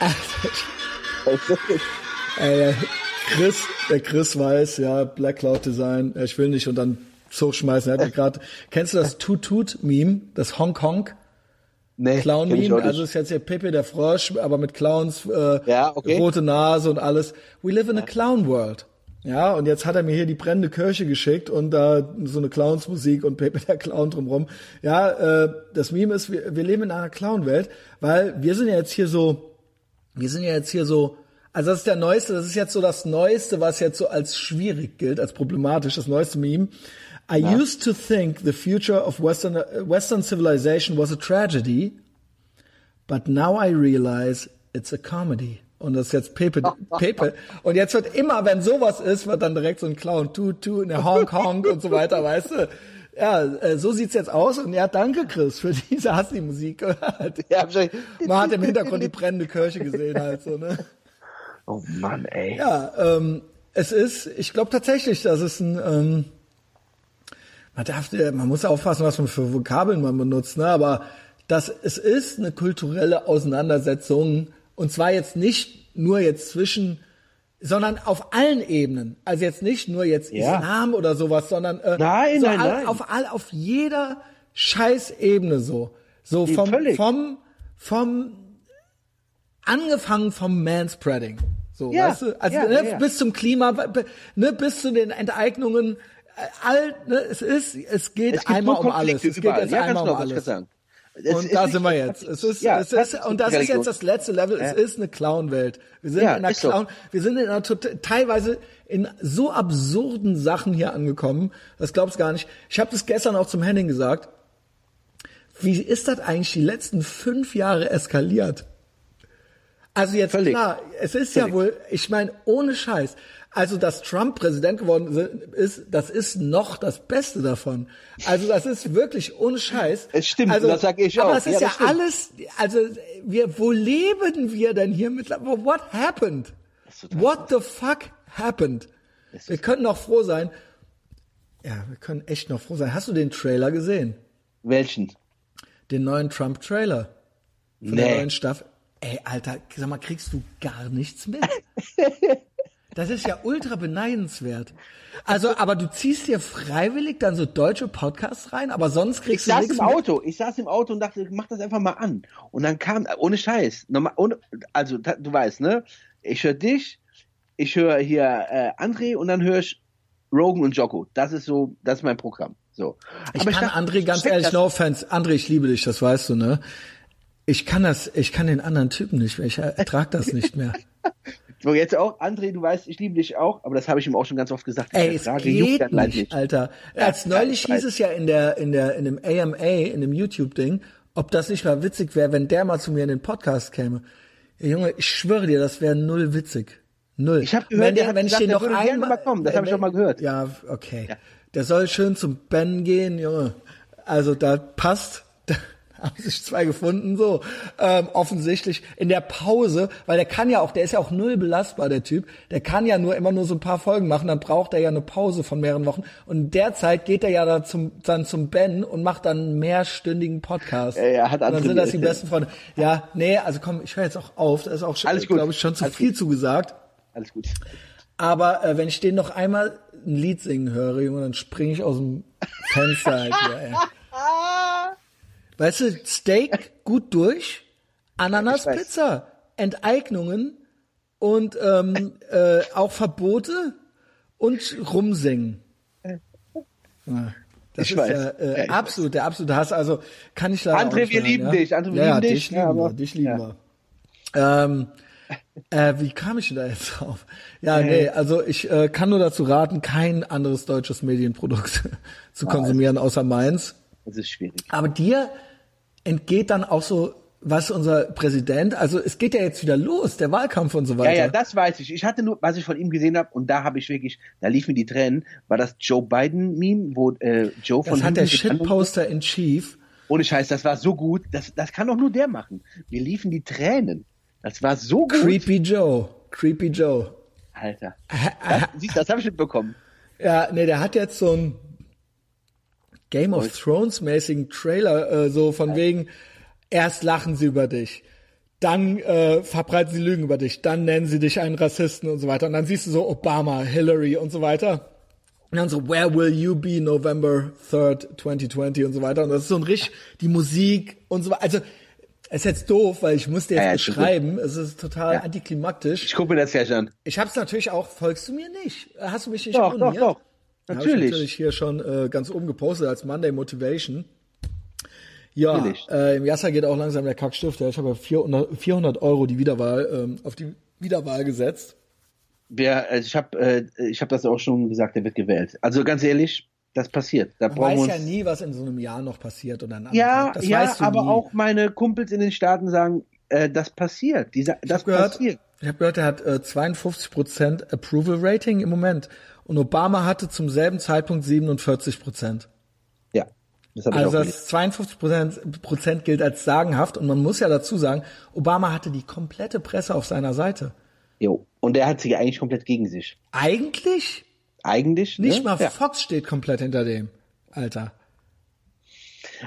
[SPEAKER 2] [LAUGHS]
[SPEAKER 1] Ey, Chris, der Chris weiß, ja, Black Cloud Design, ja, ich will nicht und dann hochschmeißen. Er hat mir gerade, kennst du das Tut-Tut-Meme, das Hong-Kong?
[SPEAKER 2] Nee,
[SPEAKER 1] Clown-Meme,
[SPEAKER 2] auch
[SPEAKER 1] also ist jetzt hier Pepe der Frosch, aber mit Clowns, äh,
[SPEAKER 2] Ja, okay.
[SPEAKER 1] rote Nase und alles. We live in a clown world. Ja, und jetzt hat er mir hier die brennende Kirche geschickt und da so eine Clownsmusik und Pepe der Clown drumrum. Ja, äh, das Meme ist, wir, wir leben in einer Clown-Welt, weil wir sind ja jetzt hier so, wir sind ja jetzt hier so, also das ist der neueste, das ist jetzt so das Neueste, was jetzt so als schwierig gilt, als problematisch, das neueste Meme. I used to think the future of Western, uh, Western civilization was a tragedy, but now I realize it's a comedy. Und das ist jetzt Pepe, Pepe. Und jetzt wird immer, wenn sowas ist, wird dann direkt so ein Clown, tu, tu, in der Hong Kong und so weiter, weißt du? Ja, äh, so sieht's jetzt aus. Und ja, danke, Chris, für diese, hast du die Musik gehört? [LAUGHS]
[SPEAKER 2] Ja, hab ich-
[SPEAKER 1] Man hat im Hintergrund die brennende Kirche gesehen halt so, ne?
[SPEAKER 2] Oh Mann, ey.
[SPEAKER 1] Ja, ähm, es ist, ich glaube tatsächlich, dass es ein, ähm, man darf, äh, man muss aufpassen, was man für Vokabeln man benutzt, ne? Aber das, es ist eine kulturelle Auseinandersetzung und zwar jetzt nicht nur jetzt zwischen, sondern auf allen Ebenen. Also jetzt nicht nur jetzt
[SPEAKER 2] Ja.
[SPEAKER 1] Islam oder sowas, sondern äh,
[SPEAKER 2] Nein,
[SPEAKER 1] so
[SPEAKER 2] nein,
[SPEAKER 1] all,
[SPEAKER 2] nein.
[SPEAKER 1] auf all, auf jeder Scheißebene so, so
[SPEAKER 2] Nee,
[SPEAKER 1] vom
[SPEAKER 2] völlig.
[SPEAKER 1] vom vom angefangen vom Manspreading. So,
[SPEAKER 2] Ja,
[SPEAKER 1] weißt du? Also
[SPEAKER 2] ja,
[SPEAKER 1] ne,
[SPEAKER 2] ja,
[SPEAKER 1] bis zum Klima, ne, bis zu den Enteignungen, all, ne, es ist, es geht
[SPEAKER 2] Es
[SPEAKER 1] einmal um alles.
[SPEAKER 2] Konflikte
[SPEAKER 1] Es geht jetzt
[SPEAKER 2] ja,
[SPEAKER 1] einmal
[SPEAKER 2] genau,
[SPEAKER 1] um alles.
[SPEAKER 2] sagen. Es
[SPEAKER 1] Und da sind wir jetzt. Es ist,
[SPEAKER 2] ja,
[SPEAKER 1] es ist, und das ist jetzt das letzte Level. Es ist eine Clown-Welt. Wir sind
[SPEAKER 2] Ja,
[SPEAKER 1] in einer
[SPEAKER 2] ist so.
[SPEAKER 1] Clown, wir sind in einer teilweise in so absurden Sachen hier angekommen. Das glaubst gar nicht. Ich habe das gestern auch zum Henning gesagt. Wie ist das eigentlich die letzten fünf Jahre eskaliert? Also jetzt
[SPEAKER 2] Völlig.
[SPEAKER 1] klar, es ist ja
[SPEAKER 2] Völlig.
[SPEAKER 1] wohl, ich meine, ohne Scheiß. Also, dass Trump Präsident geworden ist, das ist noch das Beste davon. Also, das ist wirklich ohne Scheiß.
[SPEAKER 2] Es stimmt,
[SPEAKER 1] also,
[SPEAKER 2] das sag ich
[SPEAKER 1] aber
[SPEAKER 2] auch.
[SPEAKER 1] es ist
[SPEAKER 2] Ja,
[SPEAKER 1] ja, alles, also, wir, wo leben wir denn hier mittlerweile? What happened? What the fuck happened? Wir können noch froh sein. Ja, wir können echt noch froh sein. Hast du den Trailer gesehen?
[SPEAKER 2] Welchen?
[SPEAKER 1] Den neuen Trump-Trailer? Von der
[SPEAKER 2] Nee.
[SPEAKER 1] neuen Staffel? Ey, Alter, sag mal, kriegst du gar nichts mit? [LAUGHS] Das ist ja ultra beneidenswert. Also, aber du ziehst dir freiwillig dann so deutsche Podcasts rein, aber sonst
[SPEAKER 2] Ich
[SPEAKER 1] kriegst du
[SPEAKER 2] saß
[SPEAKER 1] nichts
[SPEAKER 2] im
[SPEAKER 1] mit.
[SPEAKER 2] Auto, ich saß im Auto und dachte, mach das einfach mal an. Und dann kam, ohne Scheiß, normal, ohne, also du weißt, ne? Ich höre dich, ich höre hier äh, André und dann höre ich Rogan und Jocko. Das ist so, das ist mein Programm. So.
[SPEAKER 1] Ich
[SPEAKER 2] Aber
[SPEAKER 1] kann
[SPEAKER 2] dachte,
[SPEAKER 1] André, ganz ehrlich,
[SPEAKER 2] das.
[SPEAKER 1] no offense. André, ich liebe dich, das weißt du, ne? Ich kann das, ich kann den anderen Typen nicht mehr. Ich ertrag das nicht mehr. [LAUGHS]
[SPEAKER 2] So, jetzt auch, André, du weißt, ich liebe dich auch, aber das habe ich ihm auch schon ganz oft gesagt.
[SPEAKER 1] Ey,
[SPEAKER 2] Ich
[SPEAKER 1] es
[SPEAKER 2] sage, juckt
[SPEAKER 1] geht
[SPEAKER 2] leid
[SPEAKER 1] nicht, Alter. Als
[SPEAKER 2] Ja,
[SPEAKER 1] neulich
[SPEAKER 2] ich
[SPEAKER 1] hieß es ja in der, in der, in dem AMA, in dem YouTube-Ding, ob das nicht mal witzig wäre, wenn der mal zu mir in den Podcast käme. Ja, Junge, ich schwöre dir, das wäre null witzig. Null.
[SPEAKER 2] Ich hab gehört,
[SPEAKER 1] wenn
[SPEAKER 2] der
[SPEAKER 1] der, wenn ich
[SPEAKER 2] gesagt,
[SPEAKER 1] den
[SPEAKER 2] der
[SPEAKER 1] noch einmal,
[SPEAKER 2] mal kommen. Das hab ich auch mal gehört.
[SPEAKER 1] Ja, okay.
[SPEAKER 2] Ja.
[SPEAKER 1] Der soll schön zum Ben gehen, Junge. Also da passt, [LAUGHS] [LAUGHS] haben sich zwei gefunden, so ähm, offensichtlich in der Pause, weil der kann ja auch, der ist ja auch null belastbar, der Typ. Der kann ja nur immer nur so ein paar Folgen machen, dann braucht er ja eine Pause von mehreren Wochen. Und derzeit geht er ja dann zum, dann zum Ben und macht dann einen mehrstündigen Podcast.
[SPEAKER 2] Er hat
[SPEAKER 1] und dann sind das die besten Freunde. Ja, nee, also komm, ich höre jetzt auch auf. Das ist auch schon, glaube ich, schon zu
[SPEAKER 2] Alles
[SPEAKER 1] viel
[SPEAKER 2] gut.
[SPEAKER 1] zugesagt.
[SPEAKER 2] Alles gut.
[SPEAKER 1] Aber äh, wenn ich den noch einmal ein Lied singen höre, Junge, dann springe ich aus dem Fenster halt hier, ey. [LAUGHS] Weißt du, Steak gut durch, Ananaspizza, Enteignungen und ähm, [LAUGHS] äh, auch Verbote und rumsingen. Ja, das
[SPEAKER 2] Ich
[SPEAKER 1] ist
[SPEAKER 2] weiß.
[SPEAKER 1] ja, äh,
[SPEAKER 2] Ja,
[SPEAKER 1] absolut, der absolute Hass. Also kann ich leider
[SPEAKER 2] André, wir lieben
[SPEAKER 1] ja?
[SPEAKER 2] dich. André, wir lieben dich.
[SPEAKER 1] Dich lieben
[SPEAKER 2] Ja,
[SPEAKER 1] wir, dich lieben wir. Ähm, äh, wie kam ich denn da jetzt drauf? Ja, nee, also ich äh, kann nur dazu raten, kein anderes deutsches Medienprodukt [LAUGHS] zu konsumieren außer meins.
[SPEAKER 2] Das ist schwierig.
[SPEAKER 1] Aber dir entgeht dann auch so, was unser Präsident, also es geht ja jetzt wieder los, der Wahlkampf und so
[SPEAKER 2] Ja,
[SPEAKER 1] weiter.
[SPEAKER 2] ja, das weiß ich. Ich hatte nur, was ich von ihm gesehen habe, und da habe ich wirklich, da liefen die Tränen, war das Joe Biden-Meme, wo äh, Joe von
[SPEAKER 1] das hat der Shitposter in Chief.
[SPEAKER 2] Ohne Scheiß, das war so gut. Das, das kann doch nur der machen. Mir liefen die Tränen. Das war so gut.
[SPEAKER 1] Creepy Joe. Creepy Joe.
[SPEAKER 2] Alter. Das, siehst, du, das habe ich mitbekommen.
[SPEAKER 1] Ja, nee, der hat jetzt so ein Game of Thrones mäßigen Trailer, äh, so von wegen, erst lachen sie über dich, dann äh, verbreiten sie Lügen über dich, dann nennen sie dich einen Rassisten und so weiter. Und dann siehst du so Obama, Hillary und so weiter. Und dann so, where will you be November 3rd, 2020 und so weiter. Und das ist so ein richtig, die Musik und so weiter. Also, es ist jetzt doof, weil ich musste jetzt
[SPEAKER 2] Ja, ja,
[SPEAKER 1] beschreiben. Es ist total antiklimaktisch.
[SPEAKER 2] Ich gucke mir das gleich an.
[SPEAKER 1] Ich habe es natürlich auch, folgst du mir nicht? Hast du mich nicht
[SPEAKER 2] Doch, doch,
[SPEAKER 1] abonniert? Hab Ich
[SPEAKER 2] Natürlich.
[SPEAKER 1] natürlich hier schon äh, ganz oben gepostet als Monday Motivation. Ja,
[SPEAKER 2] Natürlich.
[SPEAKER 1] äh, im Jasser geht auch langsam der Kackstift. Ja, ich habe 400, 400 Euro die Wiederwahl ähm, auf die Wiederwahl gesetzt.
[SPEAKER 2] Wer, also ich habe äh, ich hab das auch schon gesagt, der wird gewählt. Also ganz ehrlich, das passiert. Da
[SPEAKER 1] Man weiß ja nie, was in so einem Jahr noch passiert oder in
[SPEAKER 2] ja,
[SPEAKER 1] das
[SPEAKER 2] ja,
[SPEAKER 1] weißt du
[SPEAKER 2] aber
[SPEAKER 1] nie.
[SPEAKER 2] auch meine Kumpels in den Staaten sagen, äh, das passiert. Dieser,
[SPEAKER 1] Ich
[SPEAKER 2] das
[SPEAKER 1] habe gehört,
[SPEAKER 2] passiert.
[SPEAKER 1] ich hab gehört, er hat äh, 52% Approval Rating im Moment und Obama hatte zum selben Zeitpunkt 47%.
[SPEAKER 2] Ja, das
[SPEAKER 1] Also das 52 Prozent, Prozent gilt als sagenhaft und man muss ja dazu sagen, Obama hatte die komplette Presse auf seiner Seite.
[SPEAKER 2] Jo. Und der hat sich eigentlich komplett gegen sich.
[SPEAKER 1] Eigentlich
[SPEAKER 2] Eigentlich
[SPEAKER 1] nicht
[SPEAKER 2] ne?
[SPEAKER 1] mal
[SPEAKER 2] Ja.
[SPEAKER 1] Fox steht komplett hinter dem. Alter.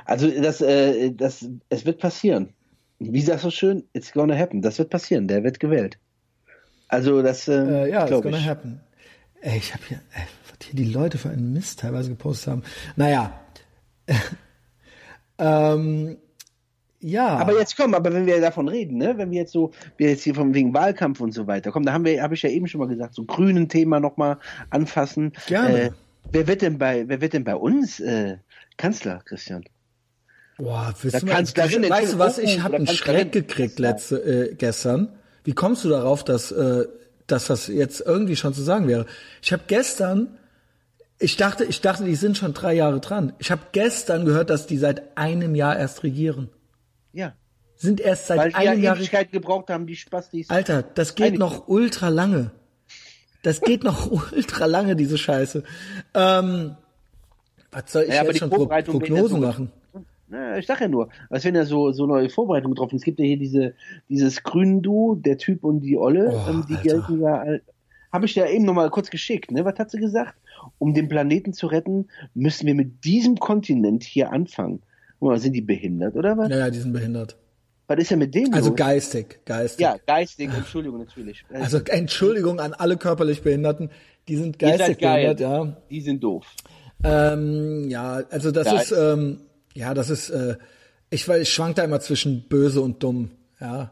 [SPEAKER 2] Also das, äh, das, es wird passieren. Wie sagst du schön? It's gonna happen. Das wird passieren. Der wird gewählt. Also das, ähm,
[SPEAKER 1] Äh, ja, it's gonna
[SPEAKER 2] ich.
[SPEAKER 1] happen. Ey, ich habe hier, ey, was hier die Leute für einen Mist teilweise gepostet haben. Naja. [LAUGHS] ähm, ja.
[SPEAKER 2] Aber jetzt komm, aber wenn wir davon reden, ne, wenn wir jetzt so, wir jetzt hier von wegen Wahlkampf und so weiter, komm, da haben wir, habe ich ja eben schon mal gesagt, so grünen Thema nochmal anfassen.
[SPEAKER 1] Gerne.
[SPEAKER 2] Äh, wer wird denn bei, wer wird denn bei uns äh, Kanzler, Christian?
[SPEAKER 1] Boah, willst du mal,
[SPEAKER 2] Kanzlerin,
[SPEAKER 1] weißt du was, ich habe einen. Schreck gekriegt letzte, äh, gestern. Wie kommst du darauf, dass, äh, dass das jetzt irgendwie schon zu sagen wäre? Ich habe gestern, ich dachte, ich dachte, die sind schon drei Jahre dran. Ich habe gestern gehört, dass die seit einem Jahr erst regieren.
[SPEAKER 2] Ja.
[SPEAKER 1] Sind erst seit
[SPEAKER 2] Weil
[SPEAKER 1] einem Jahr.
[SPEAKER 2] Ewigkeit gebraucht haben, die Spastis.
[SPEAKER 1] Alter, das geht noch ultra lange. Das geht noch [LAUGHS] ultra lange, diese Scheiße. Ähm, was soll ich
[SPEAKER 2] Ja,
[SPEAKER 1] jetzt schon Pro Prognosen machen?
[SPEAKER 2] Na, ich sag ja nur, es werden ja so, so neue Vorbereitungen getroffen. Es gibt ja hier diese, dieses grünen Duo, der Typ und die Olle,
[SPEAKER 1] Oh,
[SPEAKER 2] ähm, die
[SPEAKER 1] Alter.
[SPEAKER 2] gelten ja, habe ich ja eben nochmal kurz geschickt, ne? Was hat sie gesagt? Um den Planeten zu retten, müssen wir mit diesem Kontinent hier anfangen. Guck mal, sind die behindert, oder was?
[SPEAKER 1] Ja, ja, die sind behindert.
[SPEAKER 2] Was ist ja mit denen
[SPEAKER 1] Also
[SPEAKER 2] los?
[SPEAKER 1] geistig, geistig.
[SPEAKER 2] Ja, geistig, Entschuldigung, natürlich.
[SPEAKER 1] Also Entschuldigung an alle körperlich Behinderten, die sind geistig
[SPEAKER 2] geil.
[SPEAKER 1] behindert, ja.
[SPEAKER 2] Die sind doof.
[SPEAKER 1] Ähm, ja, also das
[SPEAKER 2] Ja,
[SPEAKER 1] ist, ähm, ja, das ist, äh, ich, weil ich schwank da immer zwischen böse und dumm, ja.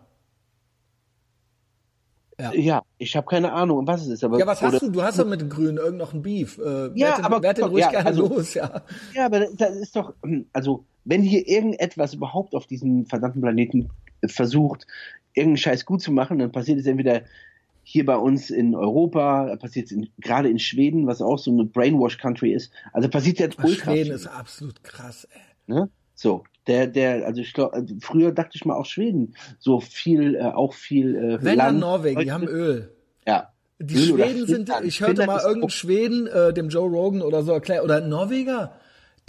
[SPEAKER 1] Ja.
[SPEAKER 2] Ja, ich habe keine Ahnung, was es ist. Aber,
[SPEAKER 1] Ja, was hast du? Du hast doch mit den Grünen irgend noch ein Beef. Äh,
[SPEAKER 2] Ja,
[SPEAKER 1] werd den,
[SPEAKER 2] aber
[SPEAKER 1] werd den
[SPEAKER 2] guck,
[SPEAKER 1] ruhig
[SPEAKER 2] ja,
[SPEAKER 1] gerne
[SPEAKER 2] also-
[SPEAKER 1] los, ja.
[SPEAKER 2] Ja, aber das ist doch, also, wenn hier irgendetwas überhaupt auf diesem verdammten Planeten versucht, irgendeinen Scheiß gut zu machen, dann passiert es entweder hier bei uns in Europa, passiert es gerade in Schweden, was auch so eine Brainwash-Country ist. Also passiert jetzt ultra
[SPEAKER 1] Schweden ist absolut krass, ey.
[SPEAKER 2] Ne? So, der, der, also ich glaube, früher dachte ich mal auch Schweden, so viel, äh, auch viel äh,
[SPEAKER 1] Wenn dann
[SPEAKER 2] Land.
[SPEAKER 1] Norwegen, die haben Öl.
[SPEAKER 2] Ja.
[SPEAKER 1] Die
[SPEAKER 2] Öl
[SPEAKER 1] Schweden sind, ich hörte mal irgendeinen Schweden, äh, dem Joe Rogan oder so erklärt, oder Norweger,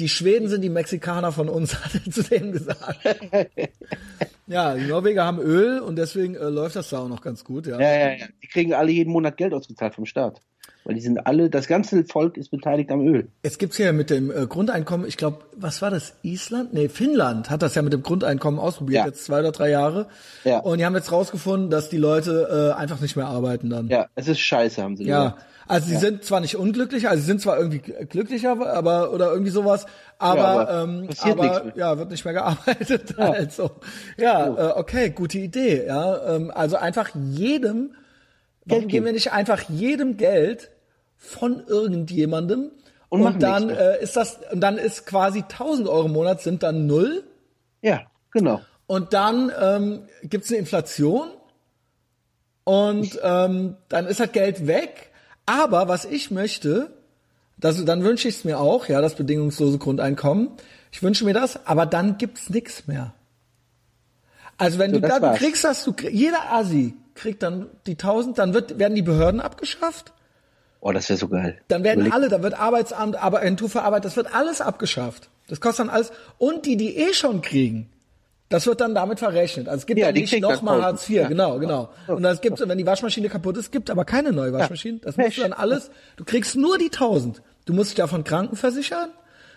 [SPEAKER 1] Die Schweden sind die Mexikaner von uns, [LAUGHS] hat er zu denen gesagt. [LAUGHS] ja, die Norweger haben Öl und deswegen äh, läuft das da auch noch ganz gut. Ja.
[SPEAKER 2] Ja, ja, ja. Die kriegen alle jeden Monat Geld ausgezahlt vom Staat. Weil die sind alle, das ganze Volk ist beteiligt am Öl.
[SPEAKER 1] Jetzt gibt's hier mit dem äh, Grundeinkommen, ich glaube, was war das? Island? Nee, Finnland hat das ja mit dem Grundeinkommen ausprobiert,
[SPEAKER 2] Ja.
[SPEAKER 1] jetzt zwei oder drei Jahre.
[SPEAKER 2] Ja.
[SPEAKER 1] Und die haben jetzt rausgefunden, dass die Leute äh, einfach nicht mehr arbeiten dann.
[SPEAKER 2] Ja, es ist scheiße, haben sie
[SPEAKER 1] Ja,
[SPEAKER 2] gesagt.
[SPEAKER 1] also sie sind zwar nicht unglücklich, also sie sind zwar irgendwie glücklicher, aber oder irgendwie sowas, aber,
[SPEAKER 2] Ja, aber
[SPEAKER 1] ähm, aber ja, wird nicht mehr gearbeitet. [LAUGHS] Also ja, äh, okay, gute Idee. Ja, ähm, also einfach jedem, warum
[SPEAKER 2] Geld
[SPEAKER 1] geben wir nicht einfach jedem Geld von irgendjemandem
[SPEAKER 2] Und
[SPEAKER 1] und, dann äh, ist das und dann ist quasi 1000 Euro im Monat sind dann null
[SPEAKER 2] Ja, genau.
[SPEAKER 1] und dann ähm, gibt es eine Inflation und ähm, dann ist das Geld weg. Aber was ich möchte, das, dann wünsche ich es mir auch, ja, das bedingungslose Grundeinkommen. Ich wünsche mir das, aber dann gibt's nichts mehr. Also wenn
[SPEAKER 2] So,
[SPEAKER 1] du da, du kriegst das, du, jeder Asi kriegt dann die 1000, dann wird, werden die Behörden abgeschafft.
[SPEAKER 2] Oh, das wäre so geil.
[SPEAKER 1] Dann werden
[SPEAKER 2] Überleg-
[SPEAKER 1] alle, da wird Arbeitsamt, aber Agentur für Arbeit, das wird alles abgeschafft. Das kostet dann alles. Und die, die eh schon kriegen, das wird dann damit verrechnet. Also es gibt
[SPEAKER 2] Ja,
[SPEAKER 1] dann
[SPEAKER 2] die
[SPEAKER 1] nicht
[SPEAKER 2] dann
[SPEAKER 1] nochmal
[SPEAKER 2] 1000.
[SPEAKER 1] Hartz IV,
[SPEAKER 2] Ja.
[SPEAKER 1] genau, genau. Und das gibt, wenn die Waschmaschine kaputt ist, gibt aber keine neue Waschmaschine. Das musst du dann alles, du kriegst nur die 1000. Du musst dich davon Krankenversichern,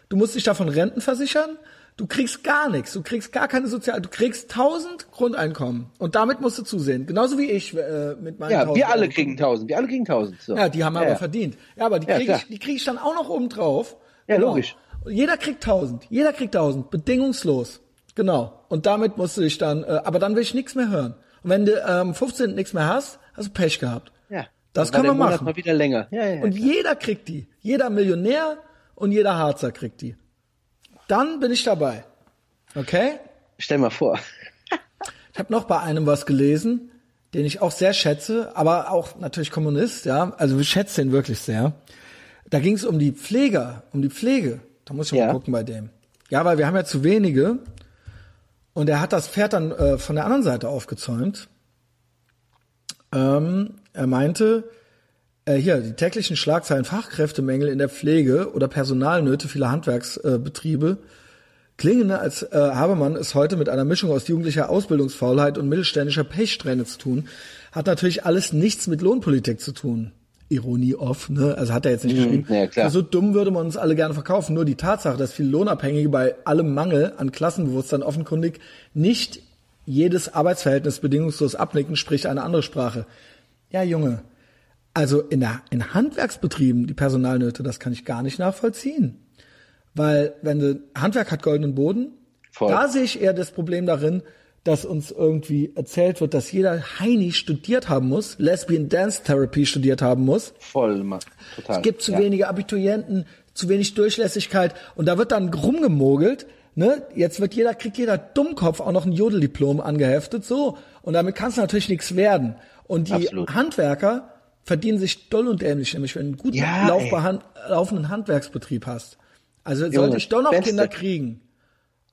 [SPEAKER 1] du musst dich davon Renten versichern, du kriegst gar nichts, du kriegst gar keine Sozial, du kriegst 1000 Grundeinkommen. Und damit musst du zusehen. Genauso wie ich äh, mit meinen
[SPEAKER 2] Ja,
[SPEAKER 1] 1000
[SPEAKER 2] wir alle kriegen 1000. Wir alle kriegen 1000. So.
[SPEAKER 1] Ja, die haben aber
[SPEAKER 2] ja.
[SPEAKER 1] verdient. Ja, aber die
[SPEAKER 2] Ja,
[SPEAKER 1] kriege ich, die krieg ich dann auch noch oben drauf.
[SPEAKER 2] Ja, logisch.
[SPEAKER 1] Und Jeder kriegt 1000. Jeder kriegt 1000. Bedingungslos. Genau. Und damit musst du dich dann, äh, aber dann will ich nichts mehr hören. Und wenn du ähm, 15 nichts mehr hast, hast du Pech gehabt.
[SPEAKER 2] Ja.
[SPEAKER 1] Das kann man
[SPEAKER 2] der Monat
[SPEAKER 1] machen.
[SPEAKER 2] mal wieder länger. Ja, ja,
[SPEAKER 1] Und
[SPEAKER 2] klar.
[SPEAKER 1] jeder kriegt die. Jeder Millionär und jeder Harzer kriegt die. Dann bin ich dabei. Okay?
[SPEAKER 2] Stell mal vor.
[SPEAKER 1] Ich habe noch bei einem was gelesen, den ich auch sehr schätze, aber auch natürlich Kommunist, ja. Also ich schätze den wirklich sehr. Da ging es um die Pfleger, um die Pflege. Da muss ich
[SPEAKER 2] Ja.
[SPEAKER 1] mal gucken bei dem. Ja, weil wir haben ja zu wenige. Und er hat das Pferd dann äh, von der anderen Seite aufgezäumt. Ähm, er meinte, äh, hier, die täglichen Schlagzeilen Fachkräftemängel in der Pflege oder Personalnöte vieler Handwerksbetriebe klingen, als äh, habe man es heute mit einer Mischung aus jugendlicher Ausbildungsfaulheit und mittelständischer Pechsträhne zu tun. Hat natürlich alles nichts mit Lohnpolitik zu tun. Ironie off, ne? Also hat er jetzt nicht geschrieben.
[SPEAKER 2] ja, klar.
[SPEAKER 1] So dumm würde man uns alle gerne verkaufen. Nur die Tatsache, dass viele Lohnabhängige bei allem Mangel an Klassenbewusstsein offenkundig nicht jedes Arbeitsverhältnis bedingungslos abnicken, spricht eine andere Sprache. Ja, Junge. Also in, der, in Handwerksbetrieben, die Personalnöte, das kann ich gar nicht nachvollziehen. Weil, wenn du, Handwerk hat goldenen Boden,
[SPEAKER 2] Voll.
[SPEAKER 1] da sehe ich eher das Problem darin, dass uns irgendwie erzählt wird, dass jeder Heini studiert haben muss, Lesbian Dance Therapy studiert haben muss.
[SPEAKER 2] Voll, Mann. Total.
[SPEAKER 1] Es gibt zu
[SPEAKER 2] ja.
[SPEAKER 1] wenige Abiturienten, zu wenig Durchlässigkeit und da wird dann rumgemogelt. Ne? Jetzt wird jeder, kriegt jeder Dummkopf auch noch ein Jodeldiplom angeheftet, so. Und damit kann es natürlich nichts werden. Und die
[SPEAKER 2] Absolut.
[SPEAKER 1] Handwerker verdienen sich doll und dämlich, nämlich wenn du einen guten
[SPEAKER 2] Ja,
[SPEAKER 1] laufbar, laufenden Handwerksbetrieb hast. Also sollte
[SPEAKER 2] Junge,
[SPEAKER 1] ich doch noch
[SPEAKER 2] Beste.
[SPEAKER 1] Kinder kriegen.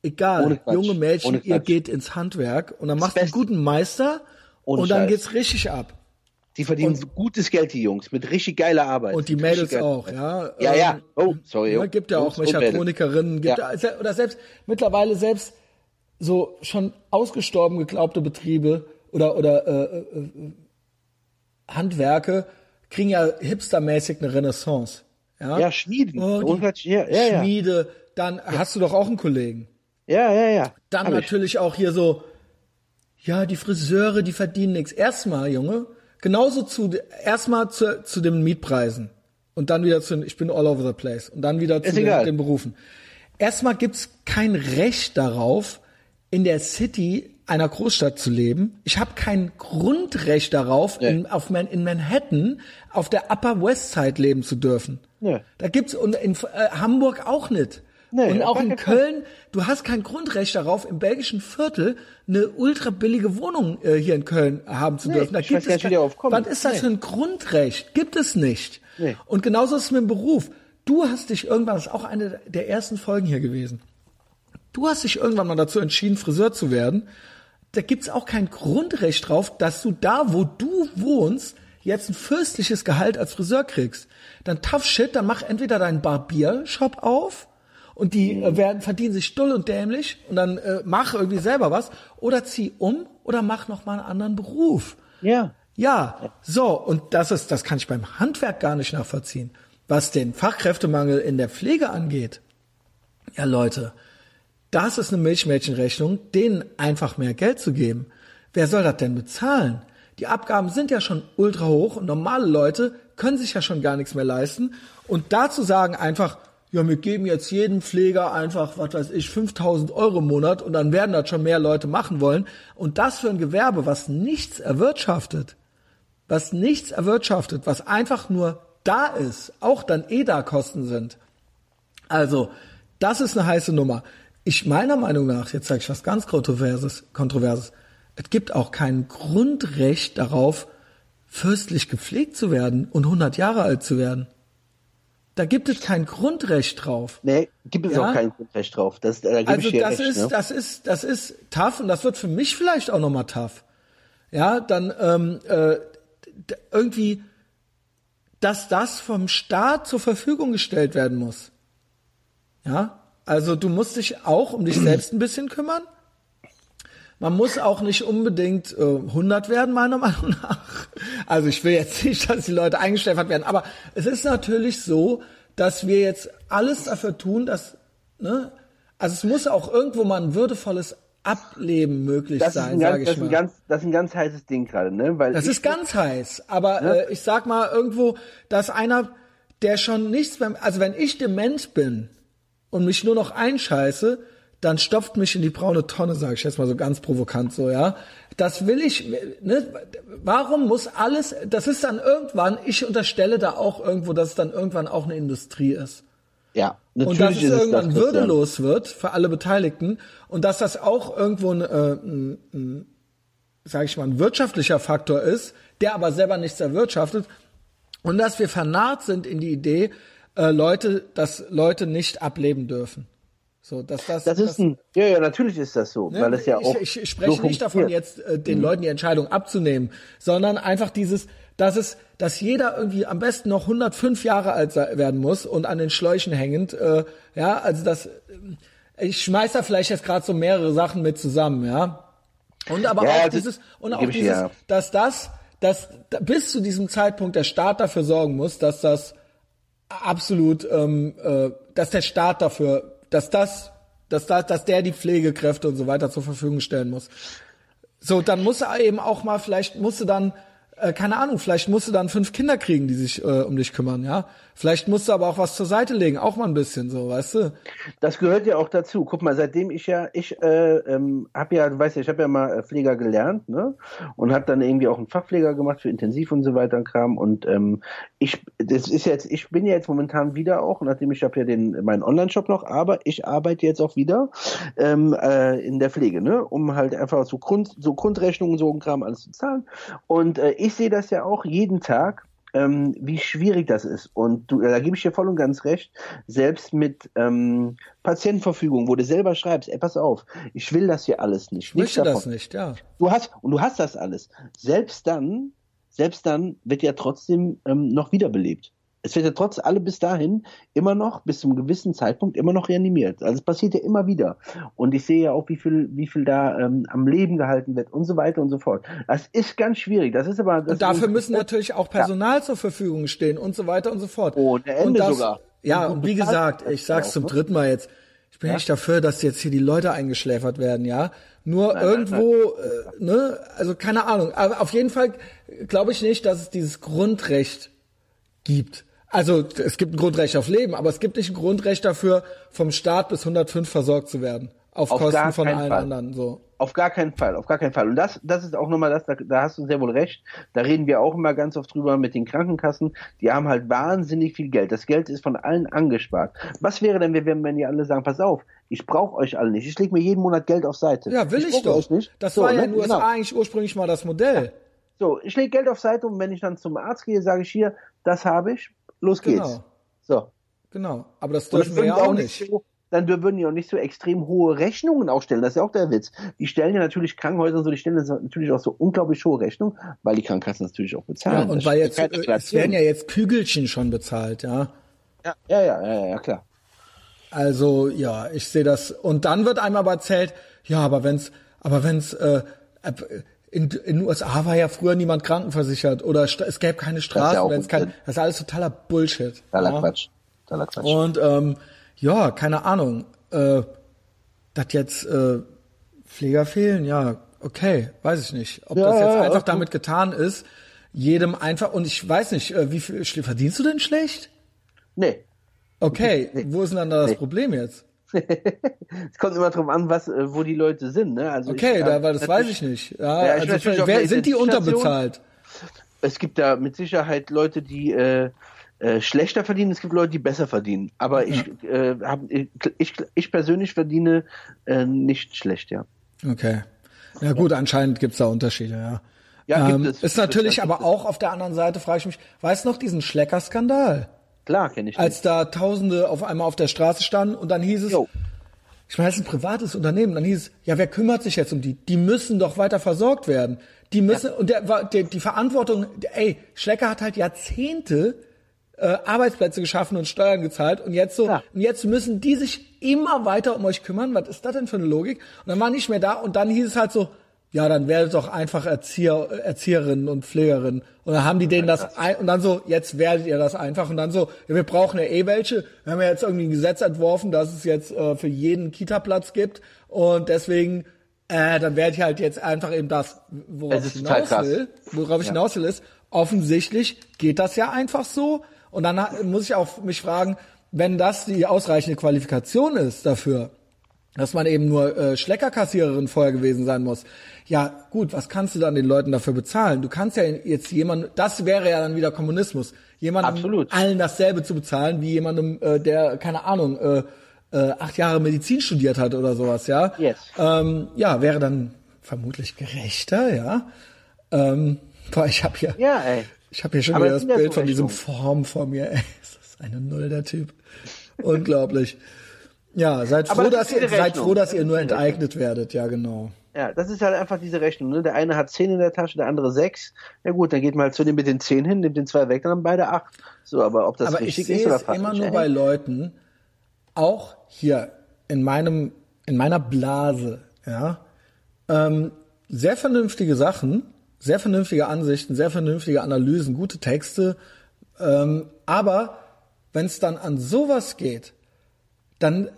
[SPEAKER 1] Egal, junge Mädchen, ihr geht ins Handwerk und dann machst du einen guten Meister
[SPEAKER 2] Ohne
[SPEAKER 1] und dann
[SPEAKER 2] Scheiß.
[SPEAKER 1] geht's richtig ab.
[SPEAKER 2] Die verdienen so gutes Geld, die Jungs, mit richtig geiler Arbeit.
[SPEAKER 1] Und die Mädels auch, ja.
[SPEAKER 2] Ja,
[SPEAKER 1] Ähm,
[SPEAKER 2] ja. Oh, sorry.
[SPEAKER 1] Ne,
[SPEAKER 2] oh.
[SPEAKER 1] gibt ja auch
[SPEAKER 2] und Mädels.
[SPEAKER 1] Mechatronikerinnen, gibt
[SPEAKER 2] Ja.
[SPEAKER 1] ja. oder selbst mittlerweile selbst so schon ausgestorben geglaubte Betriebe oder oder äh, äh, äh, Handwerke kriegen ja hipstermäßig eine Renaissance. Ja,
[SPEAKER 2] Ja, Schmieden.
[SPEAKER 1] Oh,
[SPEAKER 2] ja, ja.
[SPEAKER 1] Schmiede, dann hast du doch auch einen Kollegen.
[SPEAKER 2] Ja, ja, ja.
[SPEAKER 1] Dann
[SPEAKER 2] Hab ich.
[SPEAKER 1] natürlich auch hier so, ja, die Friseure, die verdienen nichts. Erstmal, Junge, genauso zu, erstmal zu, zu den Mietpreisen. Und dann wieder zu, den- ich bin all over the place. Und dann wieder zu den, den Berufen. Erstmal gibt's kein Recht darauf, in der City einer Großstadt zu leben. Ich habe kein Grundrecht darauf,
[SPEAKER 2] Nee.
[SPEAKER 1] in, auf Man, in Manhattan auf der Upper West Side leben zu dürfen.
[SPEAKER 2] Nee.
[SPEAKER 1] Da gibt's und in äh, Hamburg auch nicht.
[SPEAKER 2] Nee,
[SPEAKER 1] und auch in. Köln, du hast kein Grundrecht darauf, im belgischen Viertel eine ultra billige Wohnung äh, hier in Köln haben zu dürfen. Da gibt es
[SPEAKER 2] kommen.
[SPEAKER 1] Was ist das für ein Grundrecht? Gibt es nicht. Und genauso ist es mit dem Beruf. Du hast dich irgendwann, das ist auch eine der ersten Folgen hier gewesen. Du hast dich irgendwann mal dazu entschieden, Friseur zu werden. Da gibt's auch kein Grundrecht drauf, dass du da, wo du wohnst, jetzt ein fürstliches Gehalt als Friseur kriegst. Dann tough shit, dann mach entweder deinen Barbiershop auf und die äh, werden, verdienen sich stull und dämlich und dann äh, mach irgendwie selber was oder zieh um oder mach noch mal einen anderen Beruf.
[SPEAKER 2] Ja.
[SPEAKER 1] Ja, so, und das ist, das kann ich beim Handwerk gar nicht nachvollziehen. Was den Fachkräftemangel in der Pflege angeht, ja Leute, das ist eine Milchmädchenrechnung, denen einfach mehr Geld zu geben. Wer soll das denn bezahlen? Die Abgaben sind ja schon ultra hoch und normale Leute können sich ja schon gar nichts mehr leisten. Und dazu sagen einfach, ja, wir geben jetzt jedem Pfleger einfach, was weiß ich, 5000 Euro im Monat und dann werden das schon mehr Leute machen wollen. Und das für ein Gewerbe, was nichts erwirtschaftet, was nichts erwirtschaftet, was einfach nur da ist, auch dann eh da Kosten sind. Also, das ist eine heiße Nummer. Ich meiner Meinung nach, jetzt sage ich was ganz Kontroverses, Kontroverses, es gibt auch kein Grundrecht darauf, fürstlich gepflegt zu werden und 100 Jahre alt zu werden. Da gibt es kein Grundrecht drauf.
[SPEAKER 2] Nee, gibt es ja? auch kein Grundrecht drauf. Das, da
[SPEAKER 1] also das recht, ist, ne? das ist, das ist tough und das wird für mich vielleicht auch nochmal tough. Ja, dann ähm, äh, irgendwie, dass das vom Staat zur Verfügung gestellt werden muss. Ja, also du musst dich auch um dich [CLEARS THROAT] selbst ein bisschen kümmern. Man muss auch nicht unbedingt äh, 100 werden, meiner Meinung nach. Also ich will jetzt nicht, dass die Leute eingeschläfert werden, aber es ist natürlich so, dass wir jetzt alles dafür tun, dass, ne, also es muss auch irgendwo mal ein würdevolles Ableben möglich
[SPEAKER 2] das
[SPEAKER 1] sein,
[SPEAKER 2] sage
[SPEAKER 1] ich
[SPEAKER 2] das
[SPEAKER 1] mal.
[SPEAKER 2] Ist ein ganz, das ist ein ganz heißes Ding gerade, ne? Weil
[SPEAKER 1] das ist ganz heiß, aber
[SPEAKER 2] Ne?
[SPEAKER 1] äh, ich sag mal irgendwo, dass einer, der schon nichts mehr, also wenn ich dement bin und mich nur noch einscheiße, dann stopft mich in die braune Tonne, sage ich jetzt mal so ganz provokant so, ja. Das will ich, ne? Warum muss alles, das ist dann irgendwann, ich unterstelle da auch irgendwo, dass es dann irgendwann auch eine Industrie ist.
[SPEAKER 2] Ja, natürlich
[SPEAKER 1] Und dass es irgendwann
[SPEAKER 2] das,
[SPEAKER 1] würdelos wird für alle Beteiligten und dass das auch irgendwo ein, äh, ein, ein sage ich mal, ein wirtschaftlicher Faktor ist, der aber selber nichts erwirtschaftet und dass wir vernarrt sind in die Idee, äh, Leute, dass Leute nicht ableben dürfen. So, dass das,
[SPEAKER 2] Das ist ein, ja, ja, natürlich ist das so,
[SPEAKER 1] Ne?
[SPEAKER 2] weil es ja auch.
[SPEAKER 1] ich, ich spreche
[SPEAKER 2] so
[SPEAKER 1] nicht davon, jetzt äh, den Leuten die Entscheidung abzunehmen, sondern einfach dieses, dass es, dass jeder irgendwie am besten noch 105 Jahre alt werden muss und an den Schläuchen hängend, äh, ja, also das, äh, ich schmeiß da vielleicht jetzt gerade so mehrere Sachen mit zusammen, ja. Und aber
[SPEAKER 2] Ja,
[SPEAKER 1] auch dieses, und auch
[SPEAKER 2] ich
[SPEAKER 1] dieses,
[SPEAKER 2] dir.
[SPEAKER 1] dass das, dass da- bis zu diesem Zeitpunkt der Staat dafür sorgen muss, dass das absolut, ähm, äh, dass der Staat dafür, dass das, dass da, dass der die Pflegekräfte und so weiter zur Verfügung stellen muss. So, dann muss er eben auch mal, vielleicht musst du dann, äh, keine Ahnung, vielleicht musst du dann fünf Kinder kriegen, die sich äh, um dich kümmern, ja. Vielleicht musst du aber auch was zur Seite legen, auch mal ein bisschen so, weißt du?
[SPEAKER 2] Das gehört ja auch dazu. Guck mal, seitdem ich ja, ich äh, ähm, habe ja, du weißt ja, ich habe ja mal äh, Pfleger gelernt, ne? Und habe dann irgendwie auch einen Fachpfleger gemacht für Intensiv und so weiter und Kram. Und ähm, ich, das ist jetzt, ich bin ja jetzt momentan wieder auch, nachdem ich habe ja den meinen Online-Shop noch, aber ich arbeite jetzt auch wieder ähm, äh, in der Pflege, ne? Um halt einfach so Grund, so Grundrechnungen, so ein Kram alles zu zahlen. Und äh, ich sehe das ja auch jeden Tag ähm, wie schwierig das ist. Und du, da gebe ich dir voll und ganz recht, selbst mit ähm, Patientenverfügung, wo du selber schreibst, ey, pass auf, ich will das hier alles nicht.
[SPEAKER 1] Ich möchte
[SPEAKER 2] Nichts
[SPEAKER 1] das
[SPEAKER 2] davon.
[SPEAKER 1] nicht, ja.
[SPEAKER 2] Du hast, und du hast das alles. Selbst dann, selbst dann wird ja trotzdem ähm, noch wiederbelebt. Es wird ja trotz alle bis dahin immer noch, bis zum gewissen Zeitpunkt immer noch reanimiert. Also es passiert ja immer wieder. Und ich sehe ja auch, wie viel, wie viel da ähm, am Leben gehalten wird und so weiter und so fort. Das ist ganz schwierig. Das ist aber, das
[SPEAKER 1] Und dafür
[SPEAKER 2] ist,
[SPEAKER 1] müssen natürlich auch Personal zur Verfügung stehen und so weiter und so fort.
[SPEAKER 2] Ohne Ende
[SPEAKER 1] und das,
[SPEAKER 2] sogar.
[SPEAKER 1] Ja,
[SPEAKER 2] Und
[SPEAKER 1] wie gesagt, ich sag's zum
[SPEAKER 2] ne?
[SPEAKER 1] dritten Mal jetzt. Ich bin nicht dafür, dass jetzt hier die Leute eingeschläfert werden, ja. Nur
[SPEAKER 2] nein,
[SPEAKER 1] irgendwo, Äh, ne, also keine Ahnung. Aber auf jeden Fall glaube ich nicht, dass es dieses Grundrecht gibt. Also es gibt ein Grundrecht auf Leben, aber es gibt nicht ein Grundrecht dafür, vom Staat bis 105 versorgt zu werden. Auf,
[SPEAKER 2] Auf
[SPEAKER 1] Kosten von allen
[SPEAKER 2] Fall.
[SPEAKER 1] anderen. So.
[SPEAKER 2] Auf gar keinen Fall, auf gar keinen Fall. Und das, das ist auch nochmal das, da, da hast du sehr wohl recht. Da reden wir auch immer ganz oft drüber mit den Krankenkassen. Die haben halt wahnsinnig viel Geld. Das Geld ist von allen angespart. Was wäre denn, wenn, wenn die alle sagen, pass auf, ich brauche euch alle nicht. Ich lege mir jeden Monat Geld auf Seite.
[SPEAKER 1] Ja, will ich,
[SPEAKER 2] brauche
[SPEAKER 1] doch.
[SPEAKER 2] Euch nicht.
[SPEAKER 1] Das
[SPEAKER 2] So,
[SPEAKER 1] war ja
[SPEAKER 2] ne?
[SPEAKER 1] in den USA
[SPEAKER 2] Genau.
[SPEAKER 1] eigentlich ursprünglich mal das Modell.
[SPEAKER 2] So, ich lege Geld auf Seite und wenn ich dann zum Arzt gehe, sage ich hier, das habe ich, los geht's.
[SPEAKER 1] Genau.
[SPEAKER 2] So.
[SPEAKER 1] Genau. Aber das dürfen wir ja auch nicht.
[SPEAKER 2] So, dann würden die auch nicht so extrem hohe Rechnungen aufstellen. Das ist ja auch der Witz. Die stellen ja natürlich Krankenhäuser und so, die stellen natürlich auch so unglaublich hohe Rechnungen, weil die Krankenkassen natürlich auch
[SPEAKER 1] Ja,
[SPEAKER 2] bezahlen.
[SPEAKER 1] und
[SPEAKER 2] Das
[SPEAKER 1] weil jetzt, äh, es werden ja jetzt Kügelchen schon bezahlt, ja.
[SPEAKER 2] ja, ja, ja, ja, ja, klar.
[SPEAKER 1] Also ja, ich sehe das. Und dann wird einem aber erzählt, ja, aber wenn's, aber wenn's äh, in, in den USA war ja früher niemand krankenversichert oder es gäbe keine Straßen,
[SPEAKER 2] auch
[SPEAKER 1] wenn's kein, das ist alles totaler Bullshit.
[SPEAKER 2] Totaler
[SPEAKER 1] ja.
[SPEAKER 2] Quatsch. Totaler Quatsch.
[SPEAKER 1] Und ähm, ja, keine Ahnung, äh, dass jetzt äh, Pfleger fehlen, ja, okay, weiß ich nicht. Ob
[SPEAKER 2] Ja,
[SPEAKER 1] das jetzt einfach damit getan ist, jedem einfach, und ich weiß nicht, äh, wie viel verdienst du denn schlecht?
[SPEAKER 2] nee.
[SPEAKER 1] Okay, wo ist denn dann da das
[SPEAKER 2] Nee.
[SPEAKER 1] Problem jetzt?
[SPEAKER 2] Es kommt immer drauf an, was, äh, wo die Leute sind, ne? Also
[SPEAKER 1] Okay,
[SPEAKER 2] ich,
[SPEAKER 1] da, weil das weiß ich nicht. Ja,
[SPEAKER 2] Ja, ich
[SPEAKER 1] also wer, sind die unterbezahlt?
[SPEAKER 2] Es gibt da mit Sicherheit Leute, die äh, äh, schlechter verdienen, es gibt Leute, die besser verdienen. Aber ich, äh, hab, ich, ich persönlich verdiene äh, nicht schlecht, ja.
[SPEAKER 1] Okay. Ja gut, anscheinend gibt's da Unterschiede, ja.
[SPEAKER 2] Ja, gibt
[SPEAKER 1] ähm,
[SPEAKER 2] es.
[SPEAKER 1] Ist natürlich
[SPEAKER 2] gibt
[SPEAKER 1] aber auch auf der anderen Seite, frage ich mich, weißt du noch diesen Schlecker-Skandal?
[SPEAKER 2] Klar, kenne ich
[SPEAKER 1] Als da Tausende auf einmal auf der Straße standen und dann hieß es,
[SPEAKER 2] Jo.
[SPEAKER 1] ich meine, das ist ein privates Unternehmen, dann hieß es, ja, wer kümmert sich jetzt um die? Die müssen doch weiter versorgt werden. Die müssen, und der, der, die Verantwortung, ey, Schlecker hat halt Jahrzehnte äh, Arbeitsplätze geschaffen und Steuern gezahlt und jetzt so,
[SPEAKER 2] Ja.
[SPEAKER 1] und jetzt müssen die sich immer weiter um euch kümmern. Was ist das denn für eine Logik? Und dann war nicht mehr da und dann hieß es halt so, ja, dann werdet doch einfach Erzieher, Erzieherinnen und Pflegerinnen. Und dann haben die denen das ein, und dann so, jetzt werdet ihr das einfach und dann so, ja, wir brauchen ja eh welche. Wir haben ja jetzt irgendwie ein Gesetz entworfen, dass es jetzt äh, für jeden Kita-Platz gibt und deswegen, äh, dann werde ich halt jetzt einfach eben das, worauf ich hinaus will, worauf ich hinaus will, ist, offensichtlich geht das ja einfach so. Und dann muss ich auch mich fragen, wenn das die ausreichende Qualifikation ist dafür, dass man eben nur äh, Schleckerkassiererin vorher gewesen sein muss. Ja, gut, was kannst du dann den Leuten dafür bezahlen? Du kannst ja jetzt jemand, das wäre ja dann wieder Kommunismus, jemandem
[SPEAKER 2] Absolut.
[SPEAKER 1] allen dasselbe zu bezahlen, wie jemandem, äh, der, keine Ahnung, äh, äh, acht Jahre Medizin studiert hat oder sowas, ja.
[SPEAKER 2] Yes.
[SPEAKER 1] Ähm, ja, wäre dann vermutlich gerechter, ja. Ähm, boah, ich habe hier,
[SPEAKER 2] Ja, ey.
[SPEAKER 1] ich habe hier schon
[SPEAKER 2] Aber
[SPEAKER 1] wieder
[SPEAKER 2] das
[SPEAKER 1] das Bild von diesem. Form vor mir. [LAUGHS] Ey, das ist eine Null, der Typ. Unglaublich. Ja, seid froh,
[SPEAKER 2] das
[SPEAKER 1] dass ihr, seid froh, dass
[SPEAKER 2] Das
[SPEAKER 1] ihr nur enteignet werdet. Ja, genau.
[SPEAKER 2] Ja, das ist halt einfach diese Rechnung. Ne? Der eine hat 10 in der Tasche, der andere 6. Ja gut, dann geht man halt zu dem mit den 10 hin, nimmt den zwei weg, dann haben beide 8. So, aber ob das
[SPEAKER 1] Aber ich
[SPEAKER 2] richtig
[SPEAKER 1] sehe
[SPEAKER 2] ist oder falsch.
[SPEAKER 1] immer nur
[SPEAKER 2] ey.
[SPEAKER 1] bei Leuten, auch hier in meinem, in meiner Blase, ja, ähm, sehr vernünftige Sachen, sehr vernünftige Ansichten, sehr vernünftige Analysen, gute Texte, ähm, aber wenn es dann an sowas geht, dann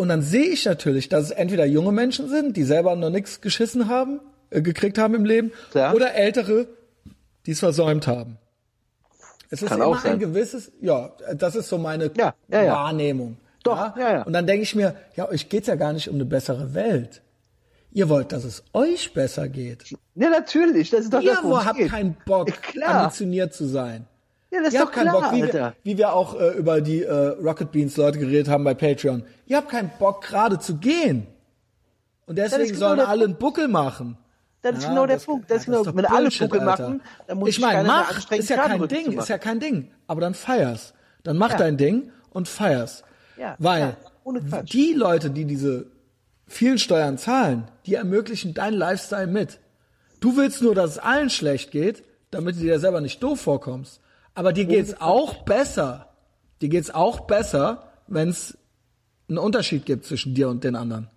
[SPEAKER 1] und dann sehe ich natürlich, dass es entweder junge Menschen sind, die selber noch nichts geschissen haben, äh, gekriegt haben im Leben,
[SPEAKER 2] Klar.
[SPEAKER 1] oder ältere, die es versäumt haben. Es ist
[SPEAKER 2] Kann
[SPEAKER 1] immer
[SPEAKER 2] auch sein.
[SPEAKER 1] ein gewisses, ja, das ist so meine
[SPEAKER 2] Ja, ja, ja.
[SPEAKER 1] Wahrnehmung.
[SPEAKER 2] Doch, ja, ja.
[SPEAKER 1] Und dann denke ich mir, ja, euch geht's ja gar nicht um eine bessere Welt. Ihr wollt, dass es euch besser geht.
[SPEAKER 2] Ja, natürlich. Das ist doch
[SPEAKER 1] Ihr
[SPEAKER 2] das, worum
[SPEAKER 1] habt
[SPEAKER 2] geht.
[SPEAKER 1] keinen Bock,
[SPEAKER 2] Ja, klar.
[SPEAKER 1] ambitioniert zu sein.
[SPEAKER 2] Ja, das ist
[SPEAKER 1] Ihr
[SPEAKER 2] doch
[SPEAKER 1] habt keinen
[SPEAKER 2] klar,
[SPEAKER 1] Bock, wie wir, wie wir auch äh, über die äh, Rocket Beans Leute geredet haben bei Patreon. Ihr habt keinen Bock, gerade zu gehen. Und deswegen
[SPEAKER 2] genau
[SPEAKER 1] sollen alle einen Buckel machen.
[SPEAKER 2] Das ist
[SPEAKER 1] Ja,
[SPEAKER 2] genau der
[SPEAKER 1] das-
[SPEAKER 2] Punkt. Das ist genau,
[SPEAKER 1] doch
[SPEAKER 2] wenn alle
[SPEAKER 1] Bullshit,
[SPEAKER 2] Buckel
[SPEAKER 1] Alter.
[SPEAKER 2] machen, dann muss
[SPEAKER 1] ich
[SPEAKER 2] sich
[SPEAKER 1] meine, mach, ist ja kein Ding, ist ja kein Ding. Aber dann feier's. Dann mach
[SPEAKER 2] Ja.
[SPEAKER 1] dein Ding und feier's.
[SPEAKER 2] Ja,
[SPEAKER 1] Weil
[SPEAKER 2] ja,
[SPEAKER 1] die Leute, die diese vielen Steuern zahlen, die ermöglichen deinen Lifestyle mit. Du willst nur, dass es allen schlecht geht, damit du dir selber nicht doof vorkommst. Aber dir geht's auch besser. Dir geht's auch besser, wenn es einen Unterschied gibt zwischen dir und den anderen.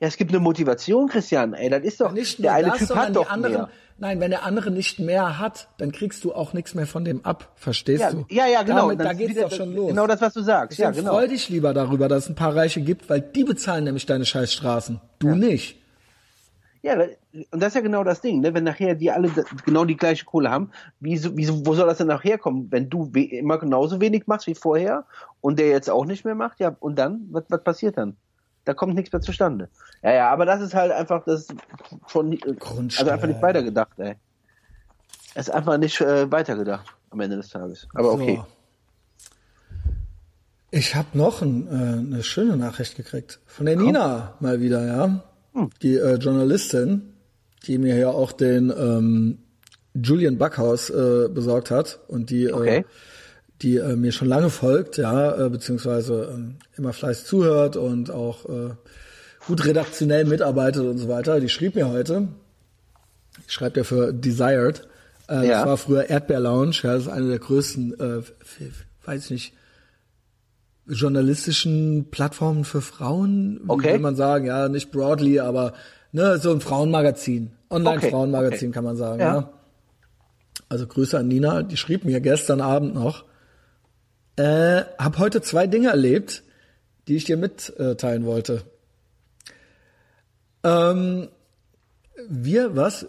[SPEAKER 2] Ja, es gibt eine Motivation, Christian. Ey, das ist doch,
[SPEAKER 1] Nicht
[SPEAKER 2] der eine
[SPEAKER 1] das,
[SPEAKER 2] Typ hat doch
[SPEAKER 1] anderen.
[SPEAKER 2] mehr.
[SPEAKER 1] Nein, wenn der andere nicht mehr hat, dann kriegst du auch nichts mehr von dem ab. Verstehst
[SPEAKER 2] Ja,
[SPEAKER 1] du?
[SPEAKER 2] ja, ja, genau.
[SPEAKER 1] Damit, da geht's
[SPEAKER 2] wieder
[SPEAKER 1] doch
[SPEAKER 2] das-
[SPEAKER 1] schon los.
[SPEAKER 2] Genau das, was du sagst. Ja,
[SPEAKER 1] Deswegen
[SPEAKER 2] genau.
[SPEAKER 1] freu dich lieber darüber, dass es ein paar Reiche gibt, weil die bezahlen nämlich deine Scheißstraßen. Du nicht.
[SPEAKER 2] Ja, und das ist ja genau das Ding, ne? Wenn nachher die alle genau die gleiche Kohle haben, wieso, wieso, wo soll das denn nachher kommen? Wenn du immer genauso wenig machst wie vorher und der jetzt auch nicht mehr macht, ja, und dann, was, was passiert dann? Da kommt nichts mehr zustande. Ja, ja, aber das ist halt einfach, das schon,
[SPEAKER 1] Grundsteuer.
[SPEAKER 2] also einfach nicht weitergedacht, ey. Es ist einfach nicht äh, weitergedacht am Ende des Tages. Aber okay.
[SPEAKER 1] So. Ich habe noch ein, äh, eine schöne Nachricht gekriegt. Von der Nina mal wieder, ja. Die äh, Journalistin, die mir ja auch den ähm, Julian Backhaus äh, besorgt hat und die,
[SPEAKER 2] Okay.
[SPEAKER 1] äh, die äh, mir schon lange folgt, ja, äh, beziehungsweise ähm, immer fleißig zuhört und auch äh, gut redaktionell mitarbeitet und so weiter. Die schrieb mir heute, die schreibt ja für Desired, äh,
[SPEAKER 2] Ja.
[SPEAKER 1] das war früher Erdbeer Lounge, ja, das ist eine der größten, äh, weiß ich nicht, journalistischen Plattformen für Frauen,
[SPEAKER 2] Okay.
[SPEAKER 1] will man sagen, ja, nicht broadly, aber ne, so ein Frauenmagazin, Online-Frauenmagazin
[SPEAKER 2] Okay.
[SPEAKER 1] kann man sagen,
[SPEAKER 2] Ja.
[SPEAKER 1] ja. Also Grüße an Nina, die schrieb mir gestern Abend noch, äh, hab heute zwei Dinge erlebt, die ich dir mitteilen wollte. Ähm, wir, was?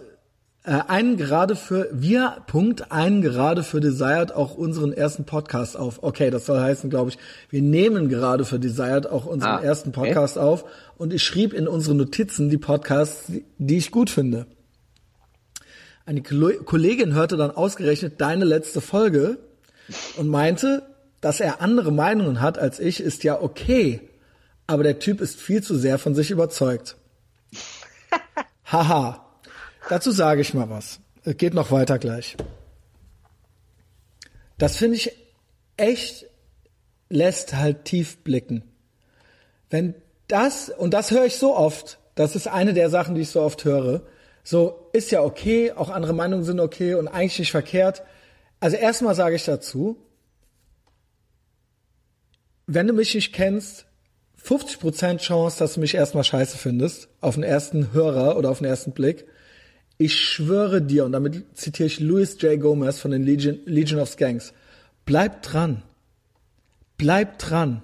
[SPEAKER 1] Äh, einen gerade für, wir, Punkt, einen gerade für Desired auch unseren ersten Podcast auf. Okay, das soll heißen, glaube ich, wir nehmen gerade für Desired auch unseren
[SPEAKER 2] Ah,
[SPEAKER 1] ersten
[SPEAKER 2] okay.
[SPEAKER 1] Podcast auf und ich schrieb in unsere Notizen die Podcasts, die- ich gut finde. Eine Kollegin hörte dann ausgerechnet deine letzte Folge und meinte, dass er andere Meinungen hat als ich, ist ja okay. Aber der Typ ist viel zu sehr von sich überzeugt. [LAUGHS] Haha. Dazu sage ich mal was. Es geht noch weiter gleich. Das finde ich echt lässt halt tief blicken. Wenn das, und das höre ich so oft, das ist eine der Sachen, die ich so oft höre, so ist ja okay, auch andere Meinungen sind okay und eigentlich nicht verkehrt. Also erstmal sage ich dazu, wenn du mich nicht kennst, 50% Chance, dass du mich erstmal scheiße findest, auf den ersten Hörer oder auf den ersten Blick. Ich schwöre dir, und damit zitiere ich Louis J. Gomez von den Legion, Legion of Skanks, bleib dran. Bleib dran.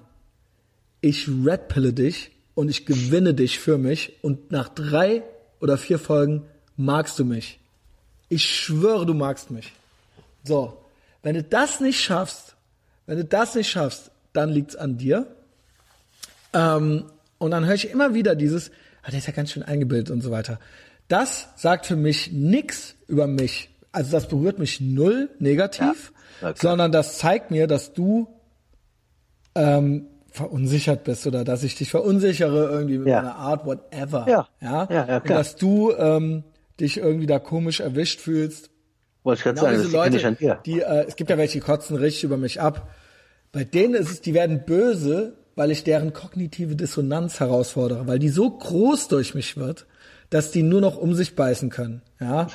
[SPEAKER 1] Ich redpille dich und ich gewinne dich für mich und nach drei oder vier Folgen magst du mich. Ich schwöre, du magst mich. So, wenn du das nicht schaffst, wenn du das nicht schaffst, dann liegt's an dir. Ähm, und dann höre ich immer wieder dieses, ah, der ist ja ganz schön eingebildet und so weiter. Das sagt für mich nix über mich. Also das berührt mich null negativ,
[SPEAKER 2] Ja, okay.
[SPEAKER 1] sondern das zeigt mir, dass du ähm, verunsichert bist oder dass ich dich verunsichere irgendwie mit
[SPEAKER 2] Ja.
[SPEAKER 1] meiner Art, whatever.
[SPEAKER 2] Ja.
[SPEAKER 1] ja?
[SPEAKER 2] Ja, ja,
[SPEAKER 1] dass du ähm, dich irgendwie da komisch erwischt fühlst.
[SPEAKER 2] Wollte ich gerade
[SPEAKER 1] Genau
[SPEAKER 2] sagen,
[SPEAKER 1] diese Leute,
[SPEAKER 2] nicht an dir.
[SPEAKER 1] die, äh, es gibt ja welche, die kotzen richtig über mich ab. Bei denen ist es, die werden böse, weil ich deren kognitive Dissonanz herausfordere, weil die so groß durch mich wird, dass die nur noch um sich beißen können. Ja,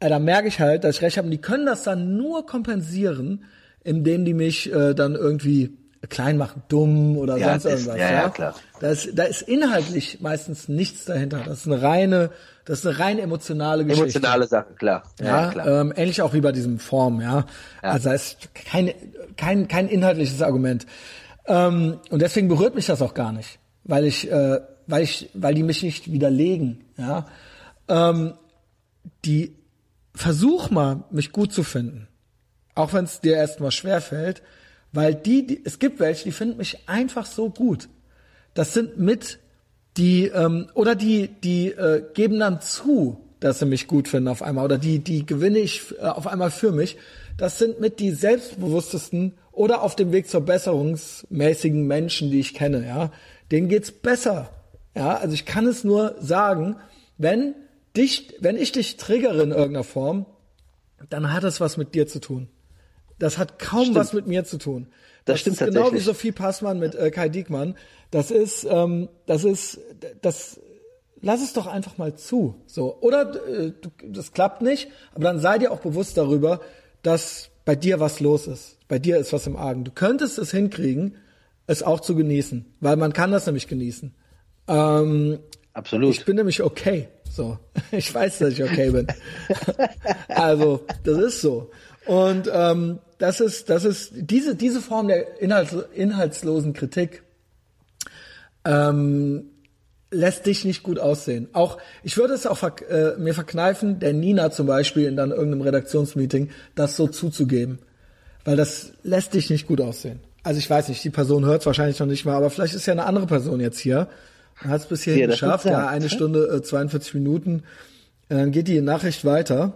[SPEAKER 1] äh, da merke ich halt, dass ich recht habe. Und die können das dann nur kompensieren, indem die mich äh, dann irgendwie klein machen, dumm oder
[SPEAKER 2] Ja,
[SPEAKER 1] sonst irgendwas.
[SPEAKER 2] ja, ja, klar.
[SPEAKER 1] Da ist, da ist inhaltlich meistens nichts dahinter. Das ist eine reine, das ist eine rein emotionale Geschichte.
[SPEAKER 2] Emotionale Sachen, klar. Ja,
[SPEAKER 1] Ja,
[SPEAKER 2] klar.
[SPEAKER 1] ähm, ähnlich auch wie bei diesem Form, ja. Also da ist kein, kein, kein inhaltliches Argument. Ähm, und deswegen berührt mich das auch gar nicht, weil ich, äh, weil ich, weil die mich nicht widerlegen, ja. Ähm, die versuch mal, mich gut zu finden, auch wenn es dir erstmal schwer fällt, weil die, die, es gibt welche, die finden mich einfach so gut. Das sind mit die ähm, oder die die äh, geben dann zu, dass sie mich gut finden auf einmal oder die die gewinne ich äh, auf einmal für mich. Das sind mit die selbstbewusstesten oder auf dem Weg zur besserungsmäßigen Menschen, die ich kenne. Ja, denen geht's besser. Ja, also ich kann es nur sagen, wenn dich, wenn ich dich triggere in irgendeiner Form, dann hat es was mit dir zu tun. Das hat kaum was mit mir zu tun.
[SPEAKER 2] Das stimmt
[SPEAKER 1] ist genau wie. Sophie Passmann mit äh, Kai Diekmann. Das ist, ähm, das ist, das, lass es doch einfach mal zu. So. Oder äh, du, das klappt nicht, aber dann sei dir auch bewusst darüber, dass bei dir was los ist. Bei dir ist was im Argen. Du könntest es hinkriegen, es auch zu genießen, weil man kann das nämlich genießen. Ähm,
[SPEAKER 2] Absolut.
[SPEAKER 1] ich bin nämlich okay. So. [LAUGHS] Ich weiß, dass ich okay bin. [LAUGHS] also, das ist so. Und ähm, das ist, das ist diese, diese Form der Inhalts, inhaltslosen Kritik ähm, lässt dich nicht gut aussehen. Auch ich würde es auch verk äh, mir verkneifen, der Nina zum Beispiel in dann irgendeinem Redaktionsmeeting das so zuzugeben, weil das lässt dich nicht gut aussehen. Also ich weiß nicht, die Person hört es wahrscheinlich noch nicht mal, aber vielleicht ist ja eine andere Person jetzt hier hat es bis hierhin
[SPEAKER 2] Ja,
[SPEAKER 1] geschafft. Ja,
[SPEAKER 2] ja.
[SPEAKER 1] eine Stunde äh, 42 Minuten. Dann geht die Nachricht weiter.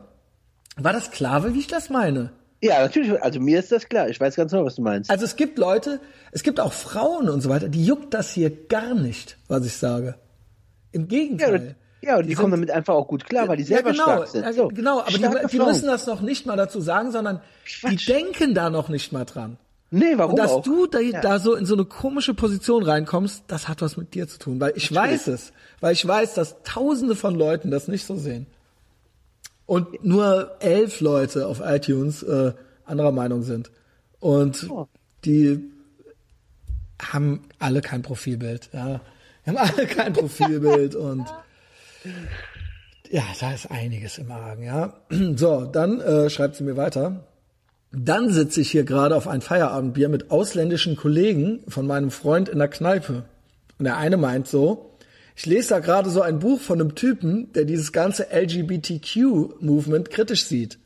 [SPEAKER 1] War das klar, wie ich das meine?
[SPEAKER 2] Ja, natürlich. Also mir ist das klar. Ich weiß ganz genau, was du meinst.
[SPEAKER 1] Also es gibt Leute, es gibt auch Frauen und so weiter, die juckt das hier gar nicht, was ich sage. Im
[SPEAKER 2] ja,
[SPEAKER 1] Gegenteil.
[SPEAKER 2] und- ja, und die, kommen damit einfach auch gut klar, weil die selber
[SPEAKER 1] ja, genau,
[SPEAKER 2] stark sind.
[SPEAKER 1] ja,
[SPEAKER 2] So,
[SPEAKER 1] genau, aber die, die müssen das noch nicht mal dazu sagen, sondern die
[SPEAKER 2] Quatsch.
[SPEAKER 1] denken da noch nicht mal dran.
[SPEAKER 2] Nee, warum
[SPEAKER 1] Und dass
[SPEAKER 2] auch?
[SPEAKER 1] du da,
[SPEAKER 2] Ja.
[SPEAKER 1] da so in so eine komische Position reinkommst, das hat was mit dir zu tun, weil ich weiß es, weil ich weiß, dass Tausende von Leuten das nicht so sehen und nur elf Leute auf iTunes äh, anderer Meinung sind und
[SPEAKER 2] Oh.
[SPEAKER 1] die haben alle kein Profilbild. Ja. Wir haben alle kein [LAUGHS] Profilbild und ja, da ist einiges im Argen, ja. So, dann äh, schreibt sie mir weiter. Dann sitze ich hier gerade auf ein Feierabendbier mit ausländischen Kollegen von meinem Freund in der Kneipe. Und der eine meint so, ich lese da gerade so ein Buch von einem Typen, der dieses ganze LGBTQ-Movement kritisch sieht.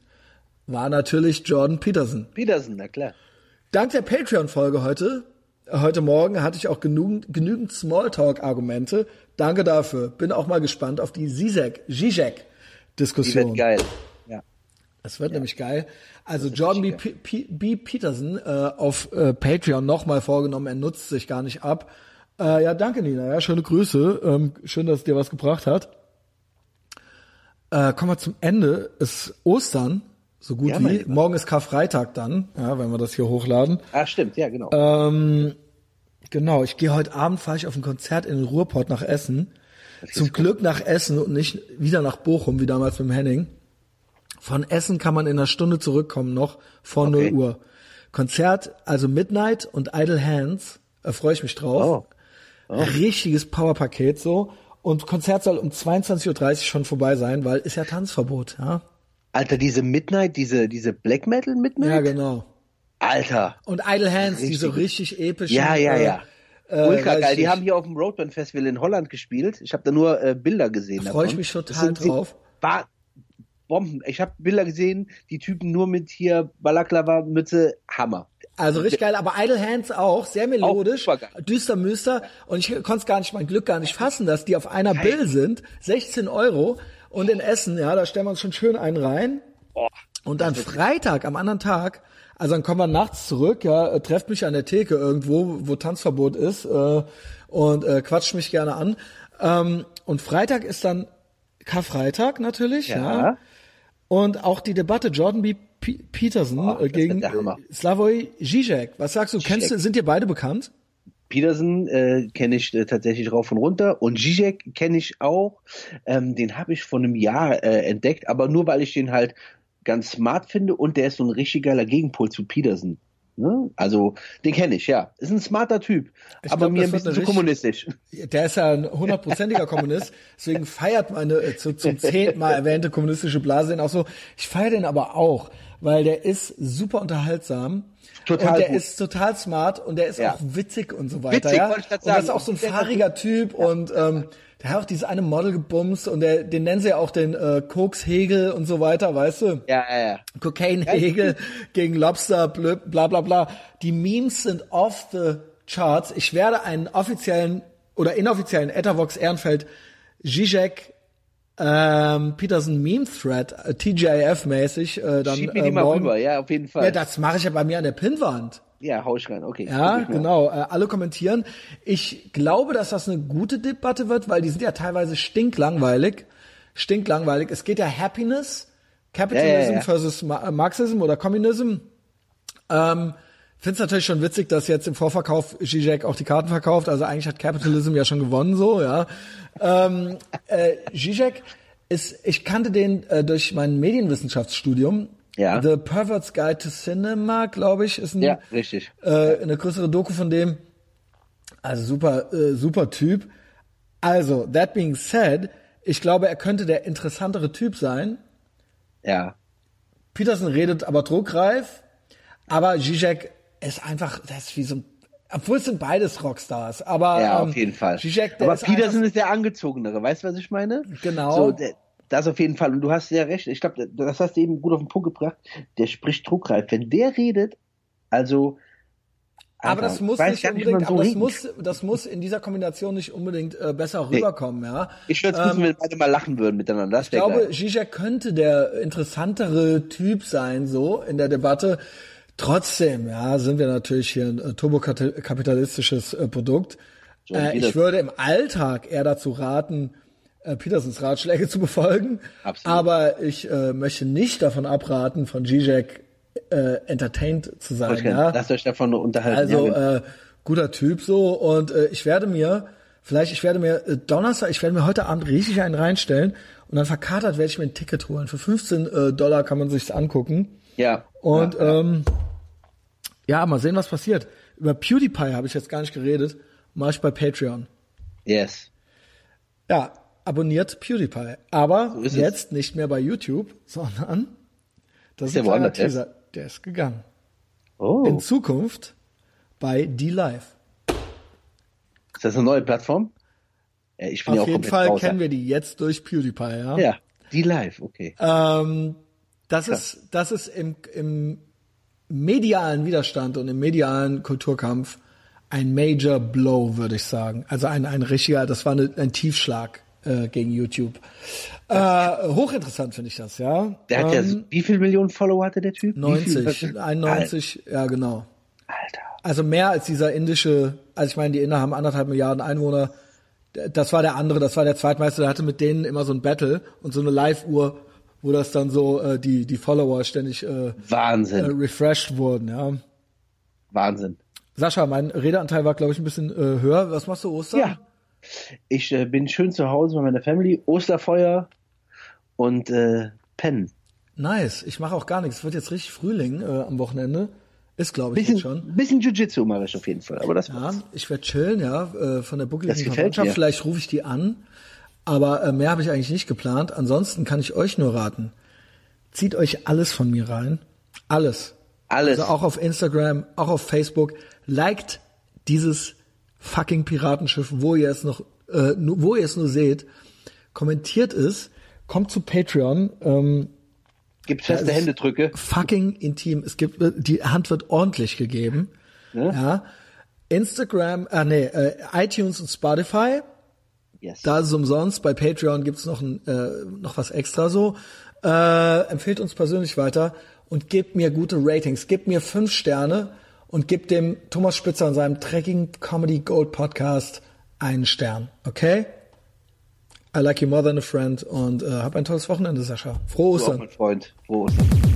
[SPEAKER 1] War natürlich Jordan Peterson.
[SPEAKER 2] Peterson, na klar.
[SPEAKER 1] Dank der Patreon-Folge heute, äh, heute Morgen hatte ich auch genügend, genügend Smalltalk-Argumente. Danke dafür. Bin auch mal gespannt auf die Zizek,
[SPEAKER 2] Die
[SPEAKER 1] Zizek-Diskussion.
[SPEAKER 2] wird geil. Ja.
[SPEAKER 1] Es wird nämlich geil. Also Jordan B. P B. Peterson äh, auf äh, Patreon nochmal vorgenommen, er nutzt sich gar nicht ab. Äh, ja, danke Nina, ja, schöne Grüße. Ähm, schön, dass es dir was gebracht hat. Äh, kommen wir zum Ende. Es ist Ostern, so gut
[SPEAKER 2] Ja,
[SPEAKER 1] wie. Morgen ist Karfreitag dann, ja, wenn wir das hier hochladen.
[SPEAKER 2] Ah, stimmt, ja, genau.
[SPEAKER 1] Ähm, genau, ich gehe heute Abend, fahre ich auf ein Konzert in den Ruhrpott nach Essen. Zum Glück nach Essen und nicht wieder nach Bochum, wie damals mit dem Henning. Von Essen kann man in einer Stunde zurückkommen noch, vor
[SPEAKER 2] Okay.
[SPEAKER 1] 0 Uhr. Konzert, also Midnight und Idle Hands, da freue ich mich drauf.
[SPEAKER 2] Oh.
[SPEAKER 1] Richtiges Powerpaket so. Und Konzert soll um 22.30 Uhr schon vorbei sein, weil ist ja Tanzverbot, ja.
[SPEAKER 2] Alter, diese Midnight, diese, diese Black Metal Midnight?
[SPEAKER 1] Ja, genau.
[SPEAKER 2] Alter.
[SPEAKER 1] Und Idle Hands, die
[SPEAKER 2] Richtig.
[SPEAKER 1] so richtig episch.
[SPEAKER 2] Ja, ja, ja. Ultra
[SPEAKER 1] weiß
[SPEAKER 2] geil. Die haben hier auf dem Roadband Festival in Holland gespielt. Ich habe da nur äh, Bilder gesehen.
[SPEAKER 1] Da freu ich mich total drauf.
[SPEAKER 2] War Bomben. Ich habe Bilder gesehen, die Typen nur mit hier Balaklava, Mütze, Hammer.
[SPEAKER 1] Also richtig geil, aber Idle Hands auch, sehr melodisch, düster Müster und ich konnte es gar nicht, mein Glück gar nicht fassen, dass die auf einer Bill sind, 16 Euro und in Essen, ja, da stellen wir uns schon schön einen rein und dann Freitag, am anderen Tag, also dann kommen wir nachts zurück, ja, äh, trefft mich an der Theke irgendwo, wo Tanzverbot ist äh, und äh, quatscht mich gerne an ähm, und Freitag ist dann Karfreitag natürlich, ja.
[SPEAKER 2] ja.
[SPEAKER 1] Und auch die Debatte Jordan B. P Peterson
[SPEAKER 2] Oh,
[SPEAKER 1] äh, gegen Slavoj Žižek. Was sagst du? Kennst du, sind dir beide bekannt?
[SPEAKER 2] Peterson äh, kenne ich äh, tatsächlich rauf und runter und Zizek kenne ich auch. Ähm, den habe ich vor einem Jahr äh, entdeckt, aber nur weil ich den halt ganz smart finde und der ist so ein richtig geiler Gegenpol zu Peterson. Ne? Also den kenne ich, ja. Ist ein smarter Typ,
[SPEAKER 1] Ich
[SPEAKER 2] aber
[SPEAKER 1] glaub,
[SPEAKER 2] mir ein bisschen zu kommunistisch.
[SPEAKER 1] Der ist ja ein hundertprozentiger Kommunist, deswegen feiert meine äh, zu, zum zehnten Mal erwähnte kommunistische Blase ihn auch so. Ich feiere den aber auch, weil der ist super unterhaltsam.
[SPEAKER 2] Total
[SPEAKER 1] und der
[SPEAKER 2] gut.
[SPEAKER 1] ist total smart und der ist
[SPEAKER 2] Ja.
[SPEAKER 1] auch witzig und so weiter.
[SPEAKER 2] Witzig,
[SPEAKER 1] ja?
[SPEAKER 2] wollte ich grad
[SPEAKER 1] und das ist
[SPEAKER 2] sagen.
[SPEAKER 1] auch so ein fahriger Typ und ähm, der hat auch dieses eine Model gebumst und der, den nennen sie ja auch den äh, Koks Hegel und so weiter, weißt du?
[SPEAKER 2] Ja, ja, ja.
[SPEAKER 1] Cocaine-Hegel [LAUGHS] gegen Lobster, blö- bla bla bla. Die Memes sind off the charts. Ich werde einen offiziellen oder inoffiziellen Ethervox Ehrenfeld Zizek ähm, Peterson Meme Thread, äh, TGIF-mäßig, äh, dann
[SPEAKER 2] Schieb mir
[SPEAKER 1] äh,
[SPEAKER 2] die mal
[SPEAKER 1] morgen.
[SPEAKER 2] rüber, ja, auf jeden Fall.
[SPEAKER 1] Ja, das mache ich ja bei mir an der Pinnwand.
[SPEAKER 2] Ja, hau ich rein, okay.
[SPEAKER 1] Ja, genau. Äh, alle kommentieren. Ich glaube, dass das eine gute Debatte wird, weil die sind ja teilweise stinklangweilig. Stinklangweilig. Es geht ja Happiness, Capitalism
[SPEAKER 2] Ja, ja,
[SPEAKER 1] versus äh, Marxism oder Communism. Ähm, Finde es natürlich schon witzig, dass jetzt im Vorverkauf Zizek auch die Karten verkauft. Also eigentlich hat Capitalism ja schon gewonnen, so, ja. Ähm, äh, Zizek ist, ich kannte den äh, durch mein Medienwissenschaftsstudium.
[SPEAKER 2] Ja.
[SPEAKER 1] The Pervert's Guide to Cinema, glaube ich, ist ein
[SPEAKER 2] Ja, richtig.
[SPEAKER 1] äh, eine größere Doku von dem. Also super, äh, super Typ. Also, that being said, ich glaube, er könnte der interessantere Typ sein.
[SPEAKER 2] Ja.
[SPEAKER 1] Peterson redet aber druckreif, aber Zizek ist einfach, das ist wie so ein, obwohl es sind beides Rockstars, aber
[SPEAKER 2] Ja,
[SPEAKER 1] ähm,
[SPEAKER 2] auf jeden Fall.
[SPEAKER 1] Zizek,
[SPEAKER 2] Aber
[SPEAKER 1] ist
[SPEAKER 2] Peterson ist der angezogenere, weißt du, was ich meine?
[SPEAKER 1] Genau.
[SPEAKER 2] So, der, das auf jeden Fall. Und du hast ja recht. Ich glaube, das hast du eben gut auf den Punkt gebracht. Der spricht druckreif. Wenn der redet, also.
[SPEAKER 1] aber
[SPEAKER 2] Alter,
[SPEAKER 1] das muss nicht unbedingt,
[SPEAKER 2] so
[SPEAKER 1] aber das muss, das muss in dieser Kombination nicht unbedingt äh, besser rüberkommen, ja.
[SPEAKER 2] Ich würde es wissen, wenn beide mal lachen würden miteinander. Das
[SPEAKER 1] Ich glaube. Zizek könnte der interessantere Typ sein, so in der Debatte. Trotzdem, ja, sind wir natürlich hier ein äh, turbokapitalistisches äh, Produkt. Äh, ich würde im Alltag eher dazu raten, äh, Petersens Ratschläge zu befolgen.
[SPEAKER 2] Absolut.
[SPEAKER 1] Aber ich äh, möchte nicht davon abraten, von Zizek äh, entertained zu sein. Ja?
[SPEAKER 2] Lasst euch davon unterhalten.
[SPEAKER 1] Also
[SPEAKER 2] ja, genau.
[SPEAKER 1] äh, guter Typ so und äh, ich werde mir vielleicht ich werde mir äh, Donnerstag ich werde mir heute Abend richtig einen reinstellen und dann verkatert werde ich mir ein Ticket holen für 15 äh, Dollar kann man sich's angucken
[SPEAKER 2] ja.
[SPEAKER 1] und
[SPEAKER 2] ja,
[SPEAKER 1] ähm, Ja, mal sehen, was passiert. Über PewDiePie habe ich jetzt gar nicht geredet. Mach ich bei Patreon.
[SPEAKER 2] Yes.
[SPEAKER 1] Ja, abonniert PewDiePie. Aber
[SPEAKER 2] So ist es.
[SPEAKER 1] jetzt nicht mehr bei YouTube, sondern das ist
[SPEAKER 2] der
[SPEAKER 1] ein
[SPEAKER 2] jetzt?
[SPEAKER 1] Teaser. Der ist gegangen.
[SPEAKER 2] Oh.
[SPEAKER 1] In Zukunft bei D-Live.
[SPEAKER 2] Ist das eine neue Plattform? Ja, ich bin ja
[SPEAKER 1] Auf
[SPEAKER 2] auch
[SPEAKER 1] jeden Fall
[SPEAKER 2] raus.
[SPEAKER 1] kennen wir die jetzt durch PewDiePie, ja.
[SPEAKER 2] Ja, die live, okay.
[SPEAKER 1] Ähm, das ist, das ist im, im medialen Widerstand und im medialen Kulturkampf ein Major Blow, würde ich sagen. Also ein, ein richtiger, das war eine, ein Tiefschlag äh, gegen YouTube. Äh, hochinteressant finde ich das, ja.
[SPEAKER 2] Der hat ja,
[SPEAKER 1] Ähm,
[SPEAKER 2] wie viele Millionen Follower hatte der Typ? Wie
[SPEAKER 1] 90,
[SPEAKER 2] viel?
[SPEAKER 1] 91, ja genau.
[SPEAKER 2] Alter.
[SPEAKER 1] Also mehr als dieser indische, also ich meine, die Inder haben anderthalb Milliarden Einwohner. Das war der andere, das war der Zweitmeister, der hatte mit denen immer so ein Battle und so eine Live-Uhr, wo das dann so äh, die die Follower ständig äh, äh,
[SPEAKER 2] Wahnsinn,
[SPEAKER 1] refreshed wurden, ja.
[SPEAKER 2] Wahnsinn.
[SPEAKER 1] Sascha, mein Redeanteil war, glaube ich, ein bisschen äh, höher. Was machst du Ostern?
[SPEAKER 2] Ja. Ich äh, bin schön zu Hause bei meiner Family, Osterfeuer und äh, pennen.
[SPEAKER 1] Nice. Ich mache auch gar nichts. Es wird jetzt richtig Frühling äh, am Wochenende. Ist, glaube ich,
[SPEAKER 2] Bisschen,
[SPEAKER 1] jetzt schon.
[SPEAKER 2] bisschen Jiu-Jitsu mache ich auf jeden Fall, aber das
[SPEAKER 1] Ja,
[SPEAKER 2] war's.
[SPEAKER 1] ich werde chillen, ja, äh, von der buckeligen Verwandtschaft. Vielleicht rufe ich die an. Aber äh, mehr habe ich eigentlich nicht geplant. Ansonsten kann ich euch nur raten. Zieht euch alles von mir rein. Alles.
[SPEAKER 2] Alles.
[SPEAKER 1] Also auch auf Instagram, auch auf Facebook. Liked dieses fucking Piratenschiff, wo ihr es noch, äh, nur, wo ihr es nur seht. Kommentiert es. Kommt zu Patreon. Ähm,
[SPEAKER 2] Gibt feste Händedrücke.
[SPEAKER 1] Fucking intim. Es gibt, die Hand wird ordentlich gegeben.
[SPEAKER 2] Ja.
[SPEAKER 1] Ja. Instagram, ah nee, äh, iTunes und Spotify.
[SPEAKER 2] Yes.
[SPEAKER 1] Da ist es umsonst. Bei Patreon gibt's noch, ein, äh, noch was extra so. Äh, empfehlt uns persönlich weiter und gebt mir gute Ratings. Gebt mir fünf Sterne und gebt dem Thomas Spitzer in seinem Trekking Comedy Gold Podcast einen Stern. Okay? I like you more than a friend und äh, hab ein tolles Wochenende, Sascha. Frohe
[SPEAKER 2] Du auch,
[SPEAKER 1] Ostern.
[SPEAKER 2] mein Freund. Frohe Ostern.